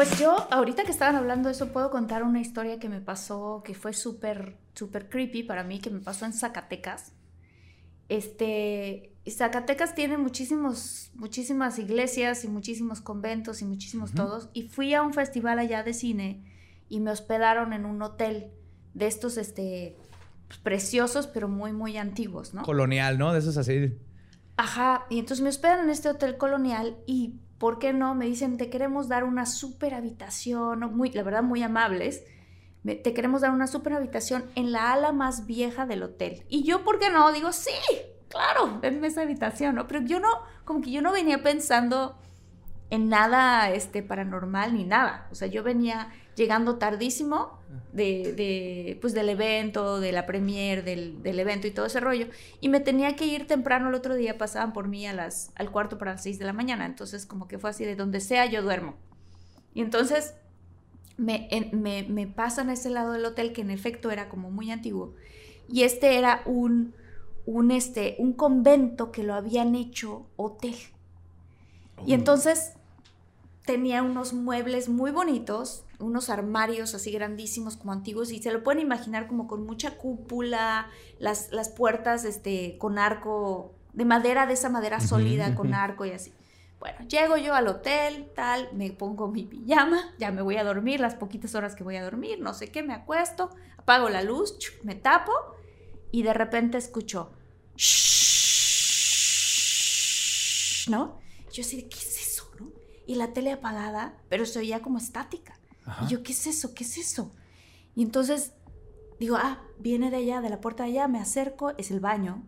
Pues yo, ahorita que estaban hablando de eso, puedo contar una historia que me pasó, que fue súper, súper creepy para mí, que me pasó en Zacatecas. Este, Zacatecas tiene muchísimos, muchísimas iglesias y muchísimos conventos y muchísimos todos. Y fui a un festival allá de cine y me hospedaron en un hotel de estos, este, preciosos, pero muy, muy antiguos, ¿no? Colonial, ¿no? De esos así. Ajá, y entonces me hospedan en este hotel colonial y ¿por qué no? Me dicen, te queremos dar una super habitación, muy, la verdad muy amables, te queremos dar una super habitación en la ala más vieja del hotel. Y yo, ¿por qué no? Digo, sí, claro, denme esa habitación, ¿no? Pero yo no, como que yo no venía pensando en nada este, paranormal ni nada. O sea, yo venía llegando tardísimo de, pues, del evento, de la premier, del, del, evento y todo ese rollo. Y me tenía que ir temprano el otro día, pasaban por mí a las, al cuarto para las seis de la mañana. Entonces, como que fue así, de donde sea yo duermo. Y entonces me, me, me pasan a ese lado del hotel, que en efecto era como muy antiguo. Y este era un, un, este, un convento que lo habían hecho hotel. Y entonces tenía unos muebles muy bonitos, unos armarios así grandísimos como antiguos y se lo pueden imaginar como con mucha cúpula, las, las puertas este, con arco de madera, de esa madera sólida con arco y así. Bueno, llego yo al hotel, tal, me pongo mi pijama, ya me voy a dormir, las poquitas horas que voy a dormir, no sé qué, me acuesto, apago la luz, me tapo y de repente escucho, ¿no? Yo así, ¿qué es? Y la tele apagada, pero se oía como estática. Y yo, ¿qué es eso? ¿Qué es eso? Y entonces digo, ah, viene de allá, de la puerta de allá, me acerco, es el baño.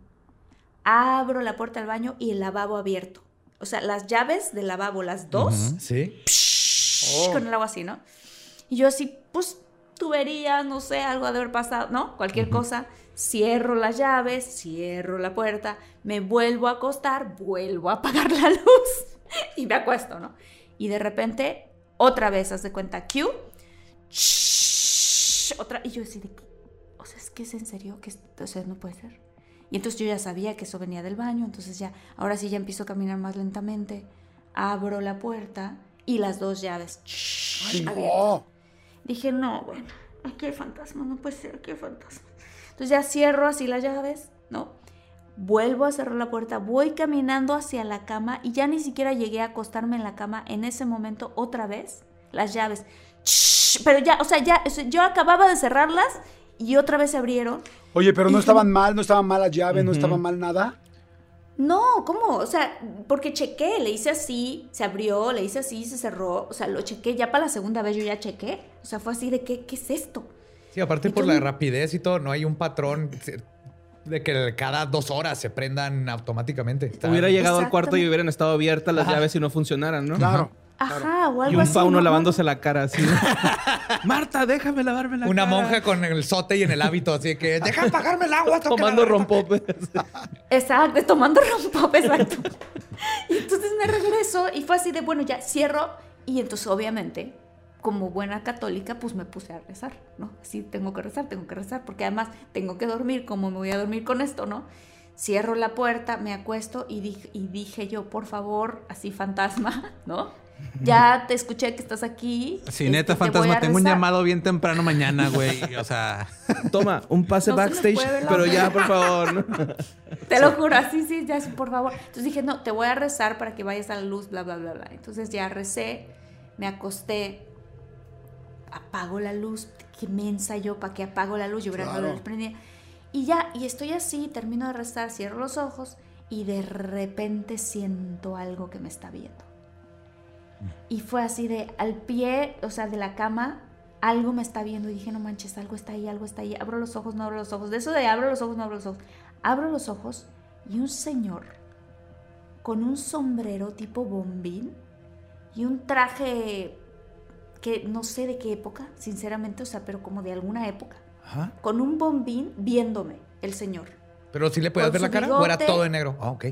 Abro la puerta del baño y el lavabo abierto. O sea, las llaves del lavabo, las dos. Sí. Con el agua así, ¿no? Y yo así, pues, tubería, no sé, algo de haber pasado, ¿no? Cualquier cosa. Cierro las llaves, cierro la puerta, me vuelvo a acostar, vuelvo a apagar la luz y me acuesto, ¿no? Y de repente otra vez, haz de cuenta, Q. otra. Y yo decía, o sea, es que es en serio, que o sea, no puede ser. Y entonces yo ya sabía que eso venía del baño, entonces ya, ahora sí ya empiezo a caminar más lentamente. Abro la puerta y las dos llaves. Ay, no. Dije, no, bueno, aquí hay fantasma, no puede ser, aquí hay fantasma. Entonces ya cierro así las llaves, ¿no? Vuelvo a cerrar la puerta, voy caminando hacia la cama y ya ni siquiera llegué a acostarme en la cama en ese momento otra vez. Las llaves. pero ya, o sea, ya, yo acababa de cerrarlas y otra vez se abrieron. Oye, pero no estaban mal, no estaban mal las llaves, no estaba mal nada. No, ¿cómo? O sea, porque chequé, le hice así, se abrió, le hice así, se cerró. O sea, lo chequé, ya para la segunda vez yo ya chequé. O sea, fue así de, ¿qué, qué es esto? Sí, aparte por la rapidez y todo, no hay un patrón de que cada dos horas se prendan automáticamente. Hubiera llegado al cuarto y hubieran estado abiertas las llaves y no funcionaran, ¿no? Claro. Ajá, o algo Y un así, fauno ¿no? lavándose la cara así. Marta, déjame lavarme la Una cara. monja con el sote y en el hábito, así que deja apagarme el agua. Tomando lavar". rompopes. Exacto, tomando rompop, exacto. y entonces me regreso y fue así de, bueno, ya cierro. Y entonces, obviamente, como buena católica, pues me puse a rezar, ¿no? Así tengo que rezar, tengo que rezar, porque además tengo que dormir, ¿cómo me voy a dormir con esto, no? Cierro la puerta, me acuesto y dije, y dije yo, por favor, así fantasma, ¿no? Ya te escuché que estás aquí. Sí, este, neta, te voy fantasma, a tengo un rezar". llamado bien temprano mañana, güey. O sea, Toma, un pase No backstage, pero ya, por favor. ¿no? Te lo juro, así sí, ya, sí, por favor. Entonces dije, no, te voy a rezar para que vayas a la luz, bla, bla, bla, bla. Entonces ya recé, me acosté, apago la luz, qué mensa yo, ¿para qué apago la luz? Yo hubiera la Claro. prendida. Y ya, y estoy así, termino de rezar, cierro los ojos y de repente siento algo que me está viendo. Y fue así de, al pie, o sea, de la cama, algo me está viendo. Y dije, no manches, algo está ahí, algo está ahí. Abro los ojos, no abro los ojos. De eso de abro los ojos, no abro los ojos. Abro los ojos y un señor con un sombrero tipo bombín y un traje que no sé de qué época, sinceramente, o sea, pero como de alguna época. Ajá. Con un bombín viéndome, el señor. Pero sí le Con ver la cara o era bigote. todo de negro. Ah, ok.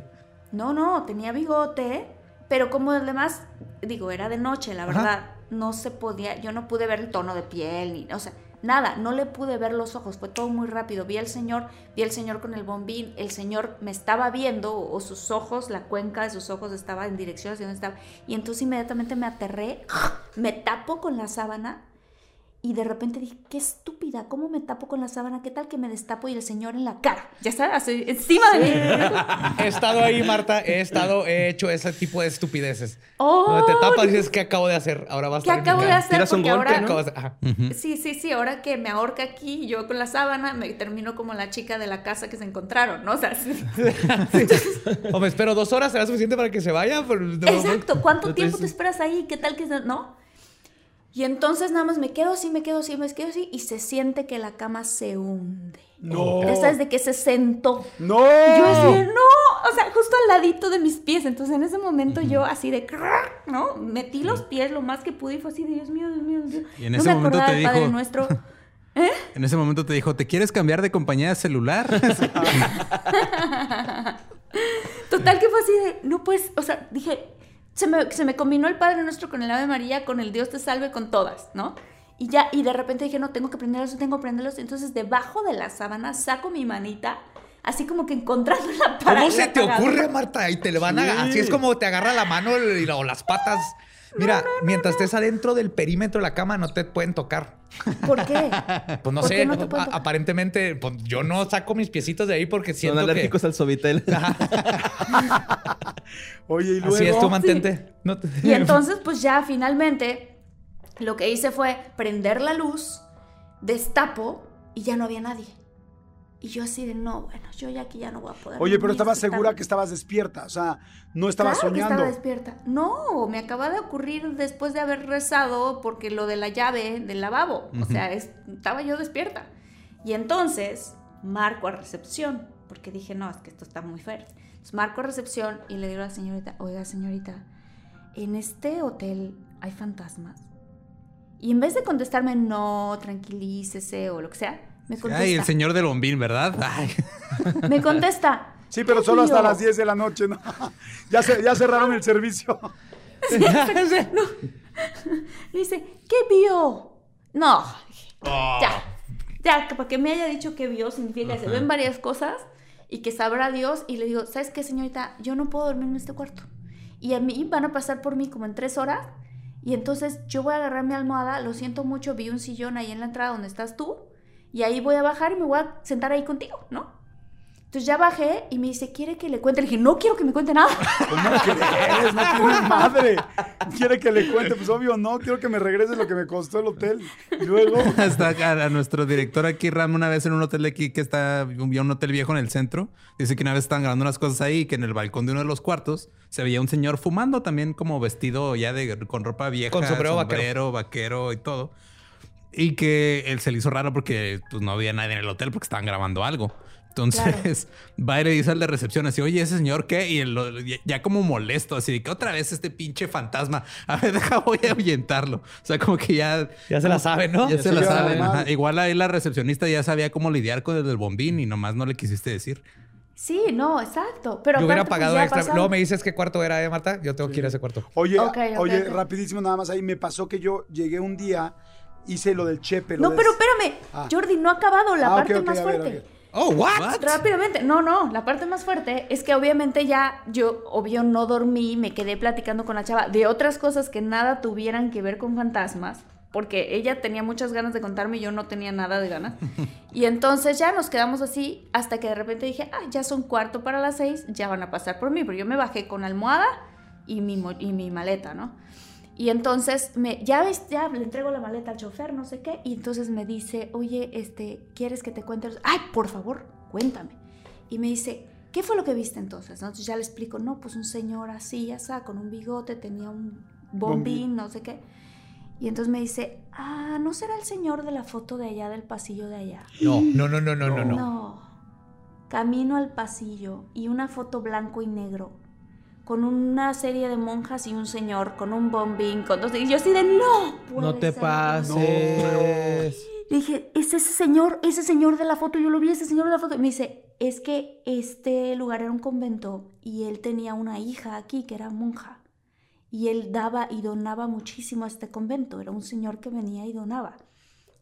No, no, tenía bigote, pero como además, digo, era de noche, la Ajá. verdad, no se podía, yo no pude ver el tono de piel, ni, o sea, nada, no le pude ver los ojos, fue todo muy rápido. Vi al señor, vi al señor con el bombín, el señor me estaba viendo, o, sus ojos, la cuenca de sus ojos estaba en dirección hacia donde estaba, y entonces inmediatamente me aterré, me tapo con la sábana. Y de repente dije, qué estúpida, ¿cómo me tapo con la sábana? ¿Qué tal que me destapo y el señor en la cara? Ya está, así, encima de mí. He estado ahí, Marta. He estado, he hecho ese tipo de estupideces. ¡Oh! Donde te tapas y dices, ¿qué acabo de hacer? Ahora vas a ¿Qué acabo de hacer? Tiras un golpe, ahora... ¿no? Acabas de-. Sí, sí, sí, ahora que me ahorca aquí, yo con la sábana, me termino como la chica de la casa que se encontraron, ¿no? O sea, sí. O me espero dos horas, ¿será suficiente para que se vaya? Pero no- Exacto, ¿cuánto no te- tiempo te esperas ahí? ¿Qué tal que no? Y entonces nada más me quedo así, me quedo así, me quedo así y se siente que la cama se hunde. No. Ya sabes de que se sentó. ¡No! Yo así, no, o sea, justo al ladito de mis pies. Entonces en ese momento yo así de, ¿no? Metí los pies lo más que pude y fue así de, Dios mío, Dios mío, Dios mío. Y en no ese me momento te del Padre dijo- Nuestro. En ese momento te dijo, ¿te quieres cambiar de compañía de celular? Total que fue así de, no pues, o sea, dije, se me, se me combinó el Padre Nuestro con el Ave María, con el Dios te salve, con todas, ¿no? Y ya, y de repente dije, no, tengo que prenderlos, tengo que prenderlos. Entonces, debajo de la sábana saco mi manita, así como que encontrando la para ¿Cómo se te ocurre, Marta? Y te le van a... Sí. Así es como te agarra la mano y la- o las patas. Mira, mientras estés adentro del perímetro de la cama, no te pueden tocar. ¿Por qué? Pues no ¿Por sé, no aparentemente, pues, yo no saco mis piecitos de ahí porque Son siento alérgicos que... al Sovitel. Oye, y luego. Así es, tú mantente. No te- Y entonces, pues ya finalmente, lo que hice fue prender la luz, destapo y ya no había nadie. Y yo así de, no, bueno, yo ya aquí ya no voy a poder. Oye, pero estabas es que segura que estabas despierta. O sea, no estabas Claro que soñando. estaba despierta. No, me acaba de ocurrir después de haber rezado porque lo de la llave del lavabo. O sea, es- estaba yo despierta. Y entonces marco a recepción porque dije, no, es que esto está muy fuerte. Entonces marco a recepción y le digo a la señorita, oiga, señorita, en este hotel hay fantasmas. Y en vez de contestarme, no, tranquilícese o lo que sea, me contesta. Ay, el señor del bombín, ¿verdad? Ay. Me contesta. Sí, pero "¿Qué solo hasta vio?". las 10 de la noche, ¿no? ya, se- ya cerraron el servicio. Le dice, ¿qué vio? No, Oh. ya, ya, para que me haya dicho que vio significa que se ven varias cosas y que sabrá Dios. Y le digo, ¿sabes qué, señorita? Yo no puedo dormir en este cuarto. Y a mí van a pasar por mí como en tres horas. Y entonces yo voy a agarrar mi almohada, lo siento mucho, vi un sillón ahí en la entrada donde estás tú. Y ahí voy a bajar y me voy a sentar ahí contigo, ¿no? Entonces ya bajé y me dice, ¿quiere que le cuente? Le dije, no quiero que me cuente nada. ¿Cómo crees? No tienes madre. Quiere que le cuente. Pues obvio, no. Quiero que me regrese lo que me costó el hotel. Y luego. Hasta acá, a nuestro director aquí, Ram, una vez en un hotel de aquí que está, un hotel viejo en el centro. Dice que una vez estaban grabando unas cosas ahí y que en el balcón de uno de los cuartos se veía un señor fumando también como vestido ya de con ropa vieja, Con sombrero vaquero. sombrero, vaquero y todo. Y que él se le hizo raro porque pues, no había nadie en el hotel porque estaban grabando algo. Entonces va y le dice al de recepción así, oye, ese señor qué? Y él lo- ya, ya como molesto, así de que otra vez este pinche fantasma. A ver, deja, voy a ahuyentarlo. O sea, como que ya Ya se la saben, ¿no? ya Ya se se la saben. ajá. Igual ahí la recepcionista ya sabía cómo lidiar con el del bombín y nomás no le quisiste decir. Sí, no, exacto. Pero Yo hubiera pues, pagado extra. Luego me dices qué cuarto era, ¿eh, Marta? Yo tengo que ir a ese cuarto. Oye, oye, rapidísimo nada más ahí. Me pasó que yo llegué un día, hice lo del chepe. lo No, del- pero espérame. Ah. Jordi, no ha acabado la Ah, parte ok, más a ver, fuerte. Oh, what? Rápidamente. No, no, la parte más fuerte es que obviamente ya yo, obvio, no dormí, me quedé platicando con la chava de otras cosas que nada tuvieran que ver con fantasmas, porque ella tenía muchas ganas de contarme y yo no tenía nada de ganas. Y entonces ya nos quedamos así hasta que de repente dije, ah, ya son cuarto para las seis, ya van a pasar por mí, pero yo me bajé con almohada y mi, mo- y mi maleta, ¿no? Y entonces me, ya ves, ya le entrego la maleta al chofer, no sé qué, y entonces me dice, oye, este, ¿quieres que te cuente? Ay, por favor, cuéntame. Y me dice, ¿qué fue lo que viste entonces? ¿No? Entonces ya le explico, no, pues un señor así, ya está, con un bigote, tenía un bombín, no sé qué. Y entonces me dice, ah, ¿no será el señor de la foto de allá, del pasillo de allá? No, no, no, no, no, no. no. No. Camino al pasillo y una foto blanco y negro con una serie de monjas y un señor con un bombín, con dos... Y yo así de no. No te ser". pases. Le dije, es ese señor, ese señor de la foto, yo lo vi, ese señor de la foto. Y me dice, es que este lugar era un convento y él tenía una hija aquí que era monja. Y él daba y donaba muchísimo a este convento. Era un señor que venía y donaba.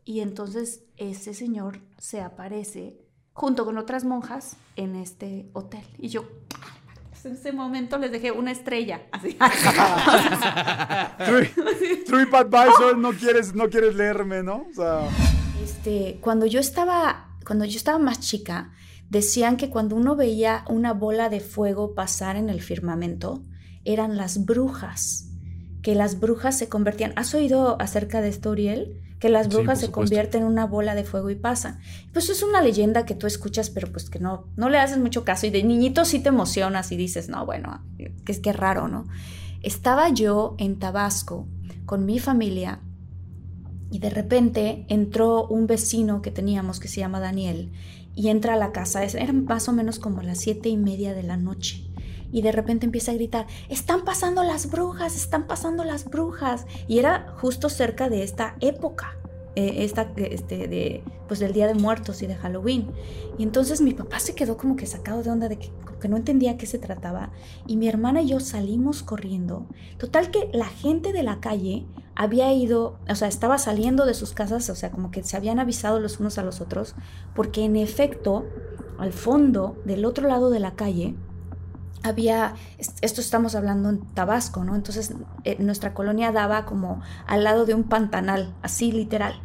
Y entonces ese señor se aparece junto con otras monjas en este hotel. Y yo, en ese momento les dejé una estrella. Así. True- TripAdvisor, no quieres, no quieres leerme, ¿no? O sea, Este, cuando yo estaba, cuando yo estaba más chica, decían que cuando uno veía una bola de fuego pasar en el firmamento, eran las brujas, que las brujas se convertían. ¿Has oído acerca de esto, Uriel? Que las brujas se convierten en una bola de fuego y pasan. Pues es una leyenda que tú escuchas, pero pues que no, no le haces mucho caso y de niñito sí te emocionas y dices, no, bueno, que es que raro, ¿no? Estaba yo en Tabasco con mi familia y de repente entró un vecino que teníamos que se llama Daniel y entra a la casa, eran más o menos como las siete y media de la noche. Y de repente empieza a gritar, están pasando las brujas, están pasando las brujas. Y era justo cerca de esta época, eh, esta, este, de, pues del Día de Muertos y de Halloween. Y entonces mi papá se quedó como que sacado de onda de que, no entendía qué se trataba. Y mi hermana y yo salimos corriendo. Total que la gente de la calle había ido, o sea, estaba saliendo de sus casas, o sea, como que se habían avisado los unos a los otros, porque en efecto, al fondo, del otro lado de la calle, había, es- esto estamos hablando en Tabasco, ¿no? Entonces eh, nuestra colonia daba como al lado de un pantanal, así literal.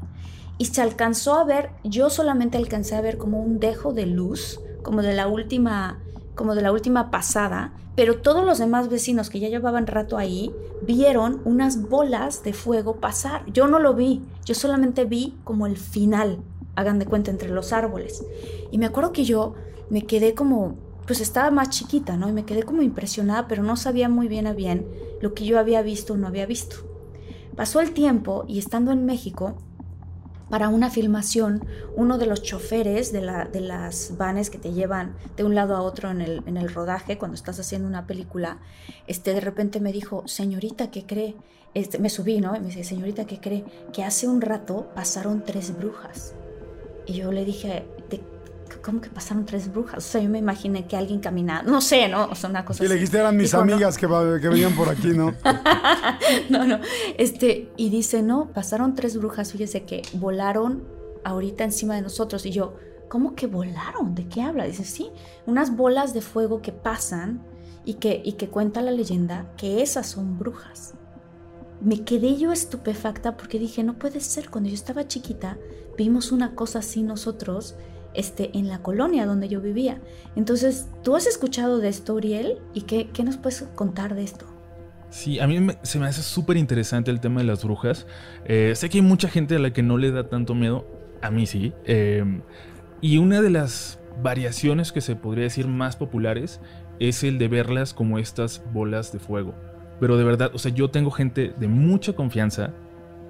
Y se alcanzó a ver, yo solamente alcancé a ver como un dejo de luz, como de la última, como de la última pasada, pero todos los demás vecinos que ya llevaban rato ahí vieron unas bolas de fuego pasar. Yo no lo vi, yo solamente vi como el final, hagan de cuenta, entre los árboles. Y me acuerdo que yo me quedé como, pues estaba más chiquita, ¿no? Y me quedé como impresionada, pero no sabía muy bien a bien lo que yo había visto o no había visto. Pasó el tiempo y estando en México, para una filmación, uno de los choferes de, la, de las vanes que te llevan de un lado a otro en el, en el rodaje, cuando estás haciendo una película, este, de repente me dijo, señorita, ¿qué cree? Este, me subí, ¿no? Y me dice, señorita, ¿qué cree? Que hace un rato pasaron tres brujas. Y yo le dije, "¿De- ¿cómo que pasaron tres brujas? O sea, yo me imaginé que alguien caminaba, no sé, ¿no? O sea, una cosa y le dijiste eran mis Dijo, "No". amigas que, que venían por aquí, ¿no? no, no. Este, y dice, no, pasaron tres brujas, fíjese que volaron ahorita encima de nosotros. Y yo, ¿cómo que volaron? ¿De qué habla? Dice, sí, unas bolas de fuego que pasan y que, y que cuenta la leyenda que esas son brujas. Me quedé yo estupefacta porque dije, no puede ser, cuando yo estaba chiquita vimos una cosa así nosotros este, en la colonia donde yo vivía. Entonces, ¿tú has escuchado de esto, Uriel? ¿Y qué, qué nos puedes contar de esto? Sí, a mí me- se me hace súper interesante el tema de las brujas. Eh, sé que hay mucha gente a la que no le da tanto miedo. A mí sí. Eh, y una de las variaciones que se podría decir más populares es el de verlas como estas bolas de fuego. Pero de verdad, o sea, yo tengo gente de mucha confianza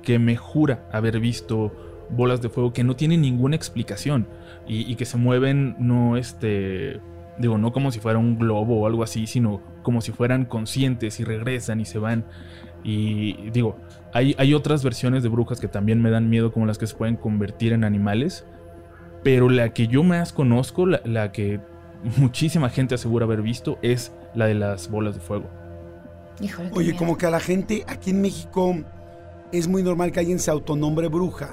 que me jura haber visto bolas de fuego que no tienen ninguna explicación y, y que se mueven no este digo no como si fuera un globo o algo así sino como si fueran conscientes y regresan y se van y digo hay, hay otras versiones de brujas que también me dan miedo como las que se pueden convertir en animales pero la que yo más conozco la, la que muchísima gente asegura haber visto es la de las bolas de fuego Híjole, Oye, miedo. como que a la gente aquí en México es muy normal que alguien se autonombre bruja.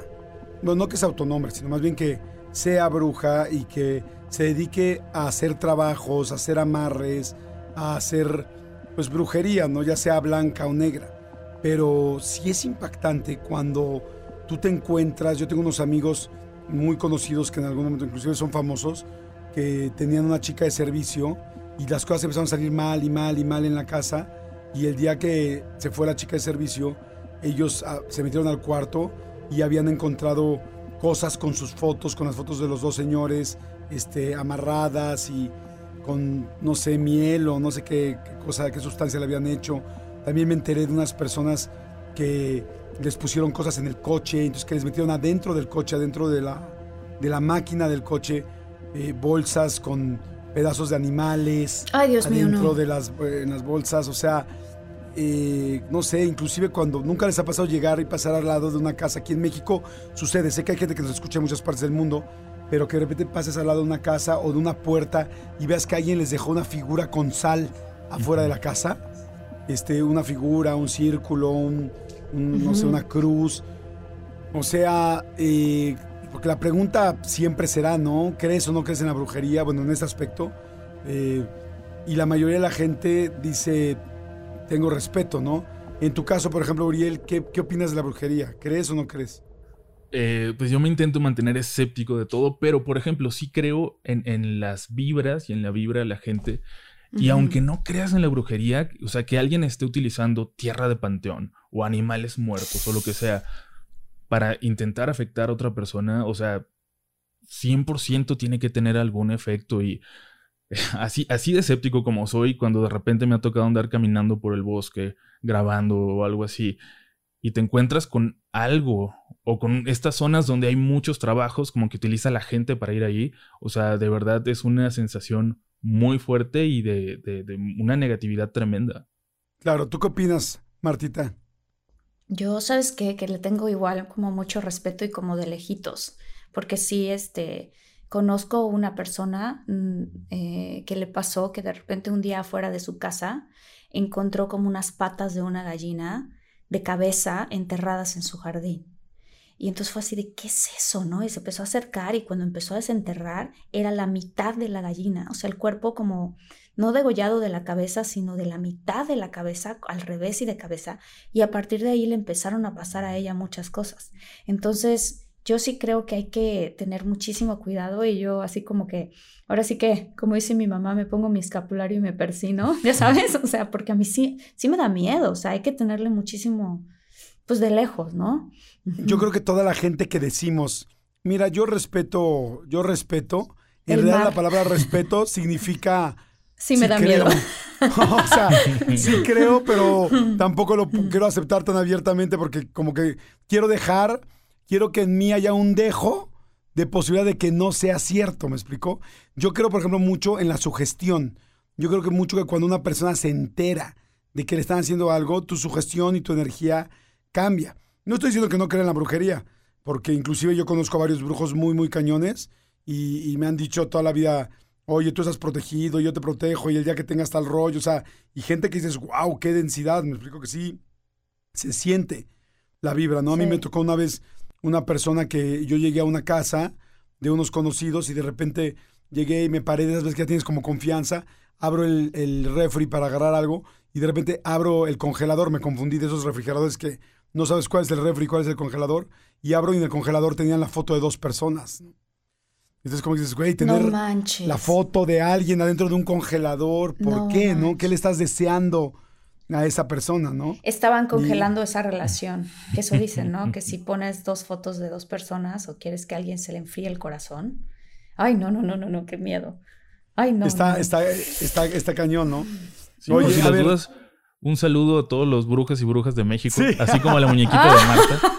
Bueno, no que se autonombre, sino más bien que sea bruja y que se dedique a hacer trabajos, a hacer amarres, a hacer pues brujería, ¿no? Ya sea blanca o negra. Pero sí es impactante cuando tú te encuentras, yo tengo unos amigos muy conocidos que en algún momento inclusive son famosos, que tenían una chica de servicio y las cosas empezaron a salir mal y mal y mal en la casa y el día que se fue la chica de servicio, ellos ah, se metieron al cuarto y habían encontrado cosas con sus fotos, con las fotos de los dos señores, este, amarradas y con, no sé, miel o no sé qué, qué cosa, qué sustancia le habían hecho. También me enteré de unas personas que les pusieron cosas en el coche, entonces que les metieron adentro del coche, adentro de la, de la máquina del coche, eh, bolsas con pedazos de animales. Ay, Dios mío, adentro no. de las, eh, en las bolsas, o sea, eh, no sé, inclusive cuando nunca les ha pasado llegar y pasar al lado de una casa aquí en México, sucede, sé que hay gente que nos escucha en muchas partes del mundo, pero que de repente pases al lado de una casa o de una puerta y veas que alguien les dejó una figura con sal afuera de la casa, este, una figura, un círculo, un, un, no sé, una cruz, o sea, eh, porque la pregunta siempre será, ¿no? ¿Crees o no crees en la brujería? Bueno, en este aspecto. eh, y la mayoría de la gente dice, tengo respeto, ¿no? En tu caso, por ejemplo, Uriel, ¿qué, qué opinas de la brujería? ¿Crees o no crees? Eh, pues yo me intento mantener escéptico de todo, pero por ejemplo, sí creo en, en las vibras y en la vibra de la gente. Y aunque no creas en la brujería, o sea, que alguien esté utilizando tierra de panteón o animales muertos o lo que sea para intentar afectar a otra persona, o sea, 100% tiene que tener algún efecto y así, así de escéptico como soy, cuando de repente me ha tocado andar caminando por el bosque, grabando o algo así, y te encuentras con algo o con estas zonas donde hay muchos trabajos como que utiliza la gente para ir ahí, o sea, de verdad es una sensación muy fuerte y de, de- de una negatividad tremenda. Claro, ¿tú qué opinas, Martita? Yo, ¿sabes qué? Que le tengo igual como mucho respeto y como de lejitos, porque sí, este, conozco una persona mm, eh, que le pasó que de repente un día afuera de su casa encontró como unas patas de una gallina de cabeza enterradas en su jardín. Y entonces fue así de, ¿qué es eso? ¿No? Y se empezó a acercar y cuando empezó a desenterrar era la mitad de la gallina, o sea, el cuerpo como no degollado de la cabeza, sino de la mitad de la cabeza, al revés y de cabeza. Y a partir de ahí le empezaron a pasar a ella muchas cosas. Entonces, yo sí creo que hay que tener muchísimo cuidado y yo así como que, ahora sí que, como dice mi mamá, me pongo mi escapulario y me persino, ya sabes, o sea, porque a mí sí, sí me da miedo, o sea, hay que tenerle muchísimo, pues de lejos, ¿no? Yo creo que toda la gente que decimos, mira, yo respeto, yo respeto, en El realidad mar. la palabra respeto significa Sí me da creo. miedo. o sea, sí creo, pero tampoco lo quiero aceptar tan abiertamente porque como que quiero dejar, quiero que en mí haya un dejo de posibilidad de que no sea cierto, ¿me explicó? Yo creo, por ejemplo, mucho en la sugestión. Yo creo que mucho que cuando una persona se entera de que le están haciendo algo, tu sugestión y tu energía cambia. No estoy diciendo que no crea en la brujería, porque inclusive yo conozco a varios brujos muy, muy cañones y, y me han dicho toda la vida, oye, tú estás protegido, yo te protejo y el día que tengas tal rollo, o sea, y gente que dices, wow, qué densidad, me explico que sí, se siente la vibra, ¿no? A mí Sí. me tocó una vez una persona que yo llegué a una casa de unos conocidos y de repente llegué y me paré de esas veces que ya tienes como confianza, abro el, el refri para agarrar algo y de repente abro el congelador, me confundí de esos refrigeradores que no sabes cuál es el refri, cuál es el congelador, y abro y en el congelador tenían la foto de dos personas. Entonces como que dices, güey, tener no la foto de alguien adentro de un congelador, ¿por No qué, no? ¿Qué le estás deseando a esa persona, no? Estaban congelando esa relación. Que eso dicen, ¿no? Que si pones dos fotos de dos personas o quieres que a alguien se le enfríe el corazón. Ay, no, no, no, no, no, qué miedo. Ay, no. está, no. está, está, está cañón, ¿no? Sí, Oye, si a ver. dudas, un saludo a todos los brujas y brujas de México, Sí. así como a la muñequita de Marta.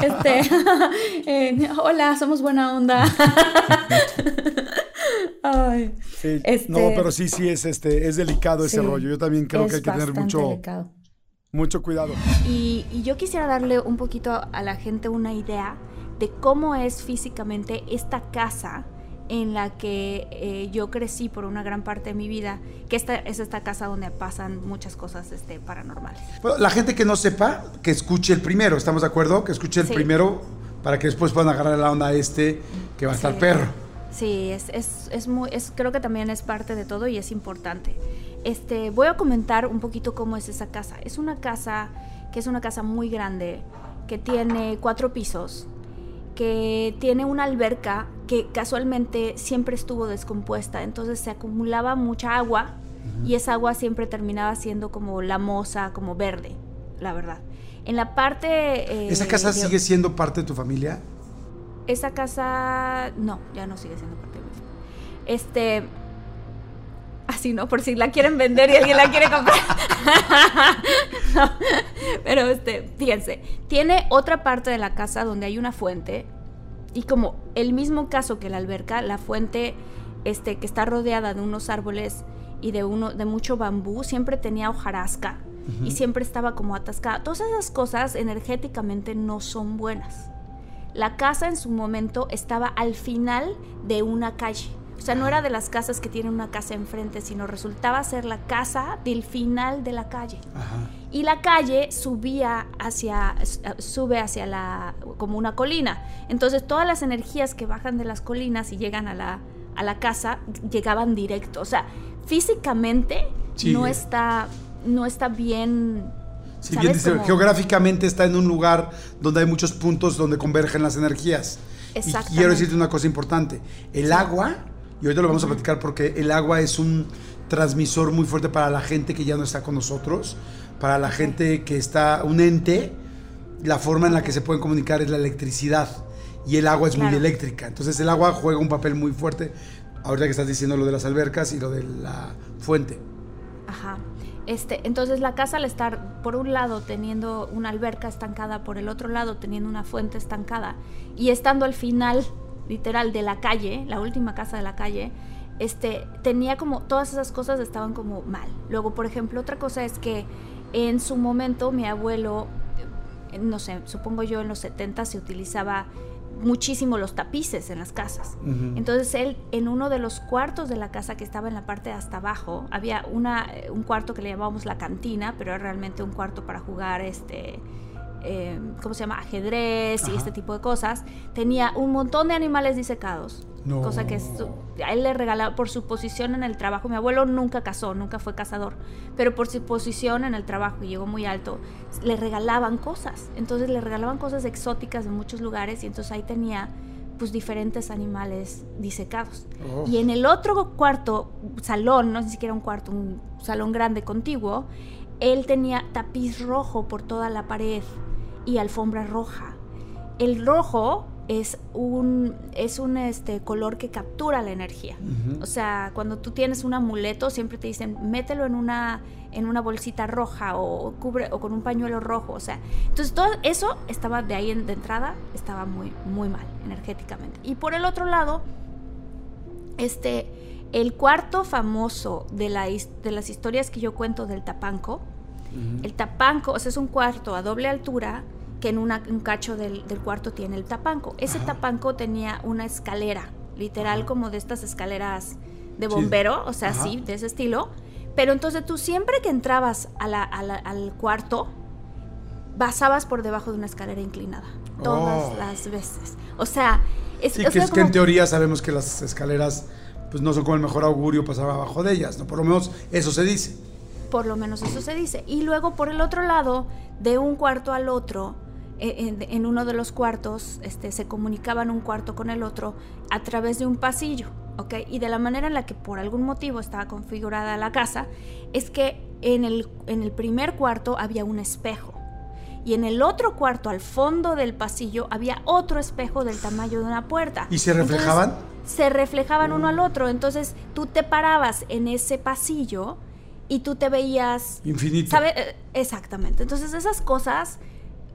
Este, eh, hola, somos buena onda. Ay, Sí, Este- No, pero sí, sí, es, este, es delicado ese Sí, rollo. Yo también creo es que hay que tener mucho, delicado. mucho cuidado. Y, y yo quisiera darle un poquito a la gente una idea de cómo es físicamente esta casa en la que eh, yo crecí por una gran parte de mi vida, que esta es esta casa donde pasan muchas cosas este, paranormales. Bueno, la gente que no sepa, que escuche el primero, ¿estamos de acuerdo? Que escuche el Sí. primero para que después puedan agarrar la onda a este que va a estar perro. Sí, es, es, es muy, es, creo que también es parte de todo y es importante. Este, voy a comentar un poquito cómo es esa casa. Es una casa que es una casa muy grande, que tiene cuatro pisos, que tiene una alberca que casualmente siempre estuvo descompuesta, entonces se acumulaba mucha agua y esa agua siempre terminaba siendo como lamosa, como verde, la verdad. En la parte... eh, ¿Esa casa de- sigue siendo parte de tu familia? Esa casa, no, ya no sigue siendo parte de mi familia. Este, así, ¿no? Por si la quieren vender y alguien la quiere comprar. No, pero este, fíjense, tiene otra parte de la casa donde hay una fuente y como el mismo caso que la alberca, la fuente, este, que está rodeada de unos árboles y de uno, de mucho bambú, siempre tenía hojarasca y siempre estaba como atascada. Todas esas cosas energéticamente no son buenas la casa en su momento estaba al final de una calle. O sea, no era de las casas que tienen una casa enfrente, sino resultaba ser la casa del final de la calle. Ajá. Y la calle subía hacia, sube hacia la, como una colina. Entonces todas las energías que bajan de las colinas y llegan a la, a la casa, llegaban directo. O sea, físicamente Sí. no está, no está bien. ¿Sabes? bien dice, Como- geográficamente está en un lugar donde hay muchos puntos donde convergen las energías. Y quiero decirte una cosa importante. El agua, y ahorita lo vamos a platicar porque el agua es un transmisor muy fuerte para la gente que ya no está con nosotros, para la gente que está, un ente, la forma en la que se pueden comunicar es la electricidad. Y el agua es muy eléctrica. Entonces el agua juega un papel muy fuerte. Ahorita que estás diciendo lo de las albercas y lo de la fuente. Ajá. Este, entonces la casa al estar por un lado teniendo una alberca estancada, por el otro lado teniendo una fuente estancada y estando al final literal de la calle, la última casa de la calle, este tenía como todas esas cosas estaban como mal. Luego, por ejemplo, otra cosa es que en su momento mi abuelo eh, no sé, supongo yo en los 70 se utilizaba muchísimo los tapices en las casas. Entonces él en uno de los cuartos de la casa que estaba en la parte de hasta abajo, había una, eh, un cuarto que le llamábamos la cantina, pero era realmente un cuarto para jugar este... eh, ¿Cómo se llama? Ajedrez y este tipo de cosas. Tenía un montón de animales disecados. No. Cosa que su- a él le regalaba por su posición en el trabajo. Mi abuelo nunca casó, nunca fue cazador. Pero por su posición en el trabajo, y llegó muy alto, le regalaban cosas. Entonces le regalaban cosas exóticas de muchos lugares y entonces ahí tenía pues diferentes animales disecados. Oh. Y en el otro cuarto, salón, no ni siquiera un cuarto, un salón grande contiguo, él tenía tapiz rojo por toda la pared y alfombra roja. El rojo es un, es un este, color que captura la energía. O sea, cuando tú tienes un amuleto, siempre te dicen, mételo en una, en una bolsita roja o, cubre, o con un pañuelo rojo. O sea, entonces todo eso estaba de ahí en- de entrada, estaba muy, muy mal energéticamente. Y por el otro lado, este, el cuarto famoso de, la, de las historias que yo cuento del Tapanco, el Tapanco, o sea, es un cuarto a doble altura que en una- un cacho del, del cuarto tiene el Tapanco. Ese Tapanco tenía una escalera, literal como de estas escaleras de Sí. bombero, o sea, Ajá. sí, de ese estilo. Pero entonces tú siempre que entrabas a la- a la- al cuarto, pasabas por debajo de una escalera inclinada. Todas Oh. las veces. O sea, es, Sí, o que es que en teoría sabemos que las escaleras pues no son como el mejor augurio pasar abajo de ellas, ¿no? Por lo menos eso se dice. Por lo menos eso se dice. Y luego por el otro lado, de un cuarto al otro, en, en uno de los cuartos, este, se comunicaban un cuarto con el otro a través de un pasillo, ¿ok? Y de la manera en la que por algún motivo estaba configurada la casa, es que en el, en el primer cuarto había un espejo. Y en el otro cuarto, al fondo del pasillo, había otro espejo del tamaño de una puerta. ¿Y se Entonces, reflejaban? se reflejaban uno al otro. Entonces tú te parabas en ese pasillo y tú te veías Infinito. ¿Sabe? Eh, Exactamente. Entonces esas cosas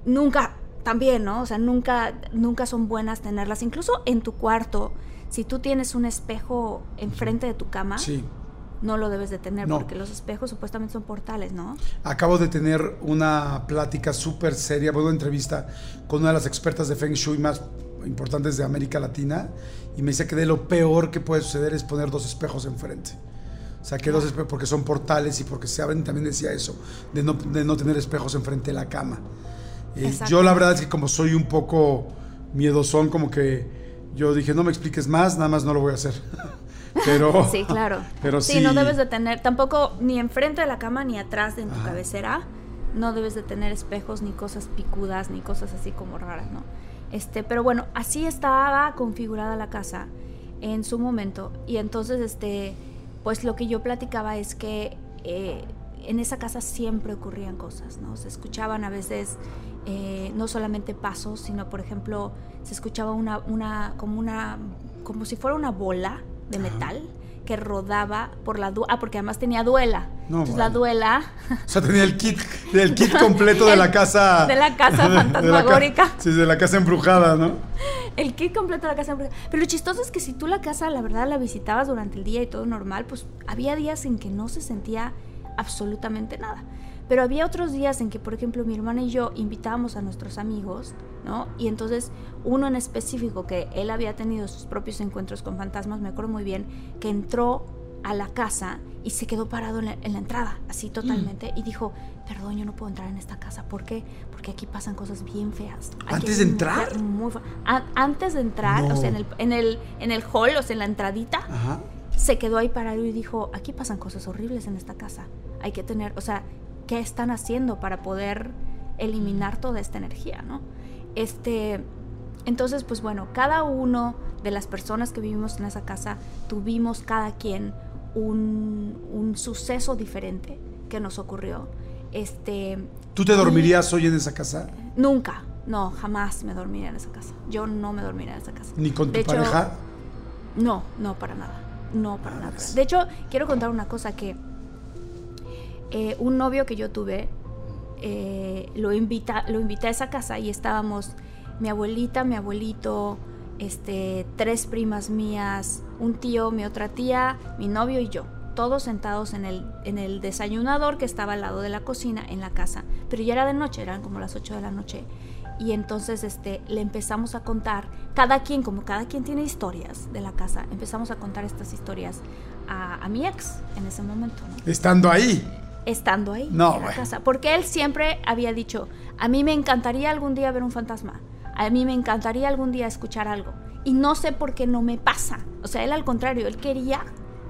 nunca, también, ¿no? O sea, nunca, nunca son buenas tenerlas. Incluso en tu cuarto, si tú tienes un espejo enfrente de tu cama, Sí. no lo debes de tener No. porque los espejos supuestamente son portales, ¿no? Acabo de tener una plática súper seria, una entrevista con una de las expertas de Feng Shui más importantes de América Latina y me dice que de lo peor que puede suceder es poner dos espejos enfrente. O sea, que dos espejos, porque son portales y porque se abren, también decía eso, de no, de no tener espejos enfrente de la cama. Eh, yo la verdad es que como soy un poco miedosón, como que yo dije, no me expliques más, nada más no lo voy a hacer. pero... Sí, claro. Pero sí. Sí, no debes de tener, tampoco ni enfrente de la cama ni atrás de en tu cabecera, no debes de tener espejos ni cosas picudas ni cosas así como raras, ¿no? Este, pero bueno, así estaba configurada la casa en su momento y entonces, este, pues lo que yo platicaba es que eh, en esa casa siempre ocurrían cosas, ¿no? Se escuchaban a veces eh, no solamente pasos, sino por ejemplo se escuchaba una, una, como una, como si fuera una bola de metal que rodaba por la duela, ah, porque además tenía duela. No, Entonces la duela O sea, tenía el kit, el kit completo de la casa. de la casa de la ca- fantasmagórica. sí, de la casa embrujada, ¿no? El kit completo de la casa embrujada. Pero lo chistoso es que si tú la casa, la verdad, la visitabas durante el día y todo normal, pues había días en que no se sentía absolutamente nada. Pero había otros días en que, por ejemplo, mi hermana y yo invitábamos a nuestros amigos, ¿no? Y entonces uno en específico, que él había tenido sus propios encuentros con fantasmas, me acuerdo muy bien, que entró a la casa y se quedó parado en la, en la entrada, así totalmente, y dijo, perdón, yo no puedo entrar en esta casa. ¿Por qué? Porque aquí pasan cosas bien feas. Aquí ¿Antes de entrar? muy A- antes de entrar, No. o sea, en el, en, el, en el hall, o sea, en la entradita, Ajá. se quedó ahí parado y dijo, aquí pasan cosas horribles en esta casa. Hay que tener, o sea, ¿qué están haciendo para poder eliminar toda esta energía, no? Este, entonces, pues bueno, cada uno de las personas que vivimos en esa casa tuvimos cada quien un, un suceso diferente que nos ocurrió. Este, ¿Tú te dormirías hoy en esa casa? nunca, no, jamás me dormiría en esa casa. Yo no me dormiría en esa casa. ¿Ni con tu De hecho, pareja? no, no, para nada. No, para nada. Madres. De hecho, quiero contar una cosa que eh, un novio que yo tuve eh, lo, invita, lo invité a esa casa y estábamos mi abuelita, mi abuelito, este, tres primas mías, un tío, mi otra tía, mi novio y yo. Todos sentados en el, en el desayunador que estaba al lado de la cocina en la casa. Pero ya era de noche, eran como las 8 de la noche. Y entonces este, le empezamos a contar, cada quien, como cada quien tiene historias de la casa, empezamos a contar estas historias a, mi ex en ese momento. Estando ahí. Estando ahí No, en la bueno. casa. Porque él siempre había dicho, a mí me encantaría algún día ver un fantasma, a mí me encantaría algún día escuchar algo. Y no sé por qué no me pasa. O sea, él al contrario, él quería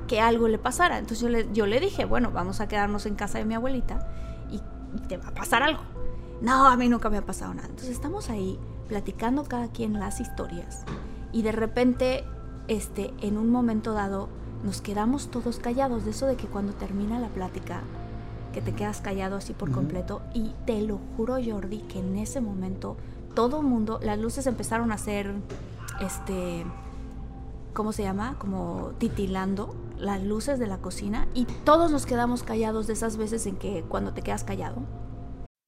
que algo le pasara. Entonces yo le, yo le dije, bueno, vamos a quedarnos en casa de mi abuelita y te va a pasar algo. No, a mí nunca me ha pasado nada. Entonces estamos ahí platicando cada quien las historias y de repente, este, en un momento dado, nos quedamos todos callados de eso de que cuando termina la plática, que te quedas callado así por completo y te lo juro Jordi que en ese momento todo el mundo, las luces empezaron a hacer, este, ¿cómo se llama? Como titilando las luces de la cocina y todos nos quedamos callados de esas veces en que cuando te quedas callado.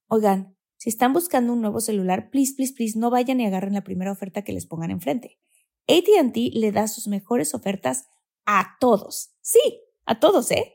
Oigan, si están buscando un nuevo celular, please, please, please, no vayan y agarren la primera oferta que les pongan enfrente. ATT le da sus mejores ofertas a todos. Sí, a todos, ¿eh?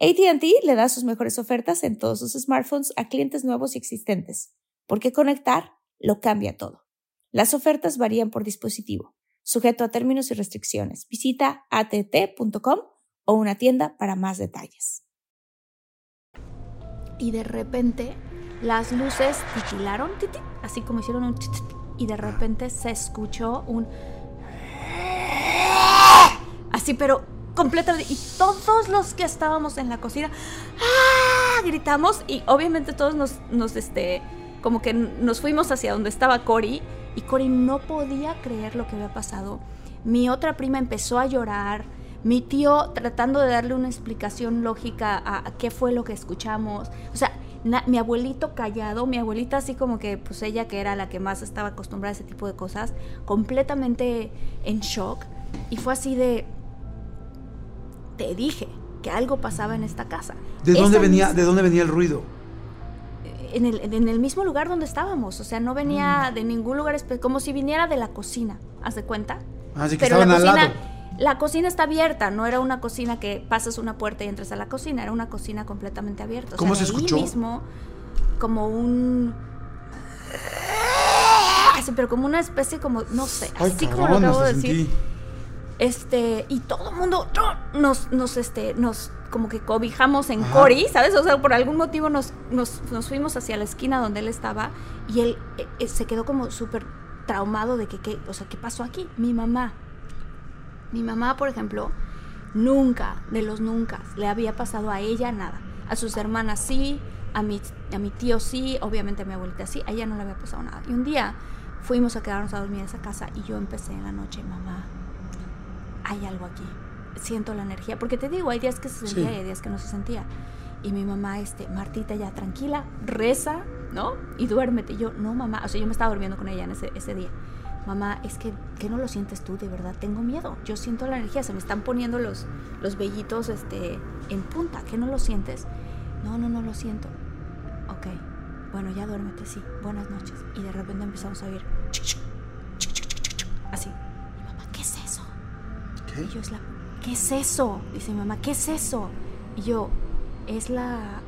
ATT le da sus mejores ofertas en todos sus smartphones a clientes nuevos y existentes, porque conectar lo cambia todo. Las ofertas varían por dispositivo, sujeto a términos y restricciones. Visita att.com o una tienda para más detalles. y de repente las luces titilaron, titi, así como hicieron un y de repente se escuchó un así pero completamente y todos los que estábamos en la cocina ¡ah! gritamos y obviamente todos nos, este como que nos fuimos hacia donde estaba Cory y Cory no podía creer lo que había pasado. Mi otra prima empezó a llorar, mi tío tratando de darle una explicación lógica a, qué fue lo que escuchamos. O sea, mi abuelito callado, mi abuelita así como que, pues ella que era la que más estaba acostumbrada a ese tipo de cosas, completamente en shock. Y fue así de, te dije que algo pasaba en esta casa. ¿De dónde, venía, ¿De dónde venía el ruido? en el, en el mismo lugar donde estábamos. O sea, no venía de ningún lugar, como si viniera de la cocina, haz de cuenta. Así que Pero la estaban al cocina, lado. la cocina está abierta, no era una cocina que pasas una puerta y entras a la cocina, era una cocina completamente abierta. O ¿Cómo sea, se de ahí escuchó? mismo, como un... Así, pero como una especie como, no sé, Ay, así como lo acabo de decir. sentí. Este, y todo el mundo ¡no! nos, nos, este, nos, como que cobijamos en Ajá. Cory, ¿sabes? O sea, por algún motivo nos, nos, nos fuimos hacia la esquina donde él estaba y él eh, eh, se quedó como súper traumado de que, ¿qué? o sea, ¿qué pasó aquí? Mi mamá. Mi mamá, por ejemplo, nunca, de los nunca, le había pasado a ella nada. A sus hermanas sí, a mi, a mi tío sí, obviamente a mi abuelita sí, a ella no le había pasado nada. Y un día fuimos a quedarnos a dormir en esa casa y yo empecé en la noche, mamá, hay algo aquí. Siento la energía. Porque te digo, hay días que se sentía Sí. y hay días que no se sentía. Y mi mamá, este, Martita, ya tranquila, reza, ¿no? Y duérmete. Y yo, no, mamá. O sea, yo me estaba durmiendo con ella en ese, ese día. Mamá, es que, que no lo sientes tú, de verdad, tengo miedo. Yo siento la energía, se me están poniendo los, los vellitos este, en punta. ¿Que no lo sientes? No, no, no lo siento. Ok, bueno, ya duérmete, sí. Buenas noches. Y de repente empezamos a oír así. ¿Qué? Y yo, es la, ¿qué es eso? Dice mi mamá, ¿qué es eso? Y yo, es la,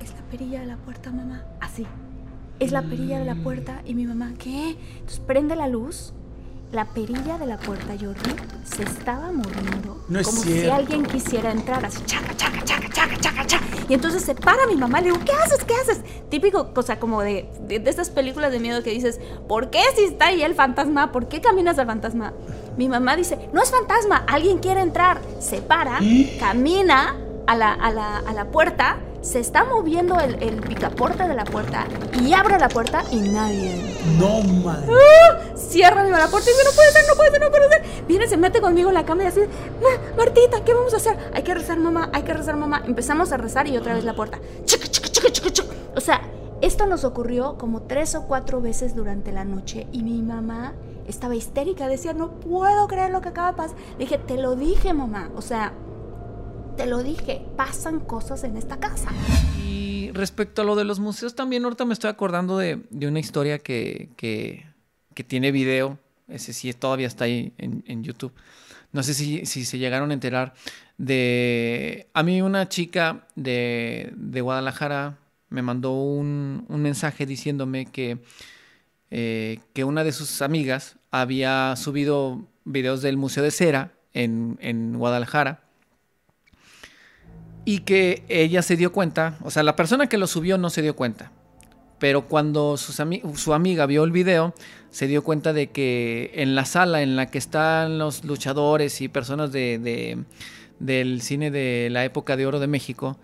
es la perilla de la puerta, mamá. Así. Es la perilla de la puerta. Y mi mamá, ¿qué? Entonces prende la luz. La perilla de la puerta, Jordi, se estaba moviendo. No es como si cierto. alguien quisiera entrar. Así, chaca, chaca, chaca, chaca, chaca, chaca. Y entonces se para mi mamá. Le digo, ¿qué haces? ¿Qué haces? Típico, cosa como de, de, de estas películas de miedo que dices, ¿por qué si está ahí el fantasma? ¿Por qué caminas al fantasma? Mi mamá dice, no es fantasma, alguien quiere entrar. Se para, camina a la, a la, a la puerta, se está moviendo el, el picaporte de la puerta y abre la puerta y nadie. No, man. Cierra mi la puerta y dice, no puede ser, no puede ser, no puede ser. Viene, se mete conmigo en la cama y así, "Ma- Martita, ¿qué vamos a hacer? Hay que rezar, mamá, hay que rezar, mamá. Empezamos a rezar y otra vez la puerta. Chica, chica, chica, chica, chica. O sea, esto nos ocurrió como tres o cuatro veces durante la noche y mi mamá estaba histérica, decía, no puedo creer lo que acaba de pasar. Le dije, te lo dije, mamá. O sea, te lo dije, pasan cosas en esta casa. Y respecto a lo de los museos, también ahorita me estoy acordando de, de una historia que, que, tiene video. Ese sí todavía está ahí en, en YouTube. No sé si, si se llegaron a enterar de... A mí una chica de, de Guadalajara me mandó un, un mensaje diciéndome que, eh, que una de sus amigas había subido videos del Museo de Cera en, en Guadalajara y que ella se dio cuenta, o sea, la persona que lo subió no se dio cuenta, pero cuando su amiga vio el video, se dio cuenta de que en la sala en la que están los luchadores y personas de- del cine de la época de oro de México,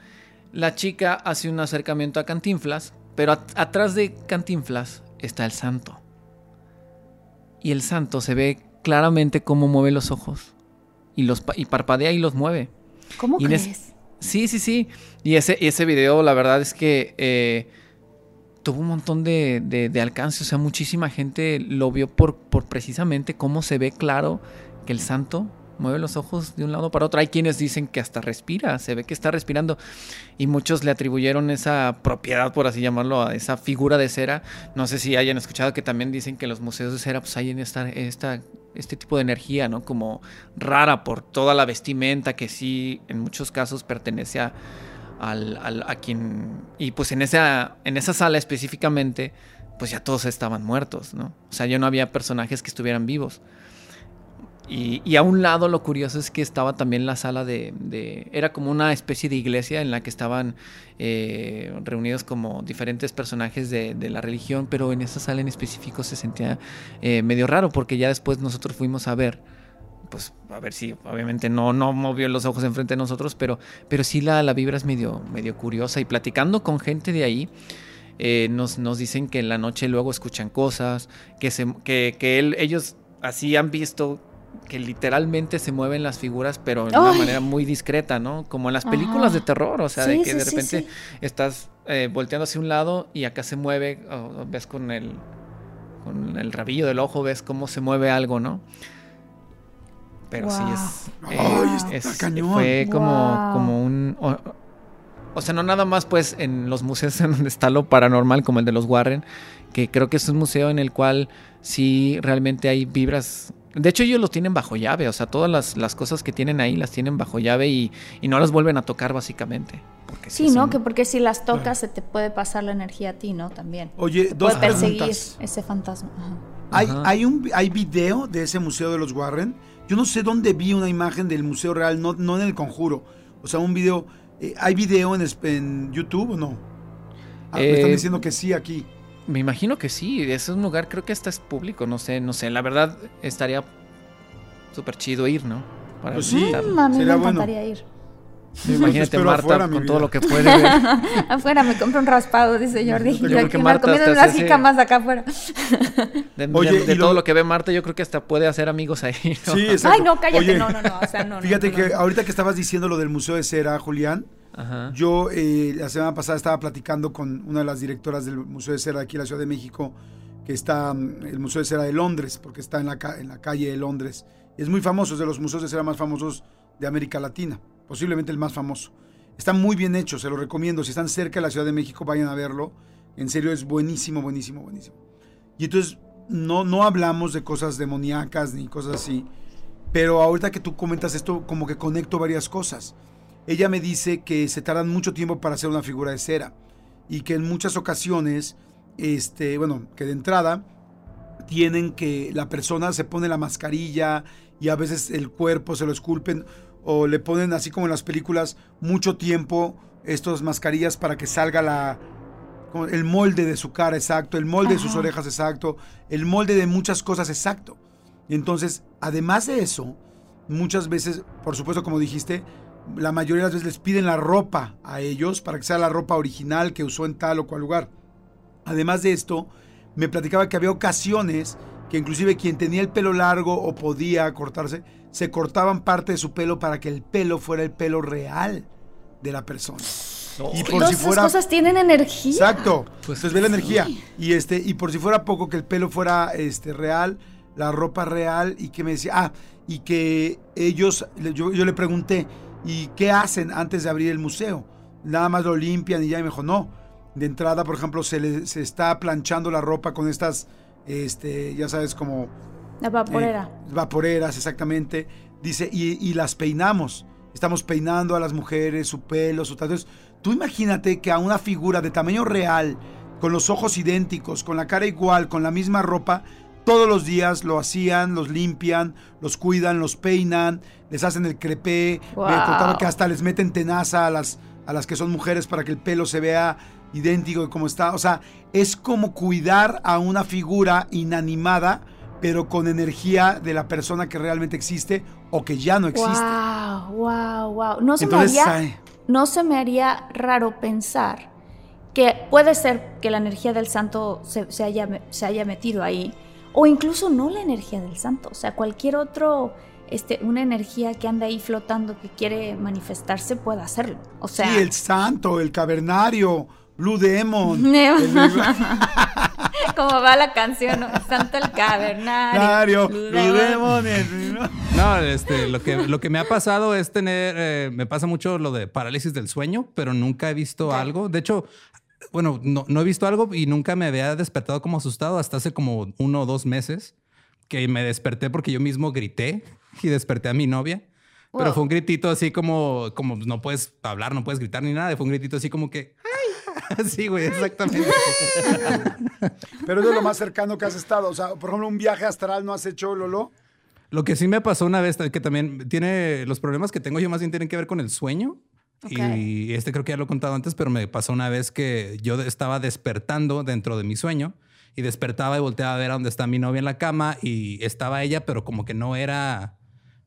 la chica hace un acercamiento a Cantinflas, pero at- atrás de Cantinflas está el santo. Y el santo se ve claramente cómo mueve los ojos y, los, pa- y parpadea y los mueve. ¿Cómo Y en es- crees? Sí, sí, sí. Y ese, y ese video, la verdad es que eh, tuvo un montón de, de- de alcance. O sea, muchísima gente lo vio por, por precisamente cómo se ve claro que el santo mueve los ojos de un lado para otro. Hay quienes dicen que hasta respira, se ve que está respirando. Y muchos le atribuyeron esa propiedad, por así llamarlo, a esa figura de cera. No sé si hayan escuchado que también dicen que los museos de cera, pues hay en esta, esta, este tipo de energía, ¿no? Como rara por toda la vestimenta que sí, en muchos casos pertenece a, al- a quien... Y pues en esa, en esa sala específicamente, pues ya todos estaban muertos, ¿no? O sea, ya no había personajes que estuvieran vivos. Y, a un lado lo curioso es que estaba también la sala de... era como una especie de iglesia en la que estaban eh, reunidos como diferentes personajes de, de la religión, pero en esa sala en específico se sentía eh, medio raro porque ya después nosotros fuimos a ver, pues a ver si obviamente no, no movió los ojos enfrente de nosotros, pero, pero sí la, la vibra es medio, medio curiosa y platicando con gente de ahí. eh, nos, nos dicen que en la noche luego escuchan cosas, que, se, que, que él- ellos así han visto que literalmente se mueven las figuras, pero de una manera muy discreta, ¿no? Como en las películas de terror, o sea, Sí, de que sí, de repente sí. estás eh, volteando hacia un lado y acá se mueve, ves con el, con el rabillo del ojo, ves cómo se mueve algo, ¿no? Pero sí es, eh, Ay, está es- cañón. fue como, Wow. como un... O, o sea, no nada más pues en los museos en donde está lo paranormal como el de los Warren, que creo que es un museo en el cual sí realmente hay vibras De hecho, ellos lo tienen bajo llave. O sea, todas las, las cosas que tienen ahí las tienen bajo llave y, y no las vuelven a tocar, básicamente. Porque Sí, si ¿no? son- Que porque si las tocas se te puede pasar la energía a ti, ¿no? También. Oye, Te dos puede perseguir preguntas. ese fantasma. Ajá. Hay, Ajá. hay un hay video de ese museo de los Warren. Yo no sé dónde vi una imagen del museo real, no, no en el conjuro. O sea, un video. eh, ¿Hay video en, en YouTube o no? Ah, me están Eh, diciendo que sí aquí. Me imagino que sí. Ese es un lugar, creo que hasta es público. No sé, no sé. La verdad, estaría súper chido ir, ¿no? Para Pues sí. Mm, a mí Sería me bueno. encantaría ir. Imagínate, Marta, afuera, con todo lo que puede ver. afuera me compro un raspado, dice Jordi. Yo Yo, creo aquí que me Marta comiendo hasta unas hace- jicamas acá afuera. De, Oye, de- de y todo lo- lo que ve Marta, yo creo que hasta puede hacer amigos ahí. ¿no? Sí, exacto. Ay, no, cállate. Oye, No, no, no. O sea, no, no, Fíjate no, que no. ahorita que estabas diciendo lo del Museo de Cera, Julián, Ajá. yo eh, la semana pasada estaba platicando con una de las directoras del Museo de Cera aquí en la Ciudad de México, que está mm, el Museo de Cera de Londres, porque está en la, en la calle de Londres. Es muy famoso, es de los museos de cera más famosos de América Latina, posiblemente el más famoso. Está muy bien hecho, se lo recomiendo. Si están cerca de la Ciudad de México, vayan a verlo. En serio, es buenísimo, buenísimo, buenísimo. Y entonces, no, no hablamos de cosas demoníacas ni cosas así. Pero ahorita que tú comentas esto, como que conecto varias cosas. Ella me dice que se tardan mucho tiempo para hacer una figura de cera. Y que en muchas ocasiones, este, bueno, que de entrada tienen que la persona se pone la mascarilla y a veces el cuerpo se lo esculpen o le ponen así como en las películas mucho tiempo estas mascarillas para que salga la el molde de su cara exacto, el molde de sus orejas exacto, el molde de muchas cosas exacto. Y entonces, además de eso, muchas veces, por supuesto, como dijiste, la mayoría de las veces les piden la ropa a ellos para que sea la ropa original que usó en tal o cual lugar. Además de esto, me platicaba que había ocasiones que inclusive quien tenía el pelo largo o podía cortarse, se cortaban parte de su pelo para que el pelo fuera el pelo real de la persona. Y por Todas si esas fuera cosas tienen energía. Exacto. Pues ve la energía. Y este, y por si fuera poco que el pelo fuera este real, la ropa real, y que me decía, ah, y que ellos, yo, yo le pregunté, ¿y qué hacen antes de abrir el museo? Nada más lo limpian y ya y me dijo, no. De entrada, por ejemplo, se le se está planchando la ropa con estas, este, ya sabes, como La vaporera. eh, vaporeras, exactamente. Dice, y, y las peinamos. Estamos peinando a las mujeres, su pelo, su tatuajes. Tú imagínate que a una figura de tamaño real, con los ojos idénticos, con la cara igual, con la misma ropa, todos los días lo hacían, los limpian, los cuidan, los peinan, les hacen el crepé. Me contaba que hasta les meten tenaza a las, a las que son mujeres para que el pelo se vea idéntico de cómo está. O sea, es como cuidar a una figura inanimada, pero con energía de la persona que realmente existe o que ya no existe. Wow, wow, wow. No se Entonces, me haría, ay, no se me haría raro pensar que puede ser que la energía del santo se, se haya, se haya metido ahí, o incluso no la energía del santo, o sea, cualquier otro, este, una energía que anda ahí flotando que quiere manifestarse puede hacerlo. O sea, sí, el santo, el cavernario, Blue Demon. El como va la canción, ¿no? Santo el cavernario. cavernario, Blue Demon. el- No, este, lo que, lo que me ha pasado es tener, eh, me pasa mucho lo de parálisis del sueño, pero nunca he visto algo. De hecho, bueno, no, no he visto algo y nunca me había despertado como asustado hasta hace como uno o dos meses que me desperté porque yo mismo grité y desperté a mi novia. Pero Wow. fue un gritito así como, como no puedes hablar, no puedes gritar ni nada. Fue un gritito así como que, ¡ay! Sí, güey, exactamente. Pero es de lo más cercano que has estado. O sea, por ejemplo, un viaje astral no has hecho, Lolo. Lo que sí me pasó una vez, que también tiene los problemas que tengo yo más bien tienen que ver con el sueño. Y este creo que ya lo he contado antes, pero me pasó una vez que yo estaba despertando dentro de mi sueño y despertaba y volteaba a ver a dónde está mi novia en la cama y estaba ella, pero como que no era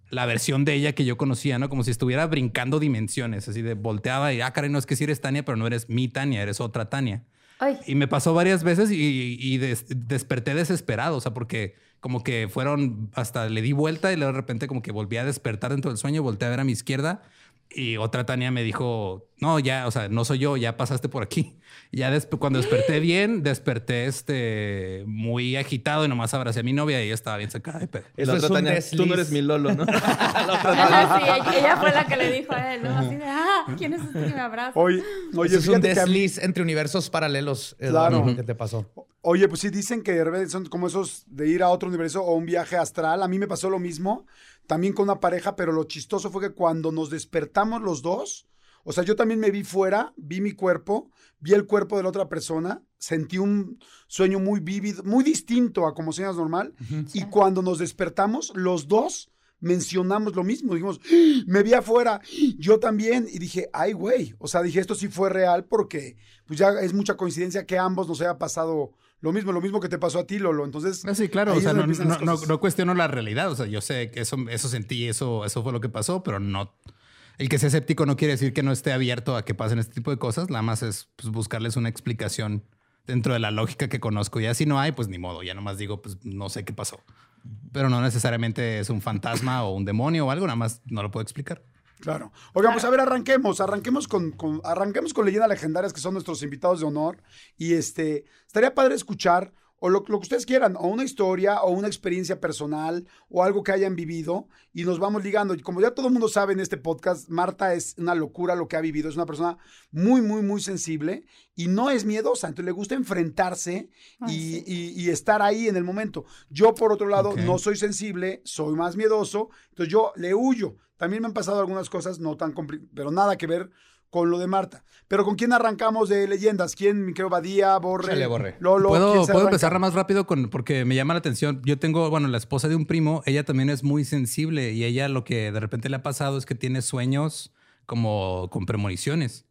la versión de ella que yo conocía, ¿no? Como si estuviera brincando dimensiones, así de volteaba y, ah, caray, no es que si eres Tania, pero no eres mi Tania, eres otra Tania. Ay, Y me pasó varias veces y, y des- desperté desesperado, o sea, porque como que fueron, hasta le di vuelta y luego de repente como que volví a despertar dentro del sueño, volteé a ver a mi izquierda y otra Tania me dijo, no, ya, o sea, no soy yo, ya pasaste por aquí. Y ya después, cuando desperté bien, desperté este, muy agitado y nomás abracé a mi novia y ella estaba bien sacada de pedo. Eso es otra Tania, tú no desliz. eres mi Lolo, ¿no? La otra Tania. sí, ella, fue la que le dijo a él, ¿no? Así de, ah, ¿quién es este que me abraza? Oye, oye Eso es un que desliz entre universos paralelos. Claro. Que te pasó. Oye, pues sí, dicen que de repente son como esos de ir a otro universo o un viaje astral. A mí me pasó lo mismo, también con una pareja, pero lo chistoso fue que cuando nos despertamos los dos, o sea, yo también me vi fuera, vi mi cuerpo, vi el cuerpo de la otra persona, sentí un sueño muy vívido, muy distinto a como sueñas normal. Y cuando nos despertamos, los dos mencionamos lo mismo. Dijimos, ¡Ah! me vi afuera, yo también. Y dije, ay, güey. O sea, dije, esto sí fue real porque pues ya es mucha coincidencia que a ambos nos haya pasado lo mismo, lo mismo que te pasó a ti, Lolo. Entonces, Ah, Sí, claro, o sea, no, no- no- no cuestiono la realidad, o sea, yo sé que eso, eso sentí, eso, eso fue lo que pasó, pero no... El que sea escéptico no quiere decir que no esté abierto a que pasen este tipo de cosas, nada más es pues, buscarles una explicación dentro de la lógica que conozco. Ya si no hay, pues ni modo, ya nomás digo, pues no sé qué pasó. Pero no necesariamente es un fantasma o un demonio o algo, nada más no lo puedo explicar. Claro. Oigan, pues a ver, arranquemos, arranquemos con, con- arranquemos con leyendas legendarias que son nuestros invitados de honor. Y este, estaría padre escuchar, o lo, lo que ustedes quieran, o una historia, o una experiencia personal, o algo que hayan vivido, y nos vamos ligando. Y como ya todo el mundo sabe en este podcast, Marta es una locura lo que ha vivido, es una persona muy, muy, muy sensible, y no es miedosa, entonces le gusta enfrentarse y, y- y estar ahí en el momento. Yo, por otro lado, no soy sensible, soy más miedoso, entonces yo le huyo. También me han pasado algunas cosas no tan complicadas, pero nada que ver con lo de Marta. Pero ¿con quién arrancamos de leyendas? ¿Quién? Mi querido Badía, Borre, Chale, Borre. Lolo. Puedo, ¿quién se puedo empezar más rápido con, porque me llama la atención. Yo tengo, bueno, la esposa de un primo, ella también es muy sensible y ella lo que de repente le ha pasado es que tiene sueños como con premoniciones.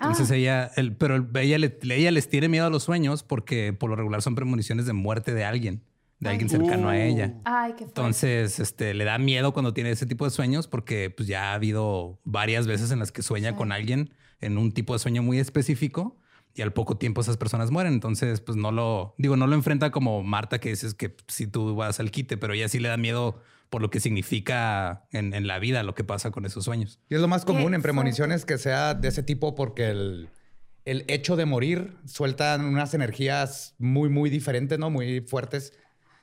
Entonces ella, el, pero el- ella, le, ella les tiene miedo a los sueños porque por lo regular son premoniciones de muerte de alguien, de alguien cercano a ella. Ay, qué. Entonces, este, le da miedo cuando tiene ese tipo de sueños porque pues ya ha habido varias veces en las que sueña con alguien en un tipo de sueño muy específico y al poco tiempo esas personas mueren. Entonces, pues no lo, digo, no lo enfrenta como Marta que dices que si tú vas al quite, pero ella sí le da miedo por lo que significa en, en la vida lo que pasa con esos sueños. Y es lo más común en premoniciones que sea de ese tipo porque el, el hecho de morir sueltan unas energías muy, muy diferentes, ¿no? Muy fuertes.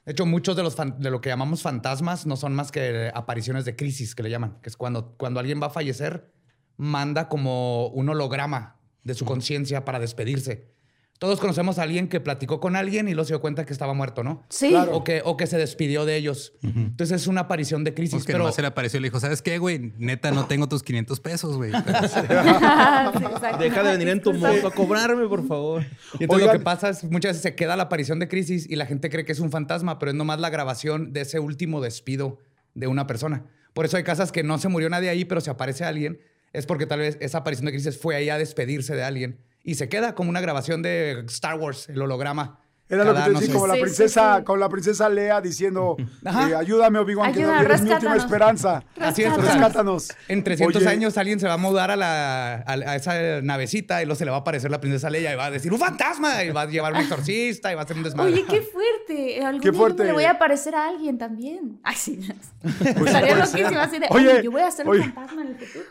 De hecho, muchos de, los fan- de lo que llamamos fantasmas no son más que apariciones de crisis, que le llaman, que es cuando, cuando alguien va a fallecer, manda como un holograma de su conciencia para despedirse. Todos conocemos a alguien que platicó con alguien y luego se dio cuenta que estaba muerto, ¿no? Sí. Claro. O, que, o que se despidió de ellos. Entonces es una aparición de crisis. Porque pero nomás se le apareció y le dijo, ¿sabes qué, güey? Neta, no tengo tus 500 pesos, güey. Sí. Deja de venir en tu moto a cobrarme, por favor. Y entonces Oigan. lo que pasa es muchas veces se queda la aparición de crisis y la gente cree que es un fantasma, pero es nomás la grabación de ese último despido de una persona. Por eso hay casas que no se murió nadie ahí, pero si aparece alguien, es porque tal vez esa aparición de crisis fue ahí a despedirse de alguien y se queda como una grabación de Star Wars, el holograma. Era lo que te no decía, sé, como la Sí, sí, princesa, sí. con la princesa Lea diciendo, eh, ayúdame, Obi-Wan, que no eres mi última rescátanos. esperanza. Así es, Rescátanos. En 300 Oye, años alguien se va a mudar a, la, a, a esa navecita y luego se le va a aparecer la princesa Leia y va a decir ¡un fantasma! Y va a llevar un exorcista y va a hacer un desmadre. Oye, qué fuerte. Algún Qué día fuerte. yo me le voy a aparecer a alguien también. Ay, sí. Pues Estaría puede ser. loquísimo así de, Oye, oye, yo voy a ser oye. un fantasma en el futuro.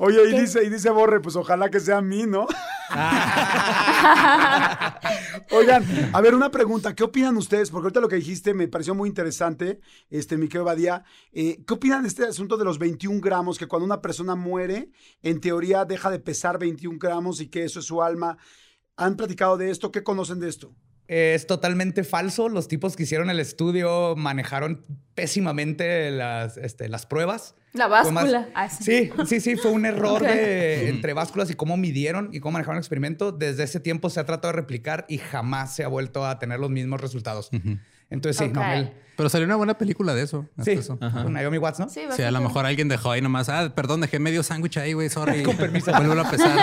Oye, y ¿Qué? dice, y dice Borre, pues ojalá que sea a mí, ¿no? Oigan, a ver, una pregunta. ¿Qué opinan ustedes? Porque ahorita lo que dijiste me pareció muy interesante, este, mi querido Badía. Eh, ¿Qué opinan de este asunto de los 21 gramos? Que cuando una persona muere, en teoría deja de pesar 21 gramos y que eso es su alma. ¿Han platicado de esto? ¿Qué conocen de esto? Es totalmente falso. Los tipos que hicieron el estudio manejaron pésimamente las, este, las pruebas. La más- báscula. Ah, sí. Sí, sí, sí, fue un error de, entre básculas y cómo midieron y cómo manejaron el experimento. Desde ese tiempo se ha tratado de replicar y jamás se ha vuelto a tener los mismos resultados. Entonces, sí, no, Pero salió una buena película de eso. sí, eso. con Naomi Watts, ¿no? Sí, Sí, a lo mejor alguien dejó ahí nomás. Ah, perdón, dejé medio sándwich ahí, güey. Sorry. Con permiso. Vuelvo a pesar.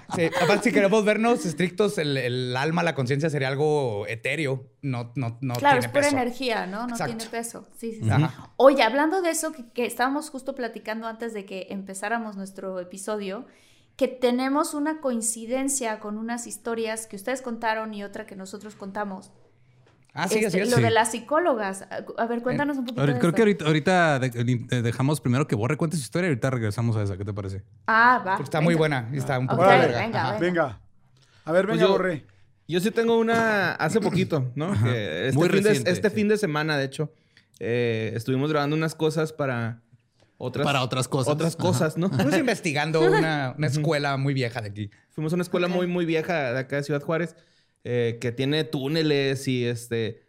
Sí, aparte, si queremos vernos estrictos, el, el alma, la conciencia sería algo etéreo. No, no, no Claro, es pura peso. energía, ¿no? No Exacto. tiene peso. Sí, sí, sí. Ajá. Oye, hablando de eso, que, que estábamos justo platicando antes de que empezáramos nuestro episodio, que tenemos una coincidencia con unas historias que ustedes contaron y otra que nosotros contamos. Ah, sí, Este, es. Lo Sí. de las psicólogas. A ver, cuéntanos un poquito Ahorita- de creo que ahorita, ahorita de- de- dejamos primero que Borre cuente su historia y ahorita regresamos a esa. ¿Qué te parece? Ah, va. Porque está muy buena y está un poco larga. venga, venga. Venga. A ver, Pues venga, yo- Borre. Yo sí tengo una hace poquito, ¿no? Que este Muy fin, de, este sí. fin de semana, de hecho, eh, estuvimos grabando unas cosas para otras, Para otras cosas. Otras cosas, ¿no? Estamos investigando una, una escuela muy vieja de aquí. Fuimos a una escuela muy, muy vieja de acá de Ciudad Juárez. Eh, que tiene túneles y este...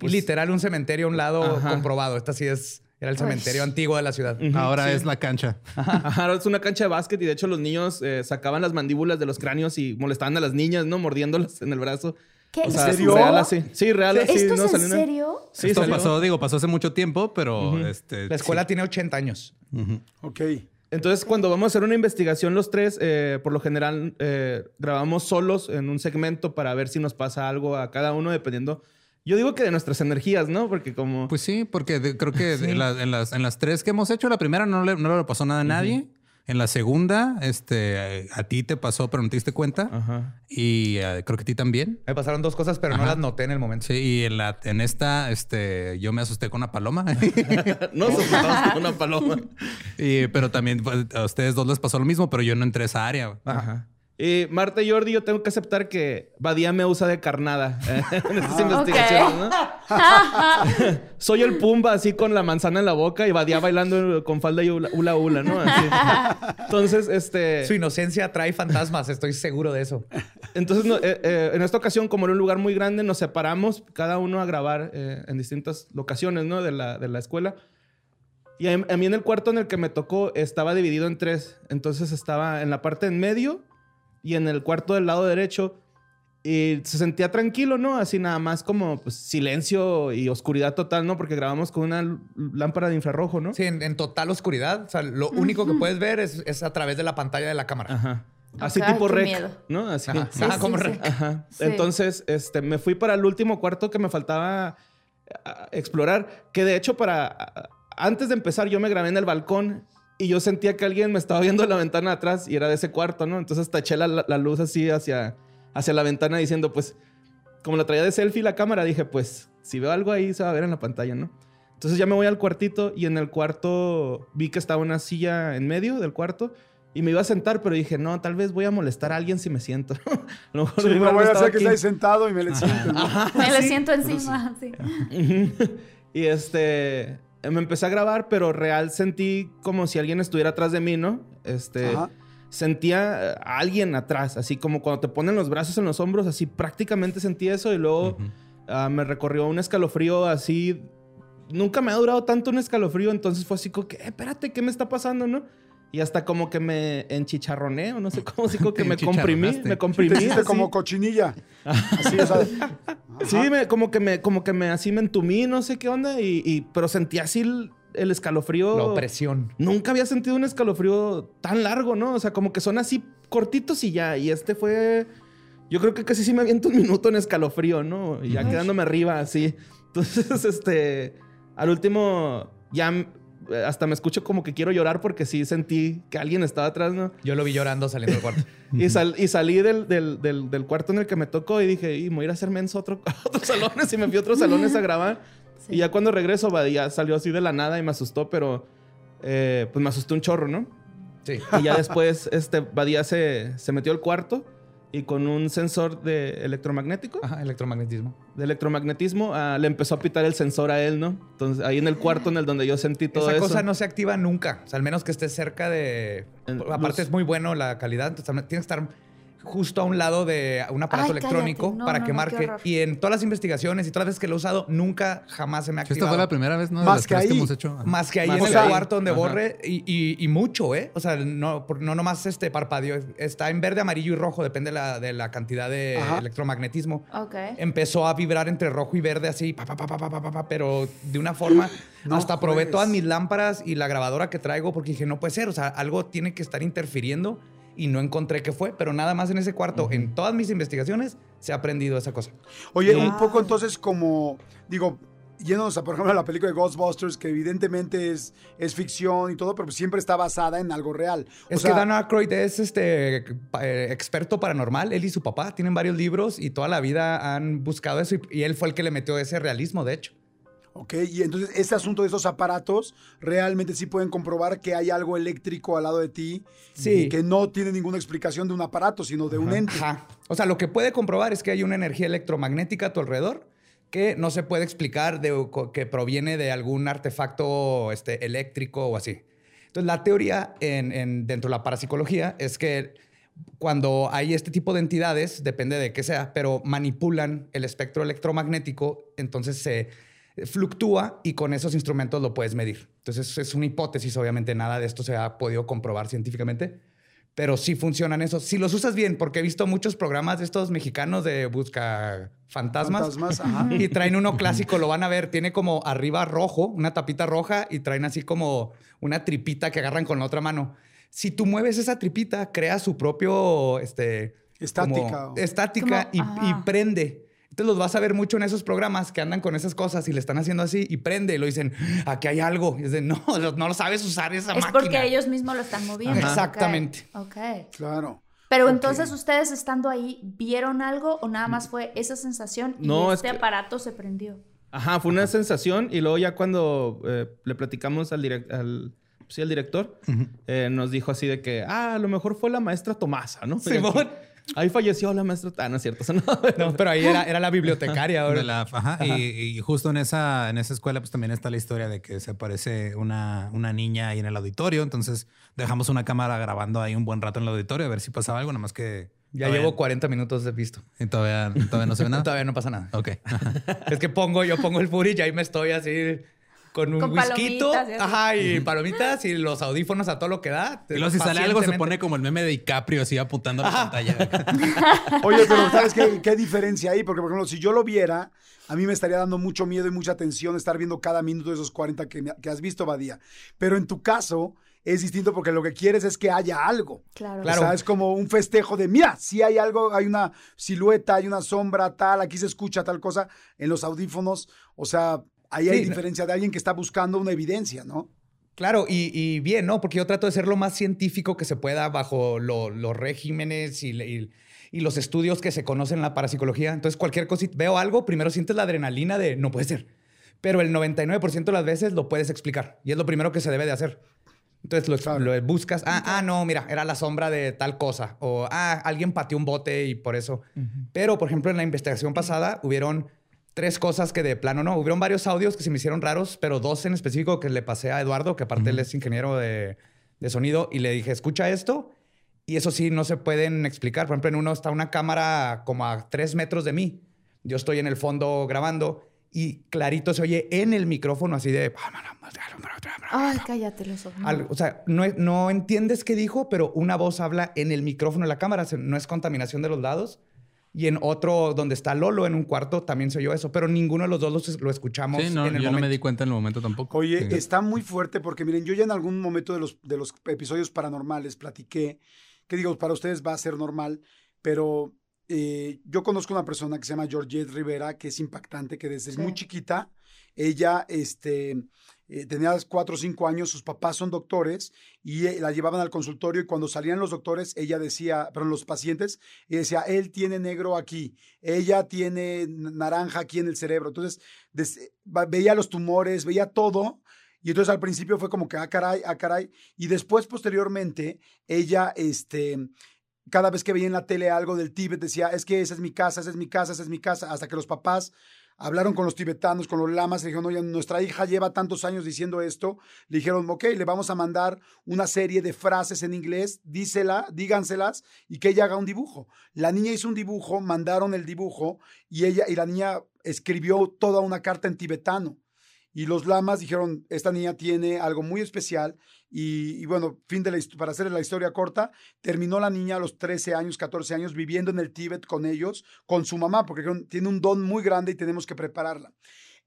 y literal un cementerio a un lado Ajá. comprobado. Esta sí es... Era el cementerio antiguo de la ciudad. Ahora sí. es la cancha. Ajá, ahora es una cancha de básquet y de hecho los niños eh, sacaban las mandíbulas de los cráneos y molestaban a las niñas, ¿no? Mordiéndolas en el brazo. ¿Qué? O sea, ¿En serio? real así. Sí, real así. ¿Esto no es en una- serio? Sí, Esto salió. pasó, digo, pasó hace mucho tiempo, pero este. La escuela sí. tiene 80 años. Ujú. Ok. Entonces, cuando vamos a hacer una investigación los tres, eh, por lo general eh, grabamos solos en un segmento para ver si nos pasa algo a cada uno, dependiendo. Yo digo que de nuestras energías, ¿no? Porque como... Pues sí, porque de- creo que de la- en, las, en las tres que hemos hecho, la primera no le, no le pasó nada a nadie. En la segunda, este, a ti te pasó, pero no te diste cuenta. Ajá. Y eh, creo que a ti también. Me pasaron dos cosas, pero no las noté en el momento. Sí, y en, la, en esta, este, yo me asusté con una paloma. No, asustamos con una paloma. y, pero también pues, a ustedes dos les pasó lo mismo, pero yo no entré a esa área. Ajá. Y Marta y Jordi, yo tengo que aceptar que Badía me usa de carnada eh, en estas investigaciones, ¿no? Soy el Pumba así con la manzana en la boca y Badía bailando con falda y hula hula, hula, ¿no? Así. Entonces, este... Su inocencia atrae fantasmas, estoy seguro de eso. Entonces, no, eh, eh, en esta ocasión, como era un lugar muy grande, nos separamos cada uno a grabar eh, en distintas locaciones, ¿no? De la, de la escuela. Y a, a mí en el cuarto en el que me tocó estaba dividido en tres. Entonces estaba en la parte en medio y en el cuarto del lado derecho. Y se sentía tranquilo, ¿no? Así nada más como pues, silencio y oscuridad total, ¿no? Porque grabamos con una lámpara de infrarrojo, ¿no? Sí, en, en total oscuridad. O sea, lo único que puedes ver es, es a través de la pantalla de la cámara. Ajá. Así tipo rec, miedo. ¿no? Así. Ajá. Sí, Ah, sí, como sí. re- Ajá. Sí. Entonces, este, me fui para el último cuarto que me faltaba explorar. Que de hecho, para antes de empezar, yo me grabé en el balcón y yo sentía que alguien me estaba viendo de la ventana atrás y era de ese cuarto, ¿no? Entonces taché la, la- luz así hacia, hacia la ventana diciendo, pues, como la traía de selfie la cámara, dije, pues, si veo algo ahí se va a ver en la pantalla, ¿no? Entonces ya me voy al cuartito y en el cuarto vi que estaba una silla en medio del cuarto y me iba a sentar, pero dije, no, tal vez voy a molestar a alguien si me siento. a lo mejor Sí, no voy a hacer que esté ahí sentado y me le siento. ¿no? Me lo siento encima. sí. Y este, me empecé a grabar, pero real sentí como si alguien estuviera atrás de mí, ¿no? Este, Ajá. sentía a alguien atrás, así como cuando te ponen los brazos en los hombros, así prácticamente sentí eso y luego ah, me recorrió un escalofrío así. Nunca me ha durado tanto un escalofrío, entonces fue así como que, "Eh, espérate, ¿qué me está pasando, no? Y hasta como que me enchicharroné, o no sé cómo, así como que me comprimí, me Te comprimí. hiciste así. como cochinilla. Así, o sea. Sí, me- como que me, como que me así me entumí, no sé qué onda, y, y- pero sentí así el, el escalofrío. La opresión. Nunca había sentido un escalofrío tan largo, ¿no? O sea, como que son así cortitos y ya. Y este fue. Yo creo que casi sí me aviento un minuto en escalofrío, ¿no? Y ya quedándome arriba, así. Entonces, este. Al último, ya hasta me escucho como que quiero llorar porque sí sentí que alguien estaba atrás, ¿no? Yo lo vi llorando saliendo del cuarto. Y, sal- y salí del, del- del- del cuarto en el que me tocó y dije, y me voy a ir a hacer menso a, otro, a otros salones. Y me fui a otros salones a grabar. Sí. Y ya cuando regreso, Badía salió así de la nada y me asustó, pero eh, pues me asustó un chorro, ¿no? Sí. Y ya después, este, Badía se, se metió al cuarto y con un sensor de electromagnético, Ajá, electromagnetismo. de electromagnetismo, ah, le empezó a pitar el sensor a él, ¿no? Entonces, ahí en el cuarto en el donde yo sentí todo Esa eso. cosa no se activa nunca. O sea, al menos que estés cerca de. En Aparte, luz. es muy bueno la calidad. Entonces, tienes que estar justo a un lado de un aparato electrónico para que marque. Y en todas las investigaciones y todas las veces que lo he usado, nunca jamás se me ha activado. Esta fue la primera vez, ¿no? Más que, ahí. Más que ahí en el cuarto donde Ajá. borre y, mucho, ¿eh? O sea, no, no nomás este parpadeo. Está en verde, amarillo y rojo, depende de la cantidad de Ajá. electromagnetismo. Empezó a vibrar entre rojo y verde así, pa, pa, pa, pero de una forma. hasta probé todas mis lámparas y la grabadora que traigo porque dije, no puede ser, o sea, algo tiene que estar interfiriendo y no encontré qué fue, pero nada más en ese cuarto, en todas mis investigaciones, se ha aprendido esa cosa. Oye, un poco entonces como, digo, yéndonos a, por ejemplo, a la película de Ghostbusters, que evidentemente es, es ficción y todo, pero siempre está basada en algo real. O Es sea, que Dan Aykroyd es este eh, experto paranormal. Él y su papá tienen varios libros y toda la vida han buscado eso. Y, y él fue el que le metió ese realismo, de hecho. Ok, y entonces este asunto de estos aparatos realmente sí pueden comprobar que hay algo eléctrico al lado de ti Sí. y que no tiene ninguna explicación de un aparato, sino de un ente. Ajá. O sea, lo que puede comprobar es que hay una energía electromagnética a tu alrededor que no se puede explicar de, que proviene de algún artefacto este, eléctrico o así. Entonces, la teoría en, en- dentro de la parapsicología es que cuando hay este tipo de entidades, depende de qué sea, pero manipulan el espectro electromagnético, entonces se fluctúa y con esos instrumentos lo puedes medir. Entonces es una hipótesis, obviamente nada de esto se ha podido comprobar científicamente, pero sí funcionan eso. Si los usas bien, porque he visto muchos programas de estos mexicanos de busca fantasmas, Fantasmas, ajá. y traen uno clásico, lo van a ver, tiene como arriba rojo, una tapita roja y traen así como una tripita que agarran con la otra mano. Si tú mueves esa tripita, crea su propio este Estática. como estática y, Como- y prende. Entonces los vas a ver mucho en esos programas que andan con esas cosas y le están haciendo así y prende y lo dicen, aquí hay algo. Y dicen, no, no lo sabes usar esa Es máquina. porque ellos mismos lo están moviendo. Ajá. Exactamente. Ok. Claro. Pero entonces ustedes estando ahí, ¿vieron algo o nada más fue esa sensación y No, es este que- aparato se prendió? Ajá, fue una sensación y luego ya cuando eh, le platicamos al, direc- al, sí, al director, eh, nos dijo así de que, ah, a lo mejor fue la maestra Tomasa, ¿no? Simón. Ahí falleció la maestra... Ah, no es cierto. eso no. No, pero ahí era, era la bibliotecaria. ahora. Ajá, Y, y justo en esa, en esa escuela, pues también está la historia de que se aparece una, una niña ahí en el auditorio. Entonces dejamos una cámara grabando ahí un buen rato en el auditorio a ver si pasaba algo, nada más que. Ya todavía- llevo 40 minutos de visto. Y todavía, todavía no se ve nada. Todavía no pasa nada. Ok. Es que pongo, yo pongo el footage y ahí me estoy así con un Con whisky. Ajá, y palomitas y los audífonos a todo lo que da. Y luego si sale algo, se pone como el meme de DiCaprio así apuntando a la pantalla. Oye, pero ¿sabes qué, qué diferencia hay? Porque, por ejemplo, si yo lo viera, a mí me estaría dando mucho miedo y mucha tensión estar viendo cada minuto de esos 40 que, me- que has visto, Badía. Pero en tu caso es distinto porque lo que quieres es que haya algo. Claro. Claro. O sea, es como un festejo de, mira, si hay algo, hay una silueta, hay una sombra, tal, aquí se escucha tal cosa en los audífonos. O sea, ahí hay Sí, diferencia de alguien que está buscando una evidencia, ¿no? Claro, y, y bien, ¿no? Porque yo trato de ser lo más científico que se pueda bajo lo- los regímenes y, y- y los estudios que se conocen en la parapsicología. Entonces, cualquier cosita, veo algo, primero sientes la adrenalina de no puede ser. Pero el 99% de las veces lo puedes explicar. Y es lo primero que se debe de hacer. Entonces lo, Claro. lo buscas. Ah, ah, no, mira, era la sombra de tal cosa. O, ah, alguien pateó un bote y por eso. Pero, por ejemplo, en la investigación pasada hubieron tres cosas que de plano no. Hubieron varios audios que se me hicieron raros, pero dos en específico que le pasé a Eduardo, que aparte él es ingeniero de, de sonido, y le dije, escucha esto. Y eso sí, no se pueden explicar. Por ejemplo, en uno está una cámara como a tres metros de mí. Yo estoy en el fondo grabando y clarito se oye en el micrófono así de... Ay, cállate los ojos. o sea, no, no entiendes qué dijo, pero una voz habla en el micrófono de la cámara. No es contaminación de los lados. Y en otro, donde está Lolo, en un cuarto, también se oyó eso. Pero ninguno de los dos los- lo, escuchamos Sí, no, en yo el no me momento. di cuenta en el momento tampoco. Oye, Sí. está muy fuerte porque miren, yo ya en algún momento de los, de los episodios paranormales platiqué, que digo, para ustedes va a ser normal, pero eh, yo conozco una persona que se llama Georgette Rivera, que es impactante, que desde Sí. muy chiquita, ella este, eh, tenía cuatro o cinco años, sus papás son doctores y eh, la llevaban al consultorio y cuando salían los doctores, ella decía, pero los pacientes, ella decía, él tiene negro aquí, ella tiene naranja aquí en el cerebro. Entonces, veía los tumores, veía todo. Y entonces al principio fue como que, ah, caray, ah, caray. Y después, posteriormente, ella, este, cada vez que veía en la tele algo del Tíbet, decía, es que esa es mi casa, esa es mi casa, esa es mi casa. Hasta que los papás hablaron con los tibetanos, con los lamas, y dijeron, oye, nuestra hija lleva tantos años diciendo esto. Le dijeron, ok, le vamos a mandar una serie de frases en inglés, dísela, díganselas, y que ella haga un dibujo. La niña hizo un dibujo, mandaron el dibujo, y ella, y la niña escribió toda una carta en tibetano. Y los lamas dijeron, esta niña tiene algo muy especial. Y, bueno, fin de la, para hacer la historia corta, terminó la niña a los 13 años, 14 años, viviendo en el Tíbet con ellos, con su mamá, porque tiene un don muy grande y tenemos que prepararla.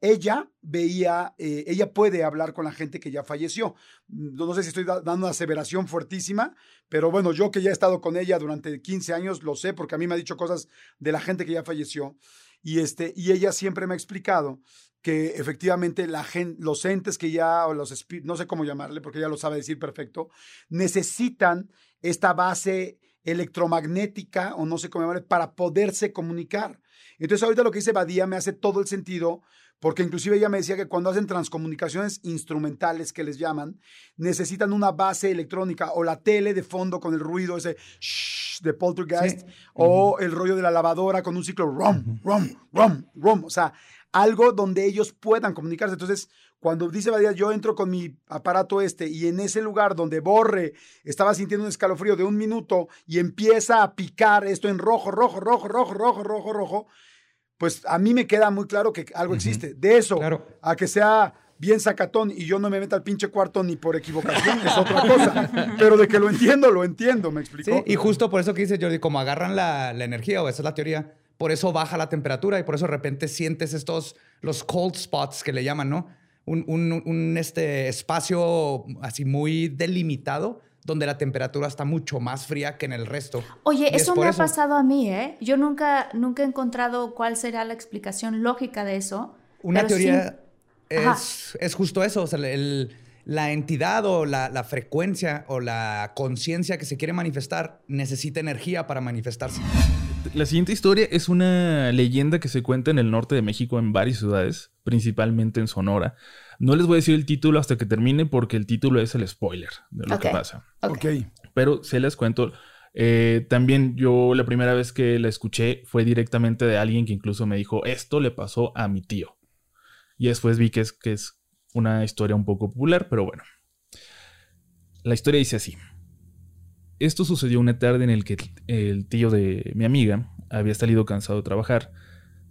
Ella veía, eh, ella puede hablar con la gente que ya falleció. No, no sé si estoy da- dando una aseveración fuertísima, pero bueno, yo que ya he estado con ella durante 15 años, lo sé, porque a mí me ha dicho cosas de la gente que ya falleció. Y, este, y ella siempre me ha explicado que efectivamente la gen- los entes que ya, o los no sé cómo llamarle, porque ella lo sabe decir perfecto, necesitan esta base electromagnética, o no sé cómo llamarle, para poderse comunicar. Entonces ahorita lo que dice Badía me hace todo el sentido, porque inclusive ella me decía que cuando hacen transcomunicaciones instrumentales, que les llaman, necesitan una base electrónica, o la tele de fondo con el ruido ese shhh de poltergeist, Sí. o el rollo de la lavadora con un ciclo rum, rum, rum, rum. O sea, algo donde ellos puedan comunicarse. Entonces, cuando dice Badía, yo entro con mi aparato este y en ese lugar donde Borre estaba sintiendo un escalofrío de un minuto y empieza a picar esto en rojo, rojo, rojo, rojo, rojo, rojo, rojo, pues a mí me queda muy claro que algo existe. De eso a que sea bien sacatón y yo no me meta al pinche cuarto ni por equivocación, es otra cosa. Pero de que lo entiendo, lo entiendo, ¿me explicó? Sí, y justo por eso que dice Jordi, como agarran la, la energía, o esa es la teoría, por eso baja la temperatura y por eso de repente sientes estos, los cold spots que le llaman, ¿no? un, un, un este, espacio así muy delimitado donde la temperatura está mucho más fría que en el resto. Oye, eso me ha pasado a mí, ¿eh? Yo nunca, nunca he encontrado cuál será la explicación lógica de eso. Una teoría es, es, justo eso, o sea, el, la entidad o la, la frecuencia o la conciencia que se quiere manifestar necesita energía para manifestarse. La siguiente historia es una leyenda que se cuenta en el norte de México en varias ciudades, principalmente en Sonora. No les voy a decir el título hasta que termine porque el título es el spoiler de lo que pasa. Ok. Pero se les cuento. Eh, también yo la primera vez que la escuché fue directamente de alguien que incluso me dijo, esto le pasó a mi tío. Y después vi que es, que es una historia un poco popular, pero bueno. La historia dice así. Esto sucedió una tarde en el que el tío de mi amiga había salido cansado de trabajar.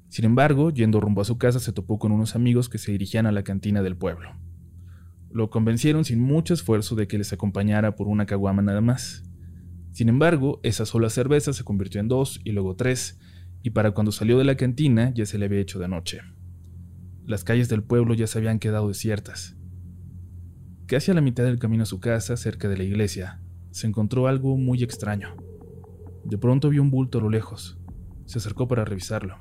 Sin embargo, yendo rumbo a su casa, se topó con unos amigos que se dirigían a la cantina del pueblo. Lo convencieron sin mucho esfuerzo de que les acompañara por una caguama nada más. Sin embargo, esa sola cerveza se convirtió en dos y luego tres, y para cuando salió de la cantina ya se le había hecho de noche. Las calles del pueblo ya se habían quedado desiertas. Casi a la mitad del camino a su casa, cerca de la iglesia, se encontró algo muy extraño. De pronto vio un bulto a lo lejos. Se acercó para revisarlo.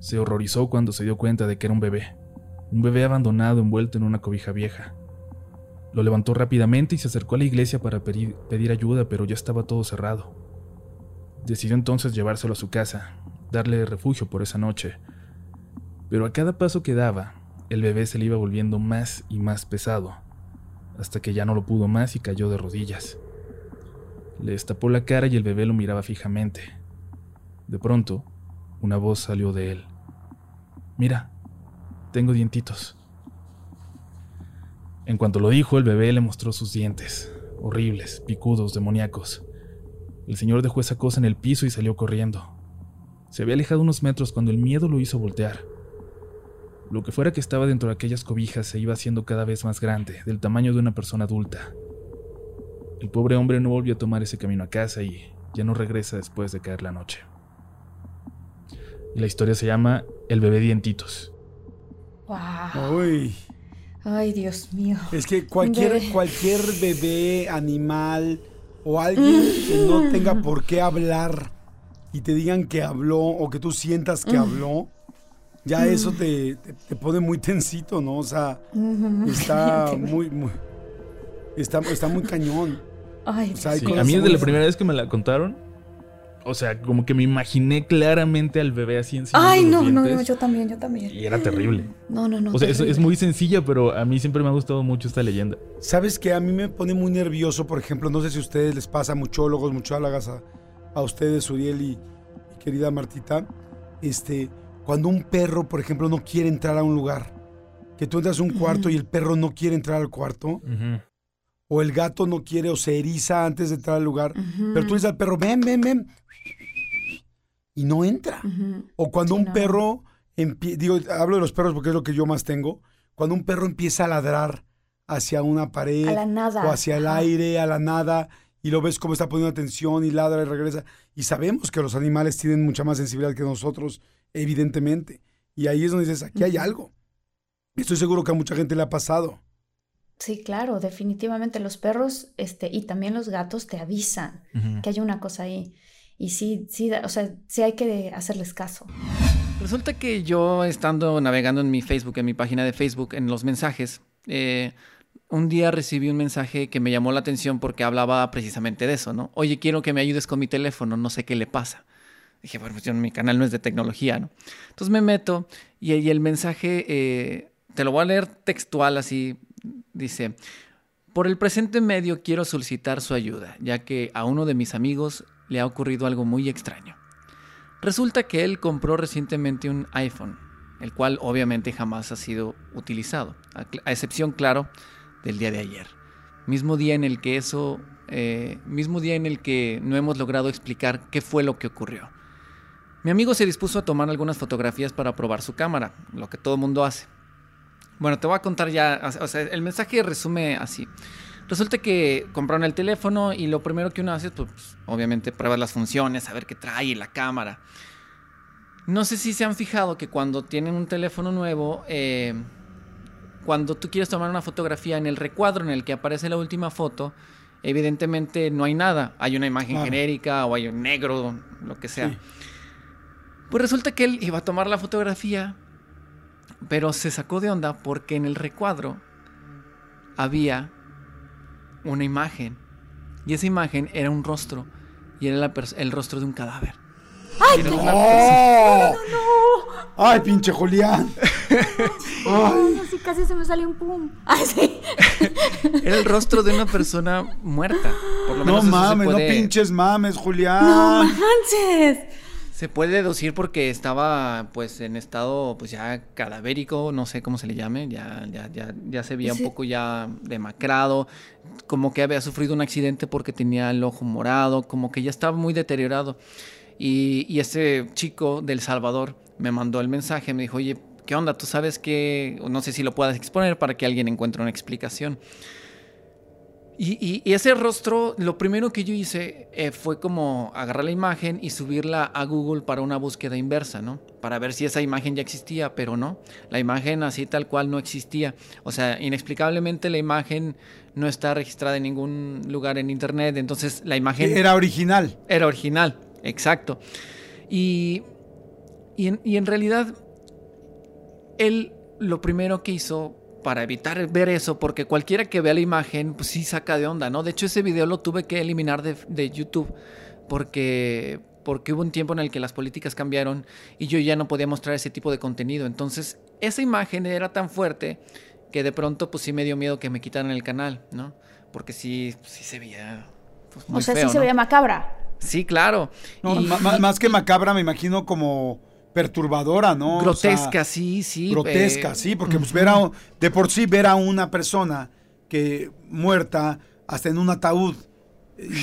Se horrorizó cuando se dio cuenta de que era un bebé, un bebé abandonado envuelto en una cobija vieja. Lo levantó rápidamente y se acercó a la iglesia para pedir, ayuda, pero ya estaba todo cerrado. Decidió entonces llevárselo a su casa, darle refugio por esa noche. Pero a cada paso que daba, el bebé se le iba volviendo más y más pesado hasta que ya no lo pudo más y cayó de rodillas. Le destapó la cara y el bebé lo miraba fijamente. De pronto, una voz salió de él. Mira, tengo dientitos. En cuanto lo dijo, el bebé le mostró sus dientes, horribles, picudos, demoníacos. El señor dejó esa cosa en el piso y salió corriendo. Se había alejado unos metros cuando el miedo lo hizo voltear. Lo que fuera que estaba dentro de aquellas cobijas se iba haciendo cada vez más grande, del tamaño de una persona adulta. El pobre hombre no volvió a tomar ese camino a casa y ya no regresa después de caer la noche. Y la historia se llama El bebé dientitos. Wow. Uy. Ay, Dios mío. Es que cualquier bebé. cualquier bebé, animal o alguien que no tenga por qué hablar y te digan que habló o que tú sientas que habló, ya eso te, te, pone muy tensito, ¿no? O sea, está muy, muy está, está muy cañón. Ay, a mí desde la primera vez que me la contaron, o sea, como que me imaginé claramente al bebé así encima. Ay, no, no, no, yo también, yo también. Y era terrible. No, no, no. O sea, es, es, muy sencilla, pero a mí siempre me ha gustado mucho esta leyenda. ¿Sabes qué? A mí me pone muy nervioso, por ejemplo, no sé si a ustedes les pasa, muchólogos, muchólogas, a, a ustedes, Uriel y, y querida Martita, este cuando un perro, por ejemplo, no quiere entrar a un lugar, que tú entras a un cuarto y el perro no quiere entrar al cuarto, o el gato no quiere o se eriza antes de entrar al lugar, pero tú dices al perro, ven, ven, ven, y no entra. O cuando un perro, digo, hablo de los perros porque es lo que yo más tengo, cuando un perro empieza a ladrar hacia una pared o hacia el aire, a la nada, y lo ves como está poniendo atención y ladra y regresa. Y sabemos que los animales tienen mucha más sensibilidad que nosotros evidentemente. Y ahí es donde dices, aquí hay algo. Estoy seguro que a mucha gente le ha pasado. Sí, claro, definitivamente los perros este, y también los gatos te avisan que hay una cosa ahí. Y sí, sí, o sea, sí hay que hacerles caso. Resulta que yo estando navegando en mi Facebook, en mi página de Facebook, en los mensajes, eh, un día recibí un mensaje que me llamó la atención porque hablaba precisamente de eso, ¿no? Oye, quiero que me ayudes con mi teléfono, no sé qué le pasa. Dije, bueno, pues mi canal no es de tecnología, ¿no? Entonces me meto y, el mensaje, eh, te lo voy a leer textual así, dice, por el presente medio quiero solicitar su ayuda, ya que a uno de mis amigos le ha ocurrido algo muy extraño. Resulta que él compró recientemente un iPhone, el cual obviamente jamás ha sido utilizado, a, a excepción, claro, del día de ayer. Mismo día en el que eso, eh, mismo día en el que no hemos logrado explicar qué fue lo que ocurrió. Mi amigo se dispuso a tomar algunas fotografías para probar su cámara, lo que todo mundo hace. Bueno, te voy a contar ya, o sea, el mensaje resume así. Resulta que compraron el teléfono y lo primero que uno hace es, pues, obviamente, pruebas las funciones, saber qué trae la cámara. No sé si se han fijado que cuando tienen un teléfono nuevo, eh, cuando tú quieres tomar una fotografía en el recuadro en el que aparece la última foto, evidentemente no hay nada. Hay una imagen Claro. genérica o hay un negro, lo que sea. Sí. Pues resulta que él iba a tomar la fotografía, pero se sacó de onda porque en el recuadro había una imagen. Y esa imagen era un rostro. Y era la el rostro de un cadáver. Era una ¡Oh! ¡Ay, pinche Julián! Ay, así casi se me salió un pum. Ay, sí. Era el rostro de una persona muerta. Por lo No menos mames, se no pinches mames, Julián. No manches. Se puede deducir porque estaba pues en estado pues ya cadavérico, no sé cómo se le llame, ya, ya, ya, ya se veía Sí. un poco ya demacrado, como que había sufrido un accidente porque tenía el ojo morado, como que ya estaba muy deteriorado. Y, y ese chico del Salvador me mandó el mensaje, me dijo, oye, ¿qué onda? ¿Tú sabes que, no sé si lo puedas exponer para que alguien encuentre una explicación? Y, y- y ese rostro, lo primero que yo hice eh, fue como agarrar la imagen y subirla a Google para una búsqueda inversa, ¿no? Para ver si esa imagen ya existía, pero no. La imagen así tal cual no existía. O sea, inexplicablemente la imagen no está registrada en ningún lugar en internet. Entonces la imagen Era original. era original, exacto. Y, y, en, y en realidad, él lo primero que hizo para evitar ver eso, porque cualquiera que vea la imagen, pues sí saca de onda, ¿no? De hecho, ese video lo tuve que eliminar de, de YouTube porque, porque hubo un tiempo en el que las políticas cambiaron y yo ya no podía mostrar ese tipo de contenido. Entonces, esa imagen era tan fuerte que de pronto, pues sí me dio miedo que me quitaran el canal, ¿no? Porque sí, sí se veía pues, muy o sea, feo, sí se veía macabra. Sí, claro. No, Y- ma- más que macabra, me imagino como perturbadora, ¿no? O sea, grotesca, sí, sí. grotesca, eh, sí, porque pues ver a, de por sí ver a una persona que muerta hasta en un ataúd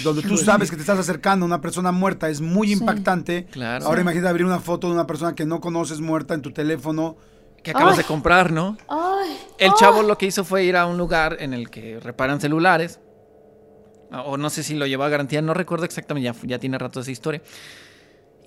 donde tú sabes que te estás acercando a una persona muerta es muy impactante. Claro. Ahora imagínate abrir una foto de una persona que no conoces muerta en tu teléfono. que acabas Ay. de comprar, ¿no? Ay. El ay. chavo lo que hizo fue ir a un lugar en el que reparan celulares. O no sé si lo llevó a garantía, no recuerdo exactamente, ya, ya tiene rato esa historia.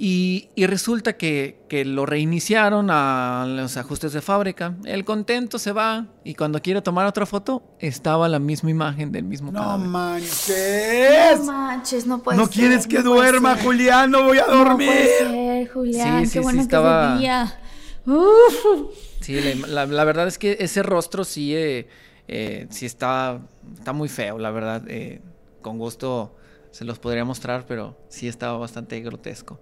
Y, y resulta que, que lo reiniciaron a los ajustes de fábrica. El contento se va y cuando quiere tomar otra foto, estaba la misma imagen del mismo No cadáver. manches. No manches, no puede No ser, quieres que no duerma. Julián, no voy a No dormir. puede ser, Julián. Sí, sí, qué sí, bueno estaba- que. Uf. Sí, la, la- la verdad es que ese rostro sí, eh, eh, sí está, está muy feo, la verdad. eh, con gusto se los podría mostrar, pero sí estaba bastante grotesco.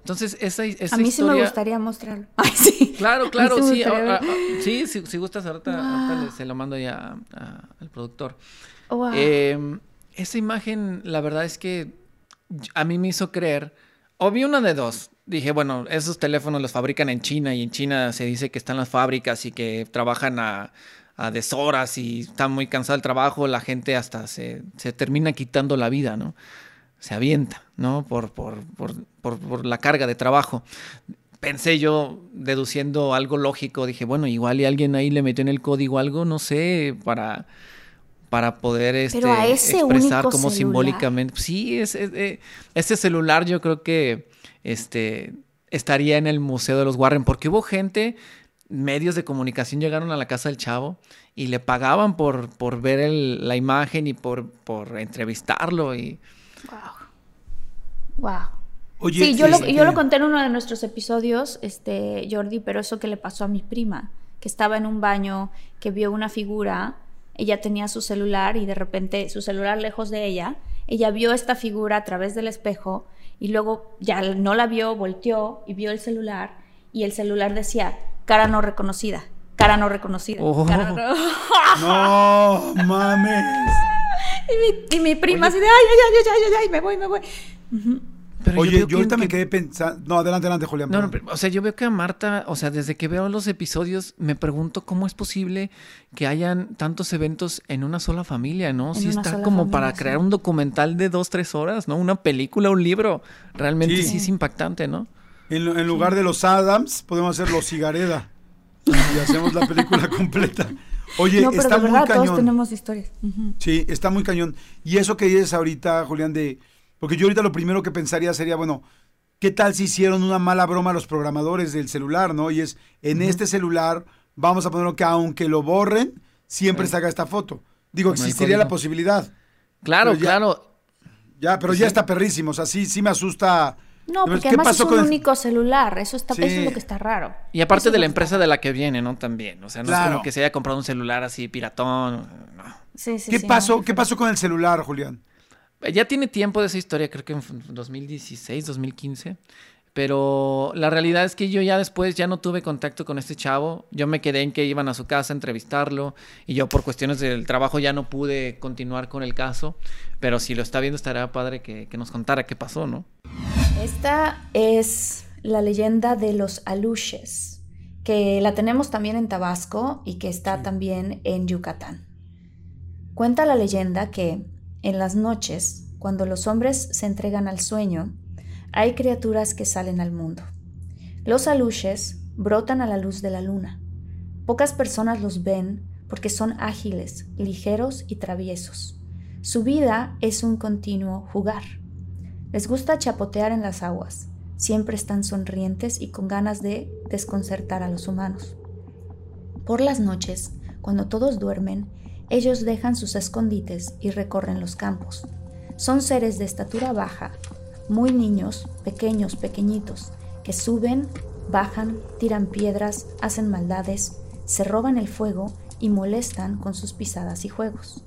Entonces, esa, esa A mí sí me gustaría mostrarlo. Ay, sí. Claro, claro, sí sí. ah, ah, sí, si, si gustas, ahorita, Wow. ahorita le- se lo mando ya al productor. Wow. Eh, esa imagen, la verdad es que a mí me hizo creer, o vi una de dos. Dije, bueno, esos teléfonos los fabrican en China y en China se dice que están las fábricas y que trabajan a, a deshoras y están muy cansado del trabajo, la gente hasta se, se termina quitando la vida, ¿no? Se avienta, ¿no? Por, por, por, por, por la carga de trabajo. Pensé yo, deduciendo algo lógico, dije, bueno, igual y alguien ahí le metió en el código algo, no sé, para, para poder este, ese expresar como celular. simbólicamente. Sí, es, es- eh, ese celular yo creo que este, estaría en el Museo de los Warren, porque hubo gente, medios de comunicación llegaron a la casa del chavo y le pagaban por, por ver el- la imagen y por, por entrevistarlo. Y, Wow. Oye, sí, yo lo, este, yo lo conté en uno de nuestros episodios, este, Jordi, pero eso que le pasó a mi prima, que estaba en un baño, que vio una figura, ella tenía su celular y de repente su celular lejos de ella, ella vio esta figura a través del espejo y luego ya no la vio, volteó y vio el celular y el celular decía cara no reconocida, cara no reconocida. Oh. cara no- No mames. y, mi, y mi prima así de ay, ay, ay, ay, ay, ay, ay, me voy, me voy. Ujú. Pero Oye, yo, que- ahorita me que- quedé pensando. No, adelante, adelante, Julián. No, no, pero, o sea, yo veo que a Marta, o sea, desde que veo los episodios, me pregunto cómo es posible que hayan tantos eventos en una sola familia, ¿no? Sí una está como familia, para sí. crear un documental de dos, tres horas, ¿no? Una película, un libro. Realmente Sí. sí, es impactante, ¿no? En, en lugar de los Adams, podemos hacer los Cigareda. Y hacemos la película completa. Oye, no, pero está de muy verdad cañón. todos tenemos historias. Sí, está muy cañón. Y eso que dices ahorita, Julián, de. Porque yo ahorita lo primero que pensaría sería, bueno, ¿qué tal si hicieron una mala broma a los programadores del celular, no? Y es, en este celular vamos a ponerlo que aunque lo borren, siempre Sí. saca esta foto. Digo, existiría la posibilidad. Claro, ya- claro. Ya, pero Sí. ya está perrísimo. O sea, sí, sí me asusta. No, porque ¿Qué además es un con único celular. Eso, está, Sí. eso es lo que está raro. Y aparte Eso de la empresa de la que viene, ¿no? También. O sea, no es como que se haya comprado un celular así piratón. No. Sí, sí, ¿Qué sí, pasó? no. ¿Qué pasó con el celular, Julián? Ya tiene tiempo de esa historia, creo que en 2016, 2015. Pero la realidad es que yo ya después ya no tuve contacto con este chavo. Yo me quedé en que iban a su casa a entrevistarlo. Y yo por cuestiones del trabajo ya no pude continuar con el caso. Pero si lo está viendo, estaría padre que, que nos contara qué pasó, ¿no? Esta es la leyenda de los aluches, que la tenemos también en Tabasco y que está también en Yucatán. Cuenta la leyenda que en las noches, cuando los hombres se entregan al sueño, hay criaturas que salen al mundo. Los aluches brotan a la luz de la luna. Pocas personas los ven porque son ágiles, ligeros y traviesos. Su vida es un continuo jugar. Les gusta chapotear en las aguas. Siempre están sonrientes y con ganas de desconcertar a los humanos. Por las noches, cuando todos duermen, ellos dejan sus escondites y recorren los campos. Son seres de estatura baja, muy niños, pequeños, pequeñitos, que suben, bajan, tiran piedras, hacen maldades, se roban el fuego y molestan con sus pisadas y juegos.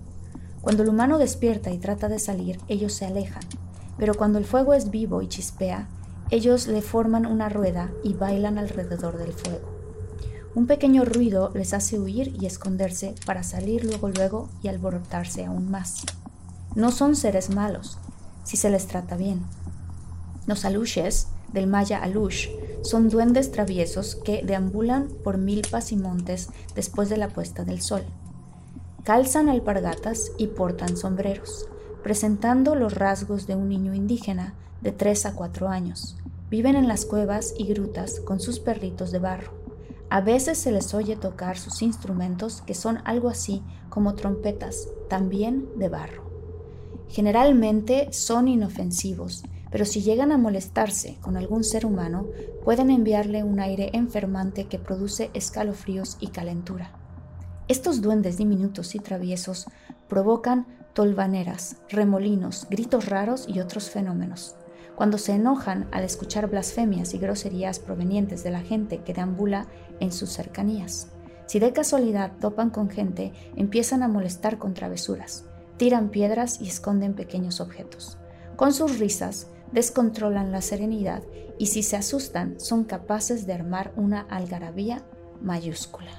Cuando el humano despierta y trata de salir, ellos se alejan, pero cuando el fuego es vivo y chispea, ellos le forman una rueda y bailan alrededor del fuego. Un pequeño ruido les hace huir y esconderse para salir luego luego y alborotarse aún más. No son seres malos, si se les trata bien. Los aluches, del maya alush, son duendes traviesos que deambulan por milpas y montes después de la puesta del sol. Calzan alpargatas y portan sombreros, presentando los rasgos de un niño indígena de 3 a 4 años. Viven en las cuevas y grutas con sus perritos de barro. A veces se les oye tocar sus instrumentos que son algo así como trompetas, también de barro. Generalmente son inofensivos, pero si llegan a molestarse con algún ser humano, pueden enviarle un aire enfermante que produce escalofríos y calentura. Estos duendes diminutos y traviesos provocan tolvaneras, remolinos, gritos raros y otros fenómenos. Cuando se enojan al escuchar blasfemias y groserías provenientes de la gente que deambula en sus cercanías. Si de casualidad topan con gente, empiezan a molestar con travesuras, tiran piedras y esconden pequeños objetos. Con sus risas, descontrolan la serenidad y si se asustan, son capaces de armar una algarabía mayúscula.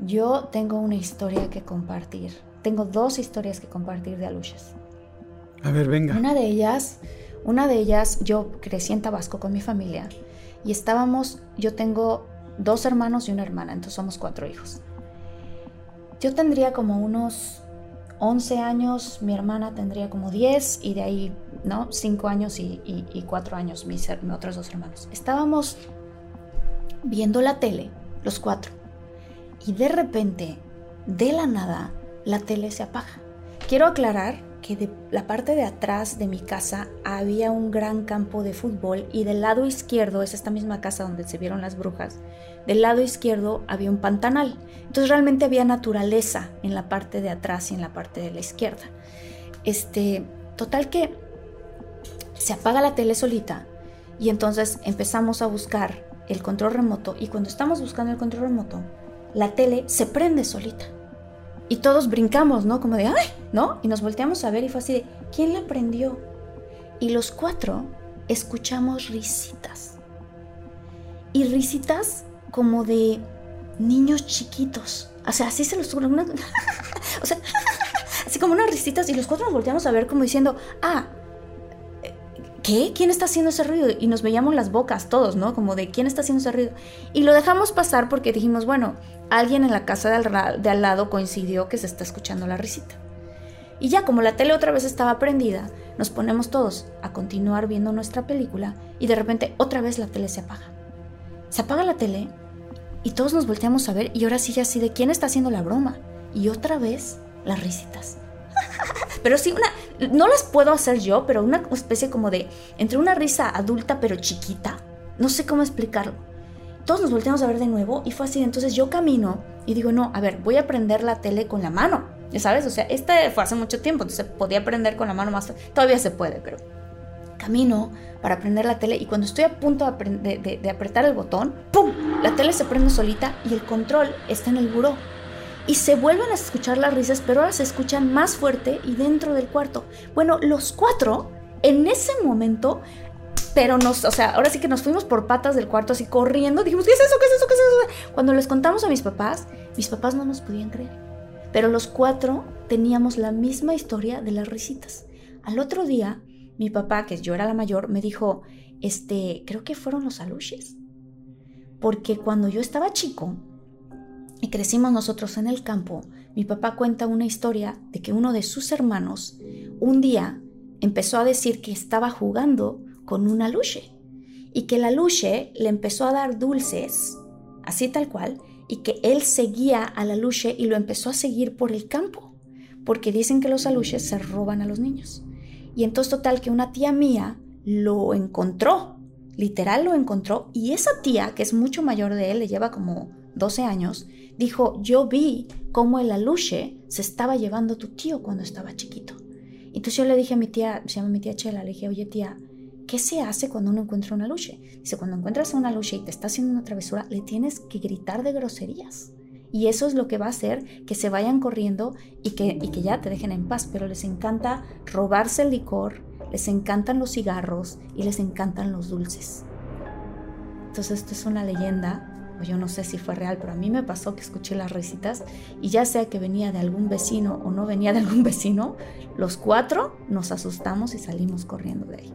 Yo tengo una historia que compartir. Tengo dos historias que compartir de aluches. A ver, venga. Una de ellas, una de ellas, yo crecí en Tabasco con mi familia y estábamos, yo tengo dos hermanos y una hermana, entonces somos cuatro hijos. Yo tendría como unos 11 años, mi hermana tendría como 10 y de ahí, ¿no? 5 años y, y, y 4 años mis, mis otros dos hermanos. Estábamos viendo la tele, los cuatro, y de repente, de la nada, la tele se apaga. Quiero aclarar que de la parte de atrás de mi casa había un gran campo de fútbol y del lado izquierdo, es esta misma casa donde se vieron las brujas, del lado izquierdo había un pantanal. Entonces realmente había naturaleza en la parte de atrás y en la parte de la izquierda. Este, total que se apaga la tele solita y entonces empezamos a buscar el control remoto y cuando estamos buscando el control remoto, la tele se prende solita. Y todos brincamos, ¿no? Como de, ¡ay! ¿No? Y nos volteamos a ver y fue así de, ¿quién la prendió? Y los cuatro escuchamos risitas. Y risitas como de niños chiquitos. O sea, así se los juro. una- o sea, así como unas risitas y los cuatro nos volteamos a ver como diciendo, ah, ¿qué? ¿Quién está haciendo ese ruido? Y nos veíamos las bocas todos, ¿no? Como de, ¿quién está haciendo ese ruido? Y lo dejamos pasar porque dijimos, bueno, alguien en la casa de al, de al lado coincidió que se está escuchando la risita. Y ya como la tele otra vez estaba prendida, nos ponemos todos a continuar viendo nuestra película y de repente otra vez la tele se apaga. Se apaga la tele y todos nos volteamos a ver y ahora sí ya así de quién está haciendo la broma. Y otra vez las risitas. pero sí, una, no las puedo hacer yo, pero una especie como de, entre una risa adulta pero chiquita. No sé cómo explicarlo. Todos nos volteamos a ver de nuevo y fue así. Entonces yo camino y digo, no, a ver, voy a prender la tele con la mano. Ya sabes, o sea, este fue hace mucho tiempo, entonces podía prender con la mano más. Todavía se puede, pero camino para prender la tele y cuando estoy a punto de, de, apretar el botón, ¡pum! La tele se prende solita y el control está en el buró. Y se vuelven a escuchar las risas, pero ahora se escuchan más fuerte y dentro del cuarto. Bueno, los cuatro, en ese momento, pero nos, o sea, ahora sí que nos fuimos por patas del cuarto así corriendo, dijimos, ¿qué es eso? ¿Qué es eso? ¿Qué es eso? Cuando les contamos a mis papás, mis papás no nos podían creer. Pero los cuatro teníamos la misma historia de las risitas. Al otro día, mi papá, que yo era la mayor, me dijo, este, creo que fueron los aluches. Porque cuando yo estaba chico, crecimos nosotros en el campo, mi papá cuenta una historia de que uno de sus hermanos un día empezó a decir que estaba jugando con un aluche y que el aluche le empezó a dar dulces, así tal cual, y que él seguía al aluche y lo empezó a seguir por el campo, porque dicen que los aluches se roban a los niños. Y entonces total que una tía mía lo encontró, literal lo encontró, y esa tía, que es mucho mayor de él, le lleva como 12 años, dijo, yo vi cómo el aluche se estaba llevando a tu tío cuando estaba chiquito. Entonces yo le dije a mi tía, se llama mi tía Chela, le dije, oye tía, ¿qué se hace cuando uno encuentra una aluche? Dice, cuando encuentras una aluche y te está haciendo una travesura, le tienes que gritar de groserías. Y eso es lo que va a hacer que se vayan corriendo y que, y que ya te dejen en paz. Pero les encanta robarse el licor, les encantan los cigarros y les encantan los dulces. Entonces esto es una leyenda pues yo no sé si fue real, pero a mí me pasó que escuché las risitas y ya sea que venía de algún vecino o no venía de algún vecino, los cuatro nos asustamos y salimos corriendo de ahí.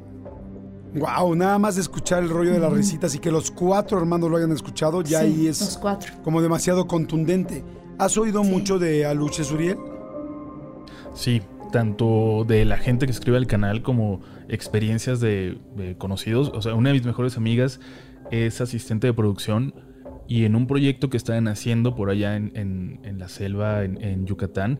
Wow, nada más de escuchar el rollo de las risitas y que los cuatro hermanos lo hayan escuchado, ya ahí es los cuatro. como demasiado contundente. ¿Has oído mucho de Aluche Suriel? Sí, tanto de la gente que escribe el canal como experiencias de, conocidos. O sea, una de mis mejores amigas es asistente de producción y en un proyecto que estaban haciendo por allá en, la selva, en Yucatán,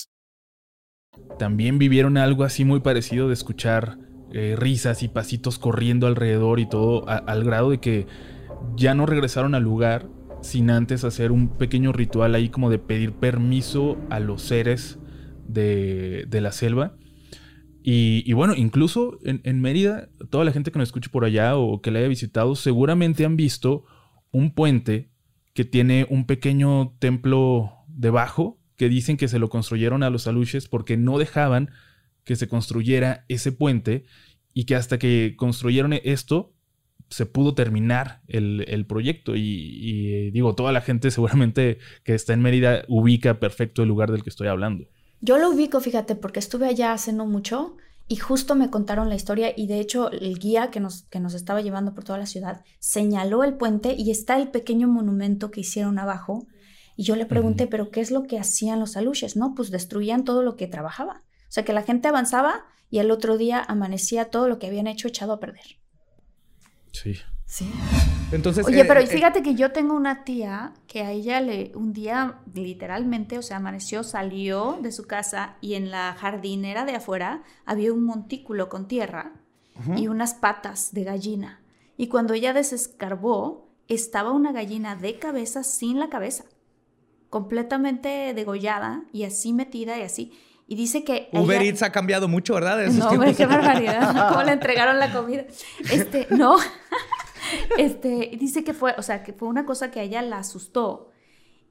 también vivieron algo así muy parecido de escuchar eh, risas y pasitos corriendo alrededor y todo, al grado de que ya no regresaron al lugar sin antes hacer un pequeño ritual ahí como de pedir permiso a los seres de, la selva. Y, bueno, incluso en, en, Mérida, toda la gente que nos escuche por allá o que la haya visitado, seguramente han visto un puente que tiene un pequeño templo debajo que dicen que se lo construyeron a los aluches porque no dejaban que se construyera ese puente y que hasta que construyeron esto se pudo terminar el, proyecto y, eh, digo, toda la gente seguramente que está en Mérida ubica perfecto el lugar del que estoy hablando. Yo lo ubico, fíjate, porque estuve allá hace no mucho y justo me contaron la historia y de hecho el guía que nos, que nos estaba llevando por toda la ciudad señaló el puente y está el pequeño monumento que hicieron abajo y yo le pregunté, ¿pero qué es lo que hacían los aluches? No, pues destruían todo lo que trabajaba. O sea, que la gente avanzaba y el otro día amanecía todo lo que habían hecho echado a perder. Sí. Sí. Entonces, Oye, eh, pero eh, fíjate que yo tengo una tía que a ella le un día literalmente, o sea, amaneció, salió de su casa y en la jardinera de afuera había un montículo con tierra y unas patas de gallina. Y cuando ella desescarbó, estaba una gallina de cabeza sin la cabeza completamente degollada y así metida y así. Y dice que... Uber ella- Eats ha cambiado mucho, ¿verdad? De esos no, hombre, tiempos. qué barbaridad. ¿Cómo le entregaron la comida? Este, no. Este, dice que fue, o sea, que fue una cosa que a ella la asustó.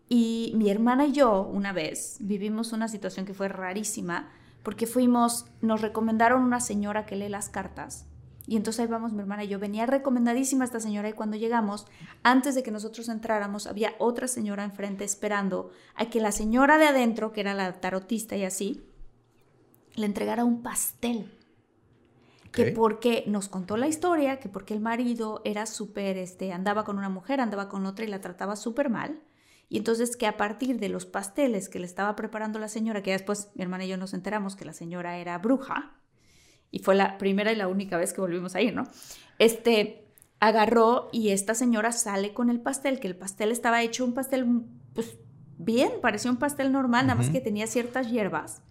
Y mi hermana y yo, una vez, vivimos una situación que fue rarísima, porque fuimos, nos recomendaron una señora que lee las cartas. Y entonces ahí vamos mi hermana y yo. Venía recomendadísima esta señora y cuando llegamos, antes de que nosotros entráramos, había otra señora enfrente esperando a que la señora de adentro, que era la tarotista y así, le entregara un pastel. Que porque nos contó la historia, que porque el marido era súper, este, andaba con una mujer, andaba con otra y la trataba súper mal. Y entonces que a partir de los pasteles que le estaba preparando la señora, que después mi hermana y yo nos enteramos que la señora era bruja, y fue la primera y la única vez que volvimos a ir, ¿no? Este, agarró y esta señora sale con el pastel, que el pastel estaba hecho un pastel, pues bien, parecía un pastel normal, nada más que tenía ciertas hierbas.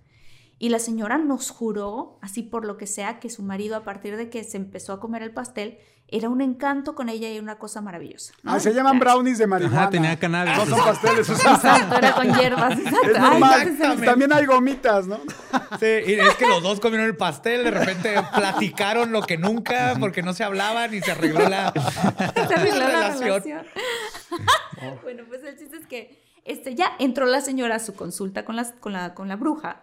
Y la señora nos juró, así por lo que sea, que su marido, a partir de que se empezó a comer el pastel, era un encanto con ella y una cosa maravillosa. ¿no? Ah, se llaman Claro. brownies de marihuana. Ajá, tenía cannabis. No son pasteles. o sea, Exacto, era con hierbas. Exacto. es normal. También hay gomitas, ¿no? Sí, y es que los dos comieron el pastel, de repente platicaron lo que nunca, porque no se hablaban y se arregló la, se arregló la relación. bueno, pues el chiste es que este, ya entró la señora a su consulta con, las, con, la, con la bruja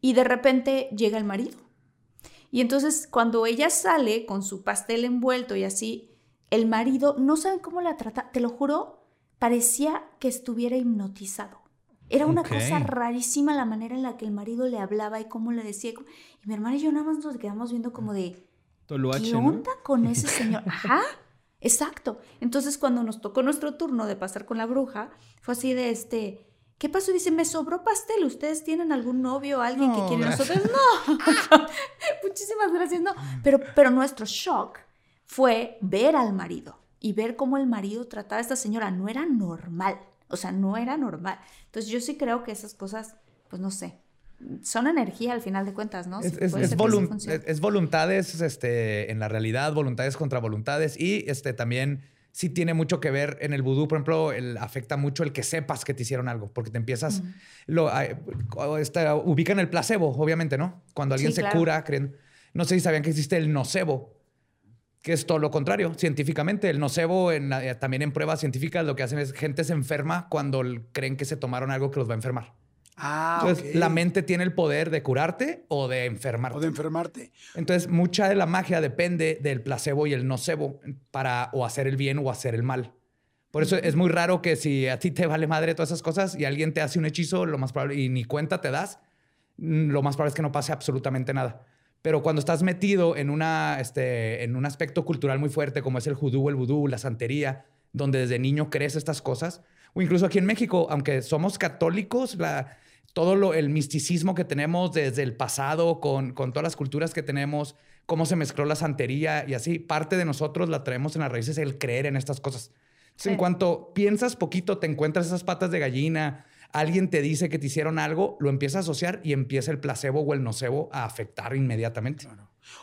y de repente llega el marido. Y entonces cuando ella sale con su pastel envuelto y así, el marido, no saben cómo la trata, te lo juro, parecía que estuviera hipnotizado. Era una cosa rarísima la manera en la que el marido le hablaba y cómo le decía. Y mi hermana y yo nada más nos quedamos viendo como de, ¿Qué ¿no? onda con ese señor? Ajá, exacto. Entonces, cuando nos tocó nuestro turno de pasar con la bruja, fue así de este. ¿Qué pasó? Dice, me sobró pastel. ¿Ustedes tienen algún novio, alguien que quiere nosotros? No. Muchísimas gracias, no. Pero, pero nuestro shock fue ver al marido y ver cómo el marido trataba a esta señora. No era normal. O sea, no era normal. Entonces, yo sí creo que esas cosas, pues no sé, son energía al final de cuentas, ¿no? Es, es- es- es voluntades este, en la realidad, voluntades contra voluntades y este, también sí tiene mucho que ver en el vudú, por ejemplo, el, afecta mucho el que sepas que te hicieron algo, porque te empiezas, lo, esta- ubican el placebo, obviamente, ¿no? Cuando alguien Sí, se claro. cura, creen, no sé si sabían que existe el nocebo, que es todo lo contrario, científicamente. El nocebo, en eh, también en pruebas científicas, lo que hacen es gente se enferma cuando creen que se tomaron algo que los va a enfermar. Ah, Entonces, la mente tiene el poder de curarte o de enfermarte. O de enfermarte. Entonces, mucha de la magia depende del placebo y el nocebo para o hacer el bien o hacer el mal. Por eso es muy raro que si a ti te vale madre todas esas cosas y alguien te hace un hechizo, lo más probable, y ni cuenta te das, mm, lo más probable es que no pase absolutamente nada. Pero cuando estás metido en, una, este, en un aspecto cultural muy fuerte, como es el judú, el vudú, la santería, donde desde niño crees estas cosas, o incluso aquí en México, aunque somos católicos, la, todo lo, el misticismo que tenemos desde el pasado, con, con todas las culturas que tenemos, cómo se mezcló la santería y así, parte de nosotros la traemos en las raíces, el creer en estas cosas. Entonces, En cuanto piensas poquito, te encuentras esas patas de gallina, alguien te dice que te hicieron algo, lo empiezas a asociar y empieza el placebo o el nocebo a afectar inmediatamente.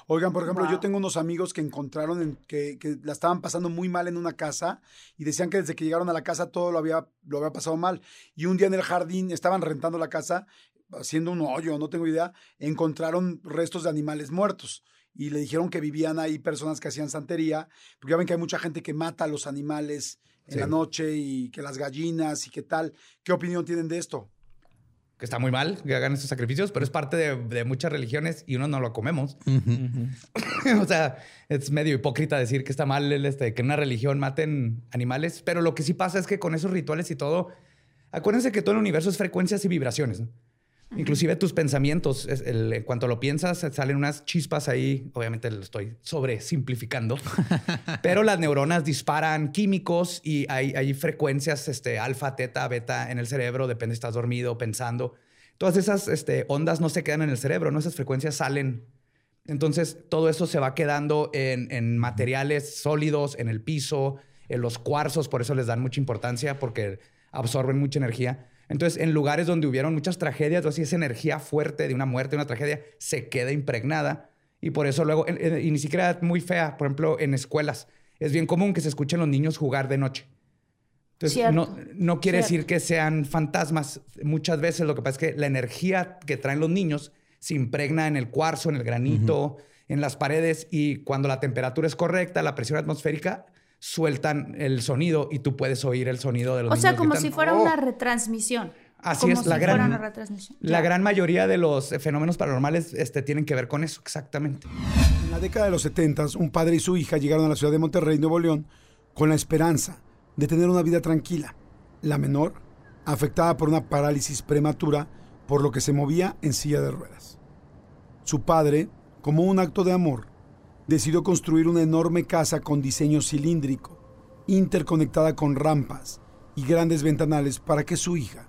Oigan, por ejemplo, yo tengo unos amigos que encontraron en- que, que la estaban pasando muy mal en una casa y decían que desde que llegaron a la casa todo lo había, lo había pasado mal. Y un día en el jardín estaban rentando la casa, haciendo un hoyo, no tengo idea, encontraron restos de animales muertos. Y le dijeron que vivían ahí personas que hacían santería, porque ya ven que hay mucha gente que mata a los animales en Sí. la noche y que las gallinas y qué tal. ¿Qué opinión tienen de esto? Que está muy mal que hagan esos sacrificios, pero es parte de, de muchas religiones y uno no lo comemos. o sea, es medio hipócrita decir que está mal el, este, que en una religión maten animales, pero lo que sí pasa es que con esos rituales y todo, acuérdense que todo el universo es frecuencias y vibraciones. ¿no? Inclusive tus pensamientos, es el- en cuanto lo piensas, salen unas chispas ahí, obviamente lo estoy sobresimplificando, pero las neuronas disparan químicos y hay, hay frecuencias este, alfa, teta, beta en el cerebro, depende si estás dormido, pensando. Todas esas este, ondas no se quedan en el cerebro, ¿no? Esas frecuencias salen. Entonces, todo eso se va quedando en, en materiales sólidos, en el piso, en los cuarzos, por eso les dan mucha importancia, porque absorben mucha energía. Entonces, en lugares donde hubieron muchas tragedias, o así esa energía fuerte de una muerte, de una tragedia, se queda impregnada. Y por eso luego, en- en- y ni siquiera muy fea, por ejemplo, en escuelas, es bien común que se escuchen los niños jugar de noche. Entonces, Cierto, no, no quiere cierto. decir que sean fantasmas. Muchas veces lo que pasa es que la energía que traen los niños se impregna en el cuarzo, en el granito, en las paredes y cuando la temperatura es correcta, la presión atmosférica, sueltan el sonido y tú puedes oír el sonido de los O niños. sea, como gritando. si fuera ¡Oh! una retransmisión. Así como es, la si gran- fuera una retransmisión. La gran mayoría de los fenómenos paranormales este, tienen que ver con eso, exactamente. En la década de los 70, un padre y su hija llegaron a la ciudad de Monterrey, Nuevo León, con la esperanza de tener una vida tranquila. La menor, afectada por una parálisis prematura, por lo que se movía en silla de ruedas. Su padre, como un acto de amor, decidió construir una enorme casa con diseño cilíndrico, interconectada con rampas y grandes ventanales para que su hija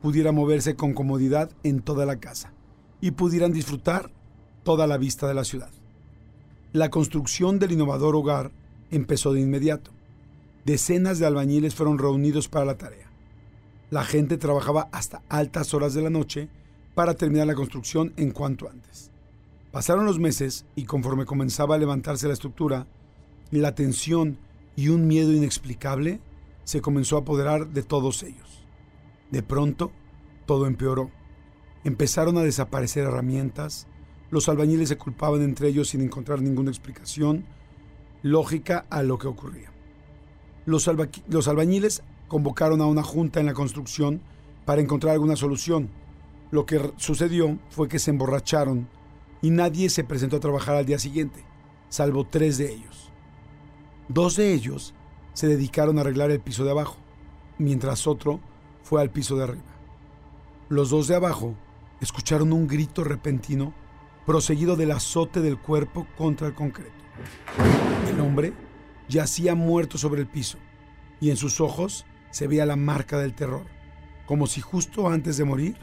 pudiera moverse con comodidad en toda la casa y pudieran disfrutar toda la vista de la ciudad. La construcción del innovador hogar empezó de inmediato. Decenas de albañiles fueron reunidos para la tarea. La gente trabajaba hasta altas horas de la noche para terminar la construcción en cuanto antes. Pasaron los meses y conforme comenzaba a levantarse la estructura, la tensión y un miedo inexplicable se comenzó a apoderar de todos ellos. De pronto, todo empeoró. Empezaron a desaparecer herramientas, los albañiles se culpaban entre ellos sin encontrar ninguna explicación lógica a lo que ocurría. Los, alba- los albañiles convocaron a una junta en la construcción para encontrar alguna solución. Lo que sucedió fue que se emborracharon y nadie se presentó a trabajar al día siguiente, salvo tres de ellos. Dos de ellos se dedicaron a arreglar el piso de abajo, mientras otro fue al piso de arriba. Los dos de abajo escucharon un grito repentino proseguido del azote del cuerpo contra el concreto. El hombre yacía muerto sobre el piso y en sus ojos se veía la marca del terror, como si justo antes de morir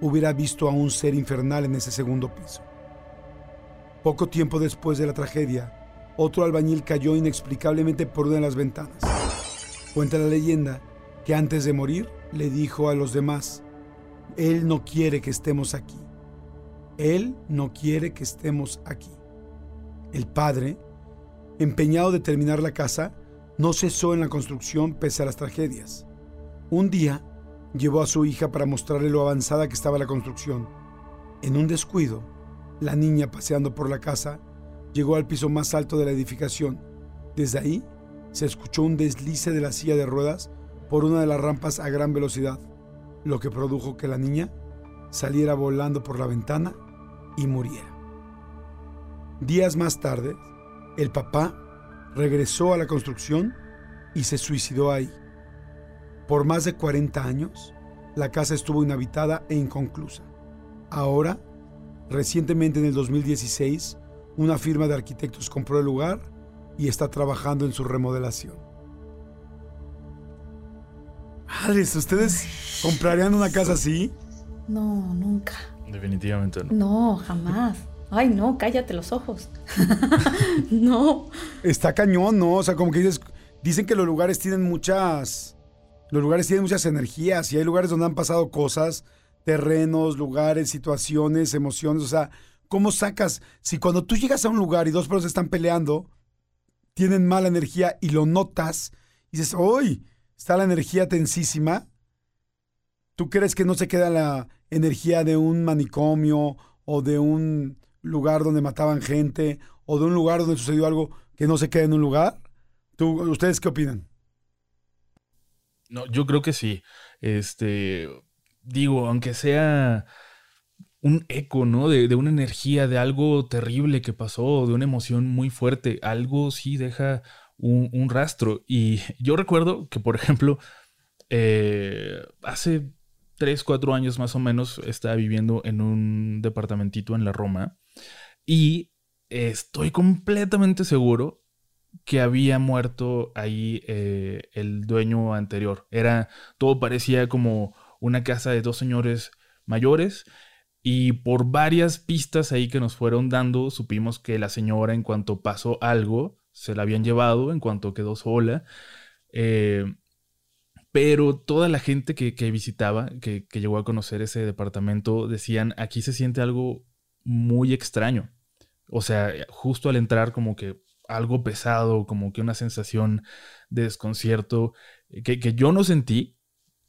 hubiera visto a un ser infernal en ese segundo piso. Poco tiempo después de la tragedia, otro albañil cayó inexplicablemente por una de las ventanas. Cuenta la leyenda que antes de morir le dijo a los demás, Él no quiere que estemos aquí. Él no quiere que estemos aquí. El padre, empeñado de terminar la casa, no cesó en la construcción pese a las tragedias. Un día llevó a su hija para mostrarle lo avanzada que estaba la construcción. En un descuido, la niña paseando por la casa llegó al piso más alto de la edificación. Desde ahí se escuchó un deslice de la silla de ruedas por una de las rampas a gran velocidad, lo que produjo que la niña saliera volando por la ventana y muriera. Días más tarde, el papá regresó a la construcción y se suicidó ahí. Por más de 40 años, la casa estuvo inhabitada e inconclusa. Ahora, recientemente en el 2016, una firma de arquitectos compró el lugar y está trabajando en su remodelación. Madres, ¿ustedes comprarían una casa así? No, nunca. Definitivamente no. No, jamás. Ay, no, cállate los ojos. no. Está cañón, ¿no? O sea, como que dices, dicen que los lugares tienen muchas, los lugares tienen muchas energías y hay lugares donde han pasado cosas, terrenos, lugares, situaciones, emociones, o sea, ¿cómo sacas? Si cuando tú llegas a un lugar y dos personas están peleando, tienen mala energía y lo notas, y dices, ¡uy! Está la energía tensísima. ¿Tú crees que no se queda la energía de un manicomio o de un lugar donde mataban gente o de un lugar donde sucedió algo que no se queda en un lugar? ¿Tú, ¿Ustedes qué opinan? No, yo creo que sí. Este, digo, aunque sea un eco, ¿no? De, de una energía, de algo terrible que pasó, de una emoción muy fuerte, algo sí deja un, rastro. Y yo recuerdo que, por ejemplo, eh, hace tres, cuatro años más o menos estaba viviendo en un departamentito en la Roma y estoy completamente seguro que había muerto ahí eh, el dueño anterior. Era, todo parecía como una casa de dos señores mayores y por varias pistas ahí que nos fueron dando supimos que la señora en cuanto pasó algo se la habían llevado, en cuanto quedó sola. Eh, pero toda la gente que, que visitaba, que, que, llegó a conocer ese departamento, decían, aquí se siente algo muy extraño. O sea, justo al entrar como que algo pesado, como que una sensación de desconcierto que, que yo no sentí,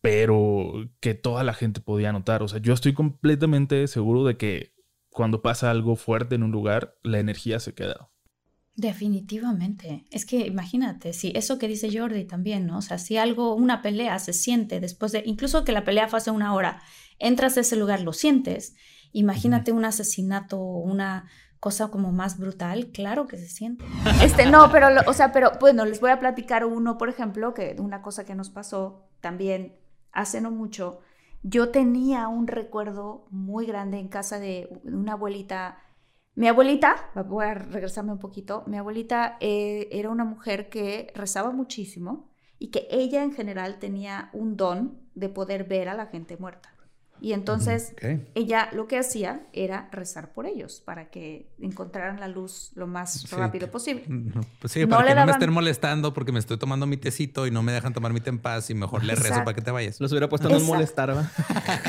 pero que toda la gente podía notar. O sea, yo estoy completamente seguro de que cuando pasa algo fuerte en un lugar, la energía se queda. Definitivamente. Es que imagínate, si eso que dice Jordi también, ¿no? O sea, si algo, una pelea se siente después de, incluso que la pelea fue hace una hora, entras a ese lugar, lo sientes. Imagínate un asesinato o una cosa como más brutal, claro que se siente. Este, no, pero, o sea, pero bueno, les voy a platicar uno, por ejemplo, que una cosa que nos pasó también hace no mucho. Yo tenía un recuerdo muy grande en casa de una abuelita mi abuelita, voy a regresarme un poquito, mi abuelita eh, era una mujer que rezaba muchísimo y que ella en general tenía un don de poder ver a la gente muerta. Y entonces ella lo que hacía era rezar por ellos para que encontraran la luz lo más rápido posible. Pues sí, para que no me estén molestando porque me estoy tomando mi tecito y no me dejan tomar mi té en paz y mejor le rezo para que te vayas. Los hubiera puesto no molestar, ¿va?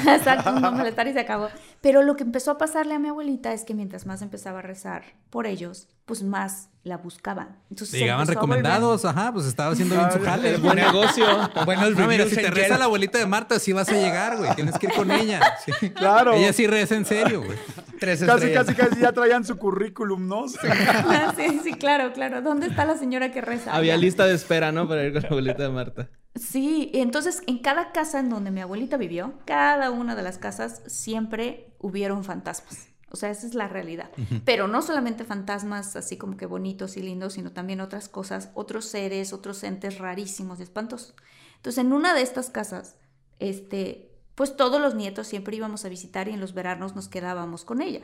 Exacto, no molestar y se acabó. Pero lo que empezó a pasarle a mi abuelita es que mientras más empezaba a rezar por ellos, pues más la buscaban. Entonces Llegaban recomendados, ajá, pues estaba haciendo bien su jale. Buen negocio. bueno, no, mira, si te reza la abuelita de Marta, sí vas a llegar, güey. Tienes que ir con ella. Claro. Ella sí reza en serio, güey. Tres casi, casi, casi ya traían su currículum, ¿no? sí, sí, claro, claro. ¿Dónde está la señora que reza? Había lista de espera, ¿no? Para ir con la abuelita de Marta. Sí, entonces en cada casa en donde mi abuelita vivió, cada una de las casas siempre hubieron fantasmas. O sea, esa es la realidad. Pero no solamente fantasmas así como que bonitos y lindos, sino también otras cosas, otros seres, otros entes rarísimos y espantosos. Entonces, en una de estas casas, este, pues todos los nietos siempre íbamos a visitar y en los veranos nos quedábamos con ella.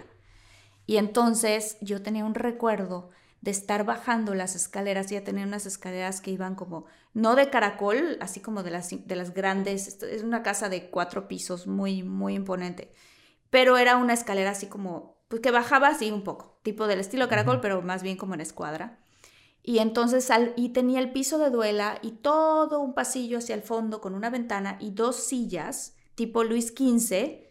Y entonces yo tenía un recuerdo de estar bajando las escaleras, ya tenía unas escaleras que iban como, no de caracol, así como de las, de las grandes, es una casa de cuatro pisos muy, muy imponente pero era una escalera así como, pues que bajaba así un poco, tipo del estilo caracol, pero más bien como en escuadra. Y entonces, y tenía el piso de duela y todo un pasillo hacia el fondo con una ventana y dos sillas, tipo Luis XV,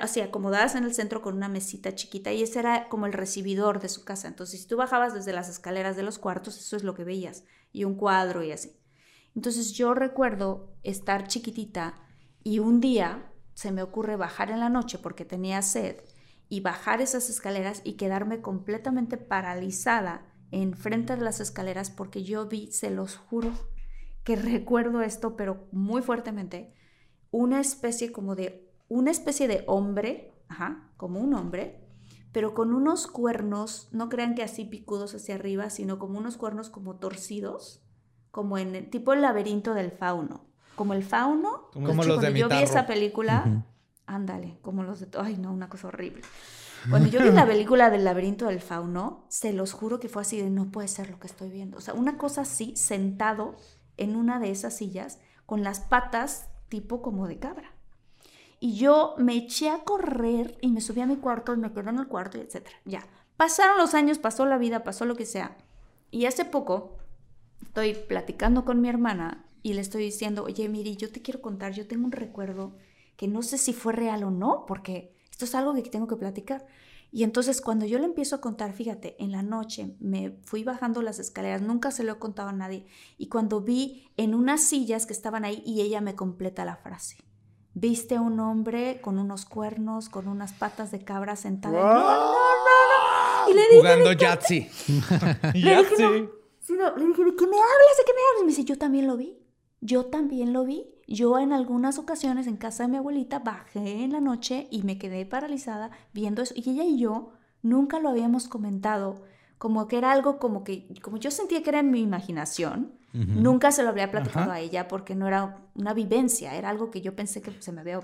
así acomodadas en el centro con una mesita chiquita y ese era como el recibidor de su casa. Entonces, si tú bajabas desde las escaleras de los cuartos, eso es lo que veías, y un cuadro y así. Entonces, yo recuerdo estar chiquitita y un día se me ocurre bajar en la noche porque tenía sed y bajar esas escaleras y quedarme completamente paralizada enfrente de las escaleras porque yo vi, se los juro, que recuerdo esto, pero muy fuertemente, una especie como de, una especie de hombre, ajá, como un hombre, pero con unos cuernos, no crean que así picudos hacia arriba, sino como unos cuernos como torcidos, como en el, tipo el laberinto del fauno como el fauno. Como, los de yo vi esa película, ándale, como los de... Ay, no, una cosa horrible. Cuando yo vi la película del laberinto del fauno, se los juro que fue así de no puede ser lo que estoy viendo. O sea, una cosa así, sentado en una de esas sillas, con las patas tipo como de cabra. Y yo me eché a correr y me subí a mi cuarto y me quedé en el cuarto, y etc. Ya. Pasaron los años, pasó la vida, pasó lo que sea. Y hace poco estoy platicando con mi hermana y le estoy diciendo, oye, Miri, yo te quiero contar, yo tengo un recuerdo que no sé si fue real o no, porque esto es algo que tengo que platicar. Y entonces cuando yo le empiezo a contar, fíjate, en la noche me fui bajando las escaleras, nunca se lo he contado a nadie, y cuando vi en unas sillas que estaban ahí y ella me completa la frase. Viste a un hombre con unos cuernos, con unas patas de cabra sentado. No, no, no, Y le dije, Jugando Yahtzee. le dije, no. le dije, ¿de qué me hablas? ¿De qué me hablas? Y me dice, yo también lo vi. Yo también lo vi. Yo en algunas ocasiones en casa de mi abuelita bajé en la noche y me quedé paralizada viendo eso. Y ella y yo nunca lo habíamos comentado, como que era algo como que, como yo sentía que era en mi imaginación, nunca se lo habría platicado a ella porque no era una vivencia, era algo que yo pensé que se me había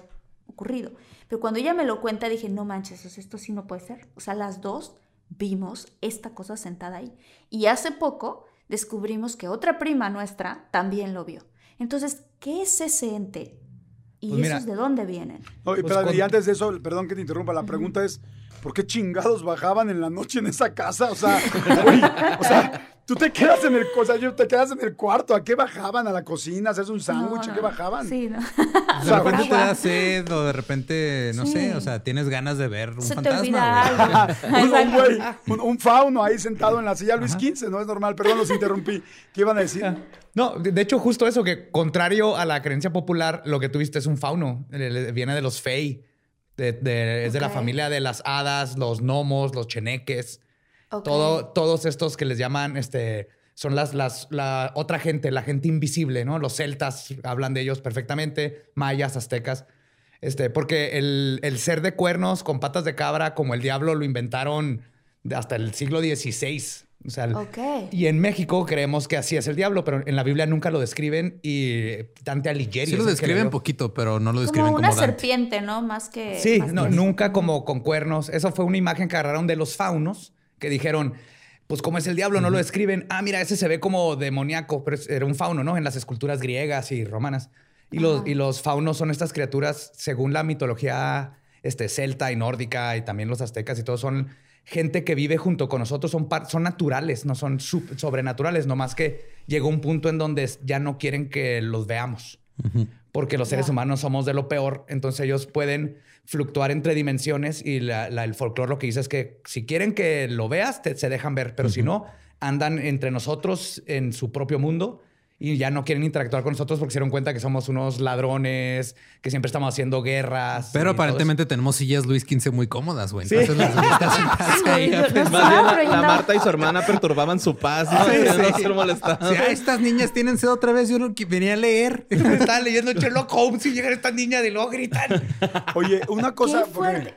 ocurrido. Pero cuando ella me lo cuenta dije, no manches, esto sí no puede ser. O sea, las dos vimos esta cosa sentada ahí. Y hace poco descubrimos que otra prima nuestra también lo vio. Entonces, ¿qué es ese ente? ¿Y pues esos de dónde vienen? Pues pero, y antes de eso, perdón que te interrumpa, la pregunta es, ¿por qué chingados bajaban en la noche en esa casa? O sea, güey, o sea, tú te quedas en el, o sea, yo te quedas en el cuarto. ¿A qué bajaban? ¿A la cocina? ¿Haces un sándwich? No, ¿A qué bajaban? Sí, no. O De repente te da sed o de repente, no Sí. sé, o sea, tienes ganas de ver un Se fantasma. güey. un, güey, un, un fauno ahí sentado en la silla Luis XV, no es normal. Perdón, los interrumpí. ¿Qué iban a decir? No, de hecho, justo eso, que contrario a la creencia popular, lo que tuviste es un fauno. Le- le- Viene de los fey. De- de- Es de la familia de las hadas, los gnomos, los cheneques. Todo, todos estos que les llaman, este, son las, las, la otra gente, la gente invisible, ¿no? Los celtas hablan de ellos perfectamente, mayas, aztecas. Este, porque el, el ser de cuernos con patas de cabra, como el diablo, lo inventaron hasta el siglo XVI. O sea, y en México creemos que así es el diablo, pero en la Biblia nunca lo describen y Dante Alighieri. Sí lo describen poquito, pero no lo describen Como como, una Dante. serpiente, ¿no? Más que. Sí, más no, que- nunca como con cuernos. Eso fue una imagen que agarraron de los faunos, que dijeron, pues como es el diablo, no lo describen. Ah, mira, ese se ve como demoníaco, pero era un fauno, ¿no? En las esculturas griegas y romanas. Y los, y los faunos son estas criaturas, según la mitología este, celta y nórdica y también los aztecas y todo, son gente que vive junto con nosotros, son, son naturales, no son sobrenaturales, nomás que llegó un punto en donde ya no quieren que los veamos. Porque los seres humanos somos de lo peor, entonces ellos pueden fluctuar entre dimensiones y la- la- el folclore lo que dice es que si quieren que lo veas, te- se dejan ver, pero si no, andan entre nosotros en su propio mundo y ya no quieren interactuar con nosotros porque se dieron cuenta que somos unos ladrones, que siempre estamos haciendo guerras. Pero y aparentemente tenemos sillas Luis XV muy cómodas, güey. Sí. Entonces las gusta sentarse ahí Más la, la. Marta y su hermana perturbaban su paz. ¿no? Sí, sí. no se molestaban. Sí, estas niñas tienen sed otra vez. Yo no qui- venía a leer. Estaba leyendo Sherlock Holmes y llegan estas niñas y luego gritan. Oye, una cosa. Qué porque- fuerte.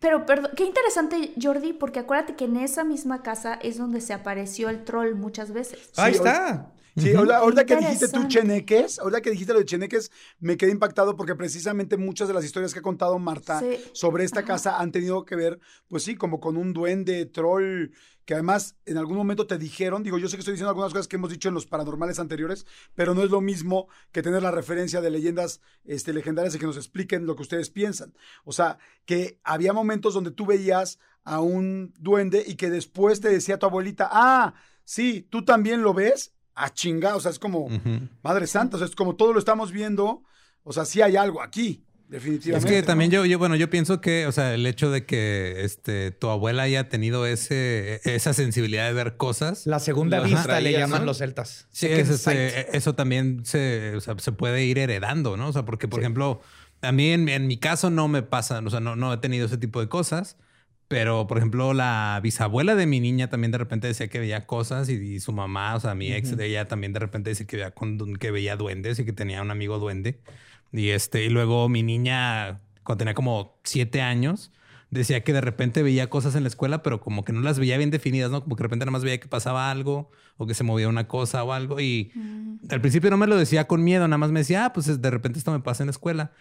Pero, perdón, qué interesante, Jordi, porque acuérdate que en esa misma casa es donde se apareció el troll muchas veces. Ahí Sí, está. Sí, ahorita, ahorita que dijiste tú cheneques, ahorita que dijiste lo de cheneques, me quedé impactado porque precisamente muchas de las historias que ha contado Marta Sí. sobre esta casa han tenido que ver, pues sí, como con un duende, troll, que además en algún momento te dijeron, digo, yo sé que estoy diciendo algunas cosas que hemos dicho en los paranormales anteriores, pero no es lo mismo que tener la referencia de leyendas este, legendarias y que nos expliquen lo que ustedes piensan. O sea, que había momentos donde tú veías a un duende y que después te decía tu abuelita, ah, sí, tú también lo ves, a chingar, o sea, es como. Madre Santa, o sea, es como todo lo estamos viendo, o sea, sí hay algo aquí, Es definitivamente. que ¿no? también yo, yo, bueno, yo pienso que, o sea, el hecho de que este, tu abuela haya tenido ese, esa sensibilidad de ver cosas. La segunda vista le llaman ¿no? los celtas. Sí, Second es, este, sight. eso también se, o sea, se puede ir heredando, ¿no? O sea, porque, por ejemplo, a mí en, en mi caso no me pasa, o sea, no, no he tenido ese tipo de cosas, pero, por ejemplo, la bisabuela de mi niña también de repente decía que veía cosas y, y su mamá, o sea, mi ex de ella también de repente dice que veía, con- que veía duendes y que tenía un amigo duende. Y, este, y luego mi niña, cuando tenía como siete años, decía que de repente veía cosas en la escuela, pero como que no las veía bien definidas, ¿no? Como que de repente nada más veía que pasaba algo o que se movía una cosa o algo. Y al principio no me lo decía con miedo, nada más me decía, ah, pues es- de repente esto me pasa en la escuela.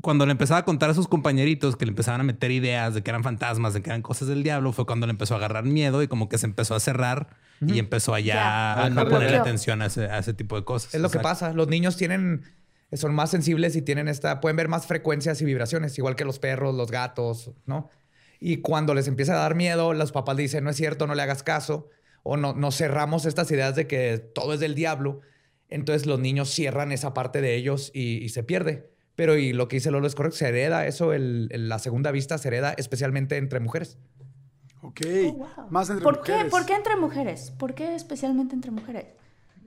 Cuando le empezaba a contar a sus compañeritos que le empezaban a meter ideas de que eran fantasmas, de que eran cosas del diablo, fue cuando le empezó a agarrar miedo y como que se empezó a cerrar y empezó allá a no ponerle atención a ese, a ese tipo de cosas. Es lo que pasa. Los niños tienen, son más sensibles y tienen esta, pueden ver más frecuencias y vibraciones, igual que los perros, los gatos, ¿no? Y cuando les empieza a dar miedo, los papás dicen, no es cierto, no le hagas caso, o no, no cerramos estas ideas de que todo es del diablo. Entonces los niños cierran esa parte de ellos y, y se pierde. Pero y lo que dice Lolo es correcto, se hereda eso, el, el- la segunda vista se hereda especialmente entre mujeres. Ok, Oh, wow. más entre ¿Por qué? mujeres. ¿Por qué entre mujeres? ¿Por qué especialmente entre mujeres?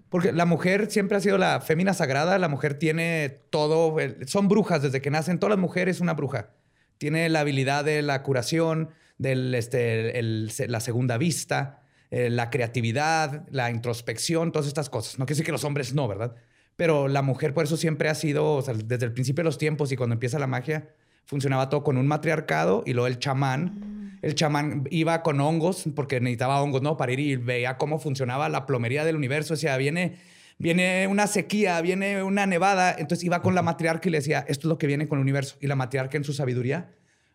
Porque la mujer siempre ha sido la fémina sagrada, la mujer tiene todo, son brujas desde que nacen, todas las mujeres una bruja. Tiene la habilidad de la curación, del, este, el- la segunda vista, eh, la creatividad, la introspección, todas estas cosas. No quiere decir que los hombres no, ¿verdad? Pero la mujer por eso siempre ha sido, o sea, desde el principio de los tiempos y cuando empieza la magia, funcionaba todo con un matriarcado y luego el chamán. El chamán iba con hongos porque necesitaba hongos, ¿no? Para ir y veía cómo funcionaba la plomería del universo. Decía, viene, viene una sequía, viene una nevada. Entonces iba con la matriarca y le decía, esto es lo que viene con el universo. Y la matriarca en su sabiduría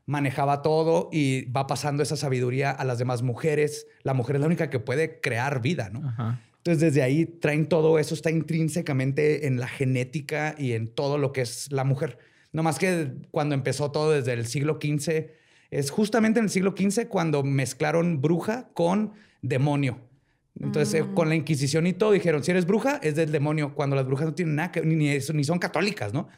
manejaba todo y va pasando esa sabiduría a las demás mujeres. La mujer es la única que puede crear vida, ¿no? Ajá. Entonces, desde ahí traen todo eso, está intrínsecamente en la genética y en todo lo que es la mujer. No más que cuando empezó todo desde el siglo XV, Es justamente en el siglo XV cuando mezclaron bruja con demonio. Entonces, eh, con la Inquisición y todo, dijeron, si eres bruja, es del demonio, cuando las brujas no tienen nada que ni, ni, ni son católicas, ¿no?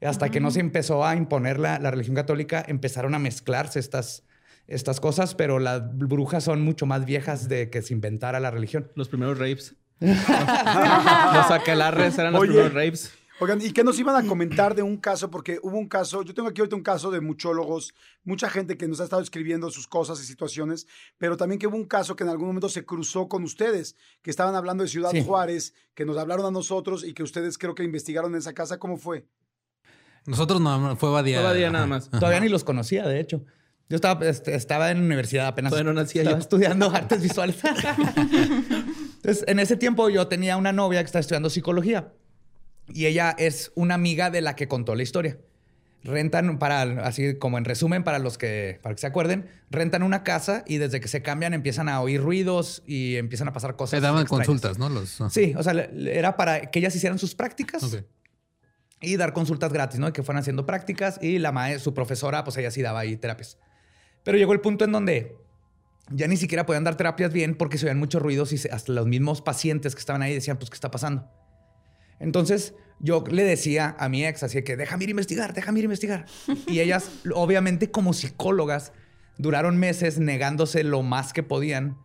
Hasta que no se empezó a imponer la, la, religión católica, empezaron a mezclarse estas, estas cosas, pero las brujas son mucho más viejas de que se inventara la religión. Los primeros rapes. los aquelarres eran los Oye, primeros rapes. Oigan, ¿y qué nos iban a comentar de un caso? Porque hubo un caso, yo tengo aquí ahorita un caso de muchólogos, mucha gente que nos ha estado escribiendo sus cosas y situaciones, pero también que hubo un caso que en algún momento se cruzó con ustedes, que estaban hablando de Ciudad Sí. Juárez, que nos hablaron a nosotros y que ustedes creo que investigaron en esa casa. ¿Cómo fue? Nosotros no, fue Badía. Fue Badía nada más. Todavía ni los conocía, de hecho. Yo estaba, este, estaba en la universidad apenas. Todavía no nacía estaba yo. estudiando artes visuales. Entonces, en ese tiempo yo tenía una novia que estaba estudiando psicología y ella es una amiga de la que contó la historia. Rentan para, así como en resumen, para los que, para que se acuerden, rentan una casa y desde que se cambian empiezan a oír ruidos y empiezan a pasar cosas. Se daban extrañas. consultas, ¿no? Los, Sí, o sea, era para que ellas hicieran sus prácticas y dar consultas gratis, ¿no? Que fueran haciendo prácticas y la mae- su profesora, pues ella sí daba ahí terapias. Pero llegó el punto en donde ya ni siquiera podían dar terapias bien porque se oían muchos ruidos y hasta los mismos pacientes que estaban ahí decían, pues, ¿qué está pasando? Entonces yo le decía a mi ex, así que déjame ir a investigar, déjame ir a investigar. Y ellas, obviamente como psicólogas, duraron meses negándose lo más que podían,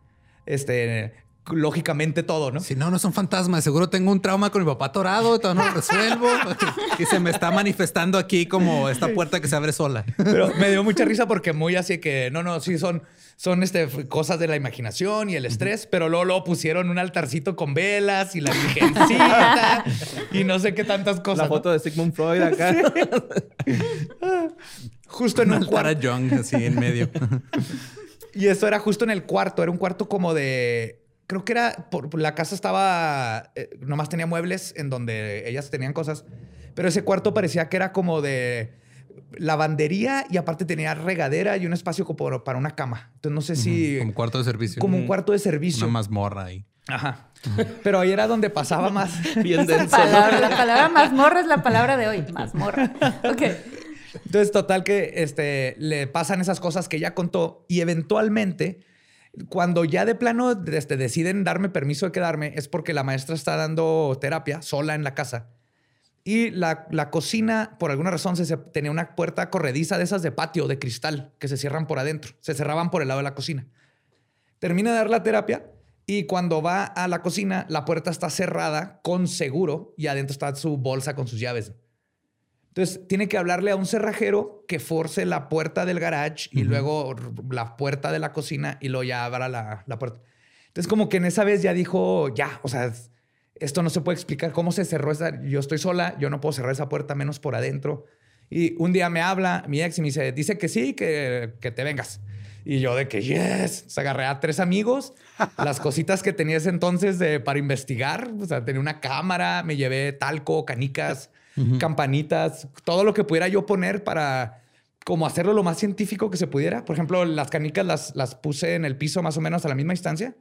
este, lógicamente todo, ¿no? Si no, no es un fantasma. Seguro tengo un trauma con mi papá torado, todavía no lo resuelvo. y se me está manifestando aquí como esta puerta que se abre sola. Pero me dio mucha risa porque muy así que, no, no, sí, son, son este, cosas de la imaginación y el estrés, pero luego, luego pusieron un altarcito con velas y la virgencita y no sé qué tantas cosas. La ¿no? foto de Sigmund Freud acá. Justo en Un un altar a cuarto. Young así en medio. Y esto era justo en el cuarto, era un cuarto como de... Creo que era, por, por la casa estaba, eh, nomás tenía muebles en donde ellas tenían cosas, pero ese cuarto parecía que era como de lavandería y aparte tenía regadera y un espacio como para una cama. Entonces no sé si... Como cuarto de servicio. como un cuarto de servicio. Una mazmorra ahí. Ajá. Pero ahí era donde pasaba más. Bien denso. Palabra- la palabra mazmorra es la palabra de hoy. Mazmorra. Ok. Entonces, total que este, le pasan esas cosas que ella contó y eventualmente, cuando ya de plano este, deciden darme permiso de quedarme, es porque la maestra está dando terapia sola en la casa. Y la, la cocina, por alguna razón, se, tenía una puerta corrediza de esas de patio, de cristal, que se cierran por adentro. Se cerraban por el lado de la cocina. Termina de dar la terapia y cuando va a la cocina, la puerta está cerrada con seguro y adentro está su bolsa con sus llaves. Entonces, tiene que hablarle a un cerrajero que force la puerta del garage y luego la puerta de la cocina y luego ya abra la, la puerta. Entonces, como que en esa vez ya dijo, ya, o sea, esto no se puede explicar cómo se cerró esa. Yo estoy sola, yo no puedo cerrar esa puerta menos por adentro. Y un día me habla mi ex y me dice, dice que sí, que, que te vengas. Y yo de que, yes, se agarré a tres amigos, las cositas que tenía ese entonces de, para investigar, o sea, tenía una cámara, me llevé talco, canicas, campanitas, todo lo que pudiera yo poner para como hacerlo lo más científico que se pudiera. Por ejemplo, las canicas las, las puse en el piso más o menos a la misma distancia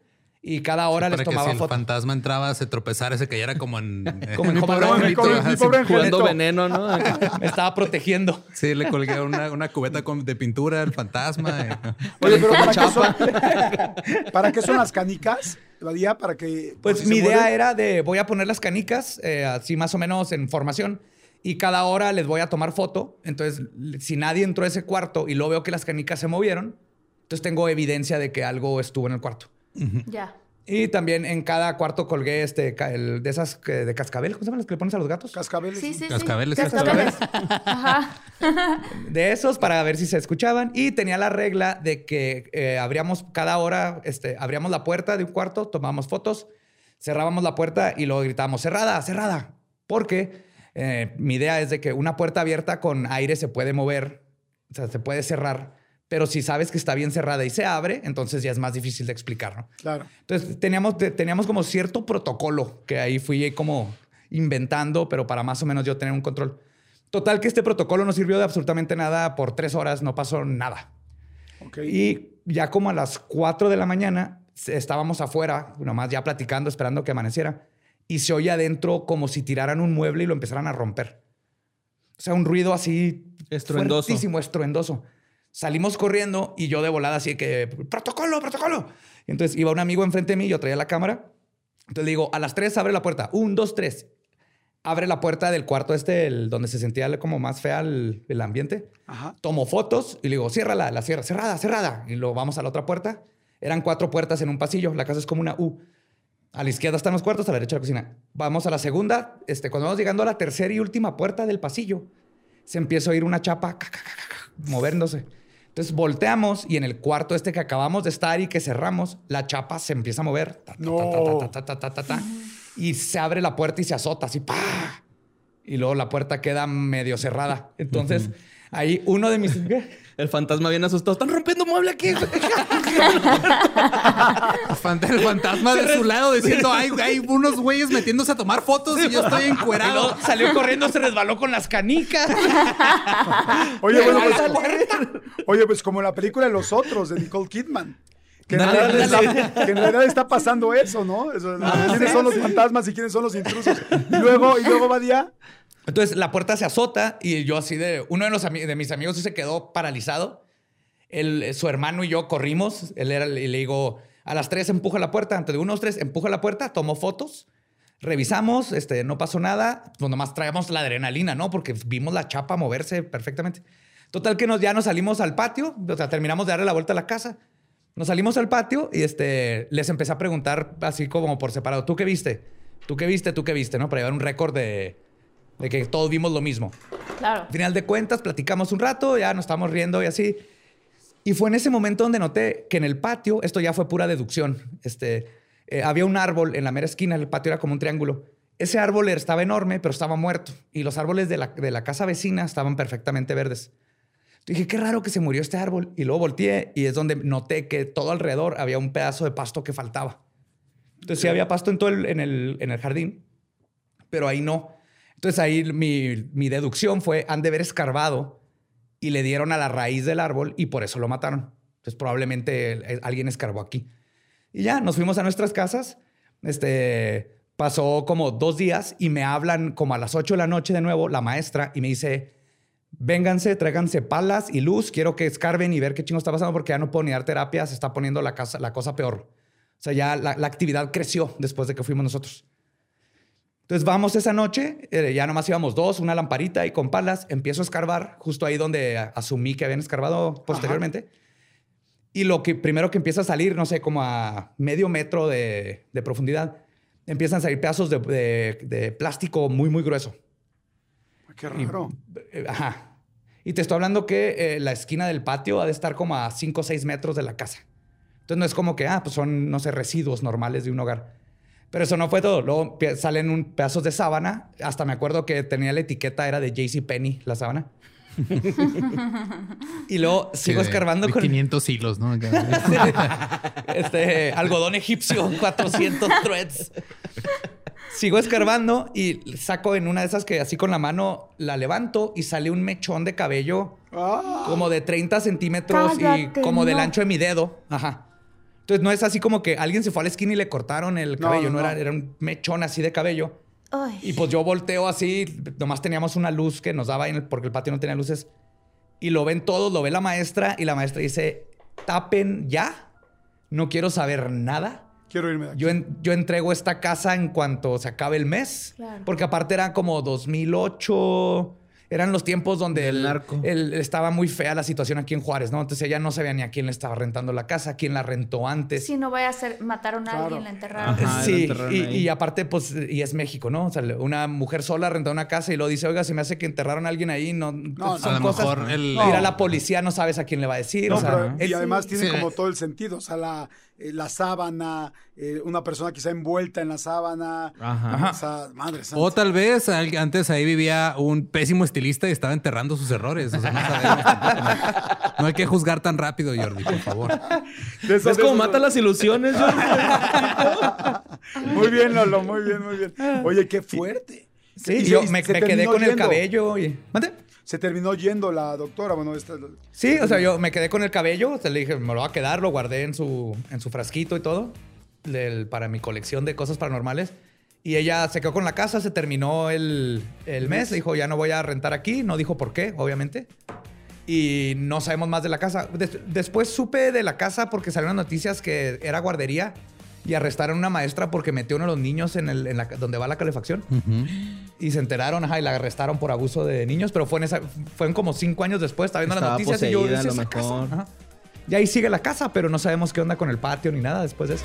y cada hora les que si tomaba el foto. fantasma entraba, se tropezara, se cayera como en... Como en mi Home pobre Alone, angelito, mi pobre- ajá, mi sí. pobre Jugando Angelito. veneno, ¿no? Me estaba protegiendo. Sí, le colgué una, una cubeta con- de pintura al fantasma. eh. Oye, pero ¿para qué, son, ¿para qué son las canicas? Badía, para que. Pues mi idea era de voy a poner las canicas eh, así más o menos en formación y cada hora les voy a tomar foto. Entonces, si nadie entró a ese cuarto y luego veo que las canicas se movieron, entonces tengo evidencia de que algo estuvo en el cuarto. Ya. Y también en cada cuarto colgué este el- de esas que- de cascabel, ¿cómo se llaman las que le pones a los gatos? Cascabeles. Sí, sí, sí. Cascabeles, Cascabeles. Ajá. de esos para ver si se escuchaban y tenía la regla de que eh, abríamos cada hora, este, abríamos la puerta de un cuarto, tomábamos fotos, cerrábamos la puerta y luego gritábamos cerrada, cerrada, porque eh, mi idea es de que una puerta abierta con aire se puede mover, o sea, se puede cerrar, pero si sabes que está bien cerrada y se abre, entonces ya es más difícil de explicar, ¿no? Claro. Entonces teníamos, te- teníamos como cierto protocolo que ahí fui como inventando, pero para más o menos yo tener un control. Total que este protocolo no sirvió de absolutamente nada por tres horas, no pasó nada. Ok. Y ya como a las 4 de la mañana estábamos afuera, nomás ya platicando, esperando que amaneciera, y se oye adentro como si tiraran un mueble y lo empezaran a romper. O sea, un ruido así Estruendoso. fuertísimo, estruendoso. Salimos corriendo y yo de volada así que, protocolo, protocolo. Y entonces iba un amigo enfrente de mí, yo traía la cámara. Entonces le digo, a las tres abre la puerta. Un, dos, tres. Abre la puerta del cuarto este, el, donde se sentía como más fea el, el ambiente. Ajá. Tomo fotos y le digo, ciérrala, la cierra, cerrada, cerrada. Y luego vamos a la otra puerta. Eran cuatro puertas en un pasillo. La casa es como una U. A la izquierda están los cuartos, a la derecha la cocina. Vamos a la segunda. Este, cuando vamos llegando a la tercera y última puerta del pasillo, se empieza a oír una chapa ca, ca, ca, ca, ca, moviéndose. Entonces volteamos y en el cuarto este que acabamos de estar y que cerramos, la chapa se empieza a mover. Ta, ta, No. ta, y se abre la puerta y se azota así. ¡pa! Y luego la puerta queda medio cerrada. Entonces, ahí uno de mis... El fantasma bien asustado. Están rompiendo mueble aquí. El fantasma de su lado diciendo, hay, hay unos güeyes metiéndose a tomar fotos y yo estoy encuerado. salió corriendo, se resbaló con las canicas. Oye, bueno, pues, oye, pues como la película de Los Otros de Nicole Kidman. Que en, realidad dale. está, que en realidad está pasando eso, ¿no? Eso, ¿Quiénes son los fantasmas y quiénes son los intrusos? Y luego, y luego va día. Entonces la puerta se azota y yo así de... Uno de, los de mis amigos se quedó paralizado. Él, su hermano y yo corrimos. Él era, y le digo, a las tres empuja la puerta. Antes de unos tres, empuja la puerta, tomó fotos. Revisamos, este, no pasó nada. Pues nomás traemos la adrenalina, ¿no? Porque vimos la chapa moverse perfectamente. Total que nos, ya nos salimos al patio. O sea, terminamos de darle la vuelta a la casa. Nos salimos al patio y este, les empecé a preguntar así como por separado. ¿Tú qué viste? ¿Tú qué viste? ¿Tú qué viste? ¿No? Para llevar un récord de, de que todos vimos lo mismo. Claro. Al final de cuentas, platicamos un rato, ya nos estamos riendo y así. Y fue en ese momento donde noté que en el patio, esto ya fue pura deducción, este, eh, había un árbol en la mera esquina, el patio era como un triángulo. Ese árbol estaba enorme, pero estaba muerto. Y los árboles de la, de la casa vecina estaban perfectamente verdes. Dije, qué raro que se murió este árbol. Y luego volteé y es donde noté que todo alrededor había un pedazo de pasto que faltaba. Entonces sí había pasto en todo el, en el, en el jardín, pero ahí no. Entonces ahí mi, deducción fue, han de haber escarbado y le dieron a la raíz del árbol y por eso lo mataron. Entonces probablemente alguien escarbó aquí. Y ya, nos fuimos a nuestras casas. Este, pasó como dos días y me hablan como a las 8 de la noche de nuevo la maestra y me dice, vénganse, tráiganse palas y luz, quiero que escarben y ver qué chingo está pasando porque ya no puedo ni dar terapia, se está poniendo la, casa, la cosa peor. O sea, ya la actividad creció después de que fuimos nosotros. Entonces vamos esa noche, eh, ya nomás íbamos dos, una lamparita y con palas, empiezo a escarbar justo ahí donde asumí que habían escarbado posteriormente. Y lo que primero que empieza a salir, no sé, como a medio metro de, de profundidad, empiezan a salir pedazos de, de- de plástico muy, muy grueso. Qué raro. Eh, Ajá. Y te estoy hablando que eh, la esquina del patio ha de estar como a 5 o 6 metros de la casa. Entonces no es como que, ah, pues son, no sé, residuos normales de un hogar. Pero eso no fue todo. Luego salen un, pedazos de sábana. Hasta me acuerdo que tenía la etiqueta, era de JCPenney, la sábana. y luego sigo de- escarbando de con 500 hilos, ¿no? este algodón egipcio, 400 threads. Sigo escarbando y saco en una de esas que así con la mano la levanto y sale un mechón de cabello Ah, como de 30 centímetros Cállate, y como del ancho de mi dedo. Ajá. Entonces no es así como que alguien se fue a la esquina y le cortaron el cabello, no, no, no. Era, era un mechón así de cabello. Ay. Y pues yo volteo así, nomás teníamos una luz que nos daba en el, porque el patio no tenía luces. Y lo ven todos, lo ve la maestra y la maestra dice, tapen ya, no quiero saber nada. quiero irme de aquí. Yo, en- yo entrego esta casa en cuanto se acabe el mes. Claro. Porque aparte era como 2008. Eran los tiempos donde el, narco. el- estaba muy fea la situación aquí en Juárez, ¿no? Entonces ella no sabía ni a quién le estaba rentando la casa, quién la rentó antes. Si no vaya a ser, mataron a Claro. alguien, la enterraron. Ajá. Lo Sí, enterraron y, aparte, pues, y es México, ¿no? O sea, una mujer sola rentó una casa y luego dice, oiga, se me hace que enterraron a alguien ahí. No, No, son a lo cosas. mejor el- Ir a la policía no sabes a quién le va a decir. No, o sea, pero- y además tiene sí. como todo el sentido. O sea, la, eh, la sábana, eh, una persona quizá envuelta en la sábana. Ajá. O sea, madre santa. O tal vez antes ahí vivía un pésimo estilista y estaba enterrando sus errores. O sea, no sabemos ¿no? Hay que juzgar tan rápido, Jordi, por favor. De esos- ¿Ves de cómo esos- mata las ilusiones, Jordi? Muy bien, Lolo, muy bien, muy bien. Oye, qué fuerte. Sí, Y yo me, quedé con el cabello y... ¿Mande? Se terminó yendo la doctora. Bueno, esta. Sí, o sea, yo me quedé con el cabello, o sea, le dije, me lo voy a quedar, lo guardé en su, en su frasquito y todo, del- para mi colección de cosas paranormales. Y ella se quedó con la casa, se terminó el, el mes, le dijo, ya no voy a rentar aquí, no dijo por qué, obviamente. y no sabemos más de la casa. Des- después supe de la casa porque salieron noticias que era guardería y arrestaron a una maestra porque metió a uno de los niños en, el, en la, donde va la calefacción. Y se enteraron, ajá, y la arrestaron por abuso de niños, pero fue en esa, fueron como cinco años después, estaba viendo las noticias y yo poseída, "¿Es a lo casa?". Ajá. Y ahí sigue la casa, pero no sabemos qué onda con el patio ni nada después de eso.